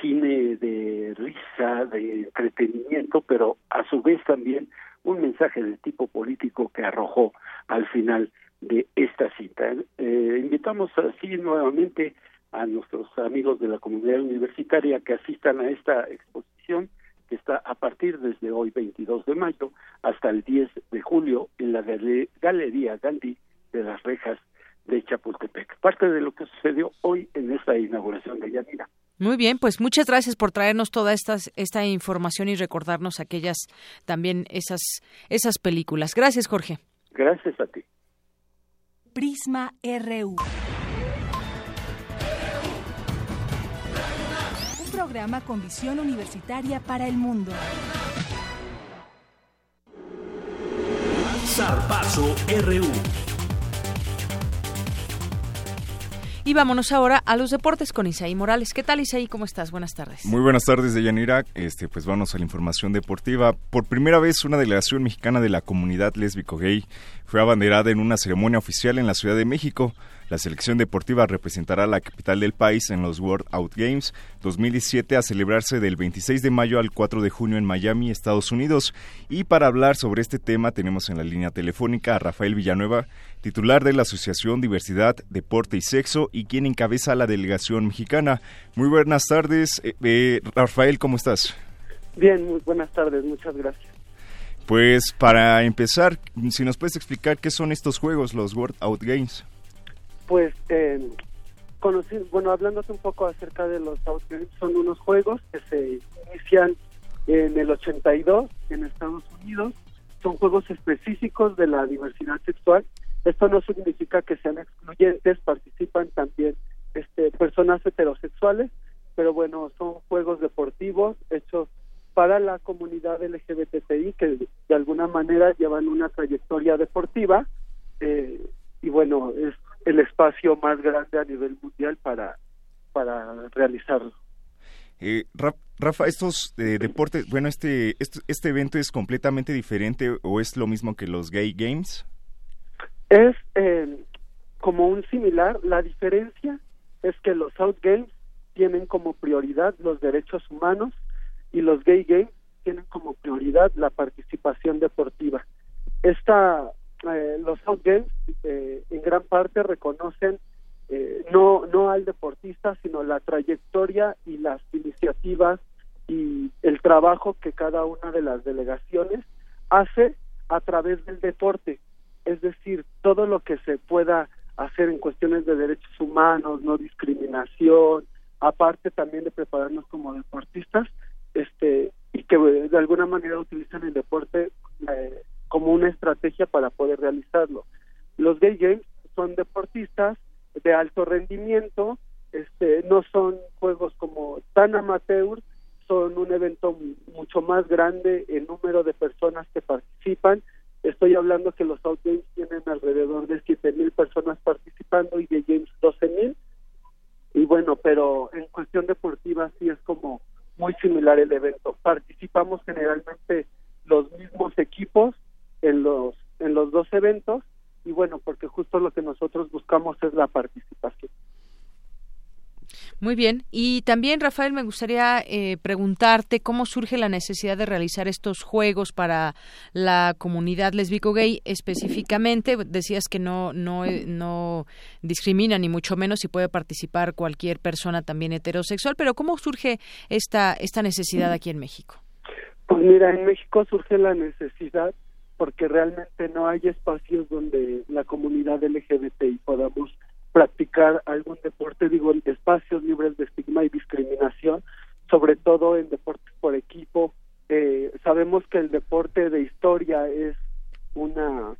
cine, de risa, de entretenimiento, pero a su vez también un mensaje de tipo político que arrojó al final de esta cita. Eh, invitamos así nuevamente a nuestros amigos de la comunidad universitaria que asistan a esta exposición que está a partir desde hoy 22 de mayo hasta el 10 de julio en la Galería Gandhi de las Rejas de Chapultepec. Parte de lo que sucedió hoy en esta inauguración de Yanira.
Muy bien, pues muchas gracias por traernos toda esta, esta información y recordarnos aquellas también esas, esas películas. Gracias, Jorge.
Gracias a ti.
Prisma RU. programa con visión universitaria para el mundo.
Zarpazo RU.
Y vámonos ahora a los deportes con Isaí Morales. ¿Qué tal Isaí? ¿Cómo estás? Buenas tardes.
Muy buenas tardes, Deyanira. Este, pues vamos a la información deportiva. Por primera vez una delegación mexicana de la comunidad lésbico gay fue abanderada en una ceremonia oficial en la Ciudad de México. La selección deportiva representará a la capital del país en los World Out Games 2017 a celebrarse del 26 de mayo al 4 de junio en Miami, Estados Unidos. Y para hablar sobre este tema tenemos en la línea telefónica a Rafael Villanueva, titular de la Asociación Diversidad, Deporte y Sexo y quien encabeza la delegación mexicana. Muy buenas tardes, eh, eh, Rafael, ¿cómo estás?
Bien, muy buenas tardes, muchas gracias.
Pues para empezar, si nos puedes explicar qué son estos juegos, los World Out Games.
Pues, eh, conocí, bueno, hablándote un poco acerca de los Games, son unos juegos que se inician en el 82 en Estados Unidos. Son juegos específicos de la diversidad sexual. Esto no significa que sean excluyentes, participan también este, personas heterosexuales, pero bueno, son juegos deportivos hechos para la comunidad LGBTI que de alguna manera llevan una trayectoria deportiva eh, y bueno, es el espacio más grande a nivel mundial para, para realizarlo.
Eh, Rafa, estos eh, deportes, bueno, este, este, este evento es completamente diferente o es lo mismo que los Gay Games?
Es eh, como un similar. La diferencia es que los South Games tienen como prioridad los derechos humanos y los Gay Games tienen como prioridad la participación deportiva. Esta eh, los South Games eh, en gran parte reconocen eh, no no al deportista sino la trayectoria y las iniciativas y el trabajo que cada una de las delegaciones hace a través del deporte. Es decir todo lo que se pueda hacer en cuestiones de derechos humanos no discriminación aparte también de prepararnos como deportistas este y que de alguna manera utilizan el deporte eh, como una estrategia para poder realizarlo. Los Gay Games son deportistas de alto rendimiento, este, no son juegos como tan amateur, son un evento mucho más grande en número de personas que participan. Estoy hablando que los Out Games tienen alrededor de siete mil personas participando y de Games 12 mil. Y bueno, pero en cuestión deportiva sí es como muy similar el evento. Participamos generalmente los mismos equipos en los en los dos eventos y bueno porque justo lo que nosotros buscamos es la participación
muy bien. Y también, Rafael, me gustaría eh, preguntarte cómo surge la necesidad de realizar estos juegos para la comunidad lesbico-gay específicamente. Decías que no, no, no discrimina ni mucho menos si puede participar cualquier persona también heterosexual, pero ¿cómo surge esta, esta necesidad aquí en México?
Pues mira, en México surge la necesidad porque realmente no hay espacios donde la comunidad LGBTI podamos practicar algún deporte, digo, espacios libres de estigma y discriminación, sobre todo en deportes por equipo. Eh, sabemos que el deporte de historia es una,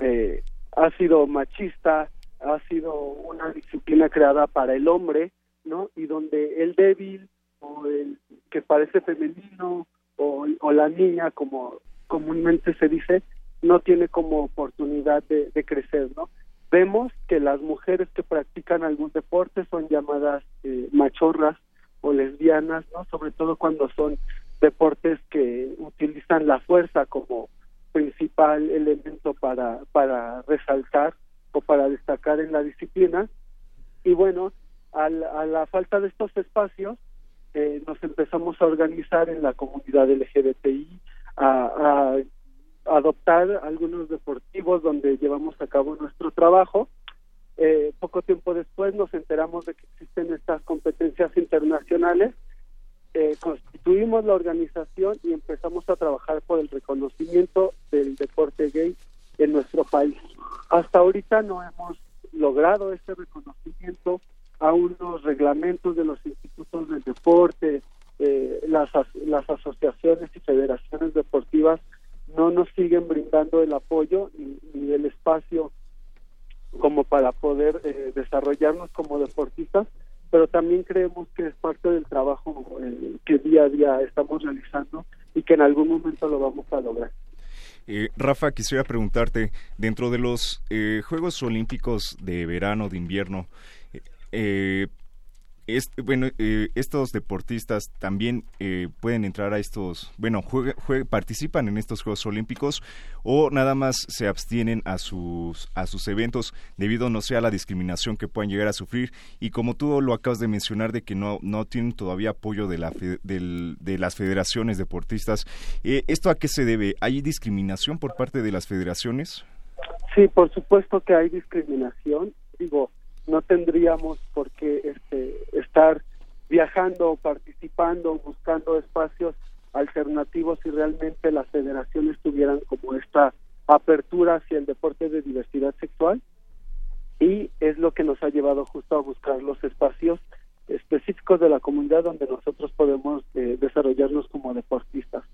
eh, ha sido machista, ha sido una disciplina creada para el hombre, ¿no? Y donde el débil o el que parece femenino o, o la niña, como comúnmente se dice, no tiene como oportunidad de, crecer, ¿no? Vemos que las mujeres que practican algún deporte son llamadas eh, machorras o lesbianas, ¿no? Sobre todo cuando son deportes que utilizan la fuerza como principal elemento para, para resaltar o para destacar en la disciplina. Y bueno, a la, falta de estos espacios, eh, nos empezamos a organizar en la comunidad LGBTI, a, adoptar algunos deportivos donde llevamos a cabo nuestro trabajo. Eh, poco tiempo después nos enteramos de que existen estas competencias internacionales eh, constituimos la organización y empezamos a trabajar por el reconocimiento del deporte gay en nuestro país. Hasta ahorita no hemos logrado ese reconocimiento, a unos reglamentos de los institutos del deporte, eh, las, las asociaciones y federaciones deportivas no nos siguen brindando el apoyo ni, el espacio como para poder eh, desarrollarnos como deportistas pero también creemos que es parte del trabajo eh, que día a día estamos realizando y que en algún momento lo vamos a lograr.
Eh, Rafa, quisiera preguntarte, dentro de los eh, Juegos Olímpicos de verano, de invierno, eh, bueno, eh, estos deportistas también eh, pueden entrar a estos, bueno, participan en estos Juegos Olímpicos o nada más se abstienen a sus a sus eventos debido no sea la discriminación que puedan llegar a sufrir y como tú lo acabas de mencionar de que no no tienen todavía apoyo de la de las federaciones deportistas, eh, ¿esto a qué se debe? ¿Hay discriminación por parte de las federaciones?
Sí, por supuesto que hay discriminación. Digo, no tendríamos por qué este, estar viajando, participando, buscando espacios alternativos si realmente las federaciones tuvieran como esta apertura hacia el deporte de diversidad sexual y es lo que nos ha llevado justo a buscar los espacios específicos de la comunidad donde nosotros podemos eh, desarrollarnos como deportistas.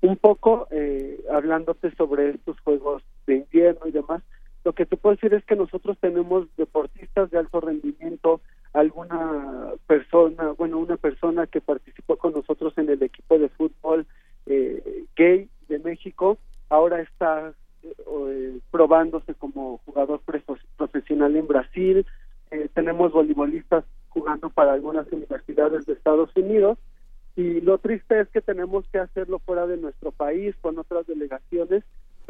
Un poco eh, hablándote sobre estos juegos de invierno y demás, lo que te puedo decir es que nosotros tenemos deportistas de alto rendimiento, alguna persona, bueno, una persona que participó con nosotros en el equipo de fútbol eh, gay de México, ahora está eh, probándose como jugador profesional en Brasil, eh, tenemos voleibolistas jugando para algunas universidades de Estados Unidos. Y lo triste es que tenemos que hacerlo fuera de nuestro país con otras delegaciones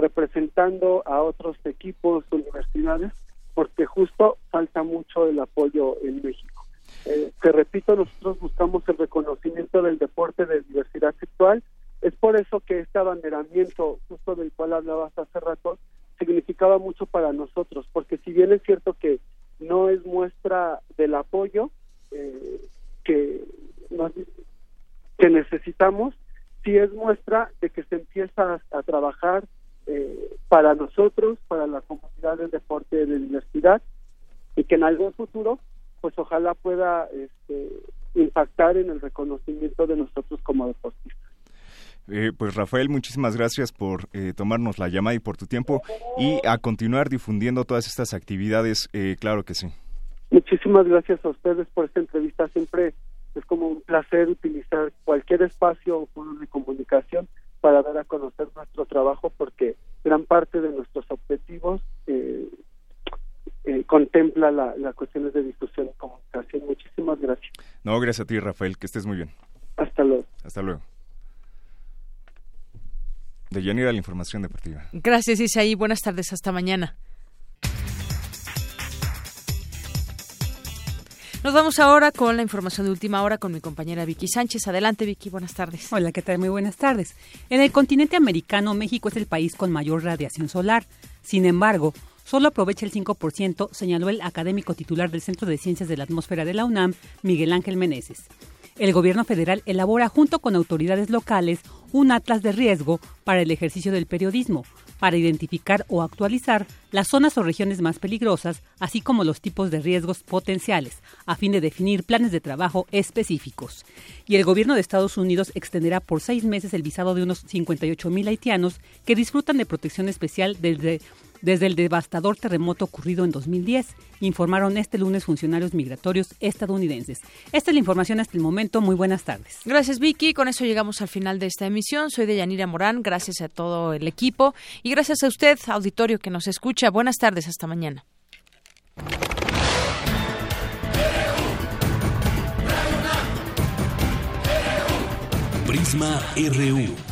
representando a otros equipos, universidades, porque justo falta mucho el apoyo en México. Eh, te repito, nosotros buscamos el reconocimiento del deporte de diversidad sexual. Es por eso que este abanderamiento, justo del cual hablabas hace rato, significaba mucho para nosotros, porque si bien es cierto que no es muestra del apoyo eh, que, que necesitamos, sí es muestra de que se empieza a trabajar eh, para nosotros, para la comunidad del deporte de diversidad y que en algún futuro, pues ojalá pueda este, impactar en el reconocimiento de nosotros como deportistas.
Eh, pues Rafael, muchísimas gracias por eh, tomarnos la llamada y por tu tiempo y a continuar difundiendo todas estas actividades, claro que sí.
Muchísimas gracias a ustedes por esta entrevista. Siempre es como un placer utilizar cualquier espacio o foro de comunicación para dar a conocer nuestro trabajo porque gran parte de nuestros objetivos eh, eh, contempla las la cuestiones de discusión y comunicación. Muchísimas gracias.
No, gracias a ti, Rafael, que estés muy bien.
Hasta luego.
Hasta luego. De Yanira, la información deportiva.
Gracias, Isaí. Buenas tardes. Hasta mañana. Nos vamos ahora con la información de última hora con mi compañera Vicky Sánchez. Adelante, Vicky, buenas tardes.
Hola, ¿qué tal? Muy buenas tardes. En el continente americano, México es el país con mayor radiación solar. Sin embargo, solo aprovecha el 5%, señaló el académico titular del Centro de Ciencias de la Atmósfera de la UNAM, Miguel Ángel Meneses. El gobierno federal elabora junto con autoridades locales
un atlas de riesgo para el ejercicio del periodismo, para identificar o actualizar las zonas o regiones más peligrosas, así como los tipos de riesgos potenciales, a fin de definir planes de trabajo específicos. Y el gobierno de Estados Unidos extenderá por seis meses el visado de unos 58 mil haitianos que disfrutan de protección especial desde desde el devastador terremoto ocurrido en 2010, informaron este lunes funcionarios migratorios estadounidenses. Esta es la información hasta el momento. Muy buenas tardes.
Gracias, Vicky. Con eso llegamos al final de esta emisión. Soy de Yanira Morán. Gracias a todo el equipo y gracias a usted, auditorio que nos escucha. Buenas tardes. Hasta mañana.
Prisma RU.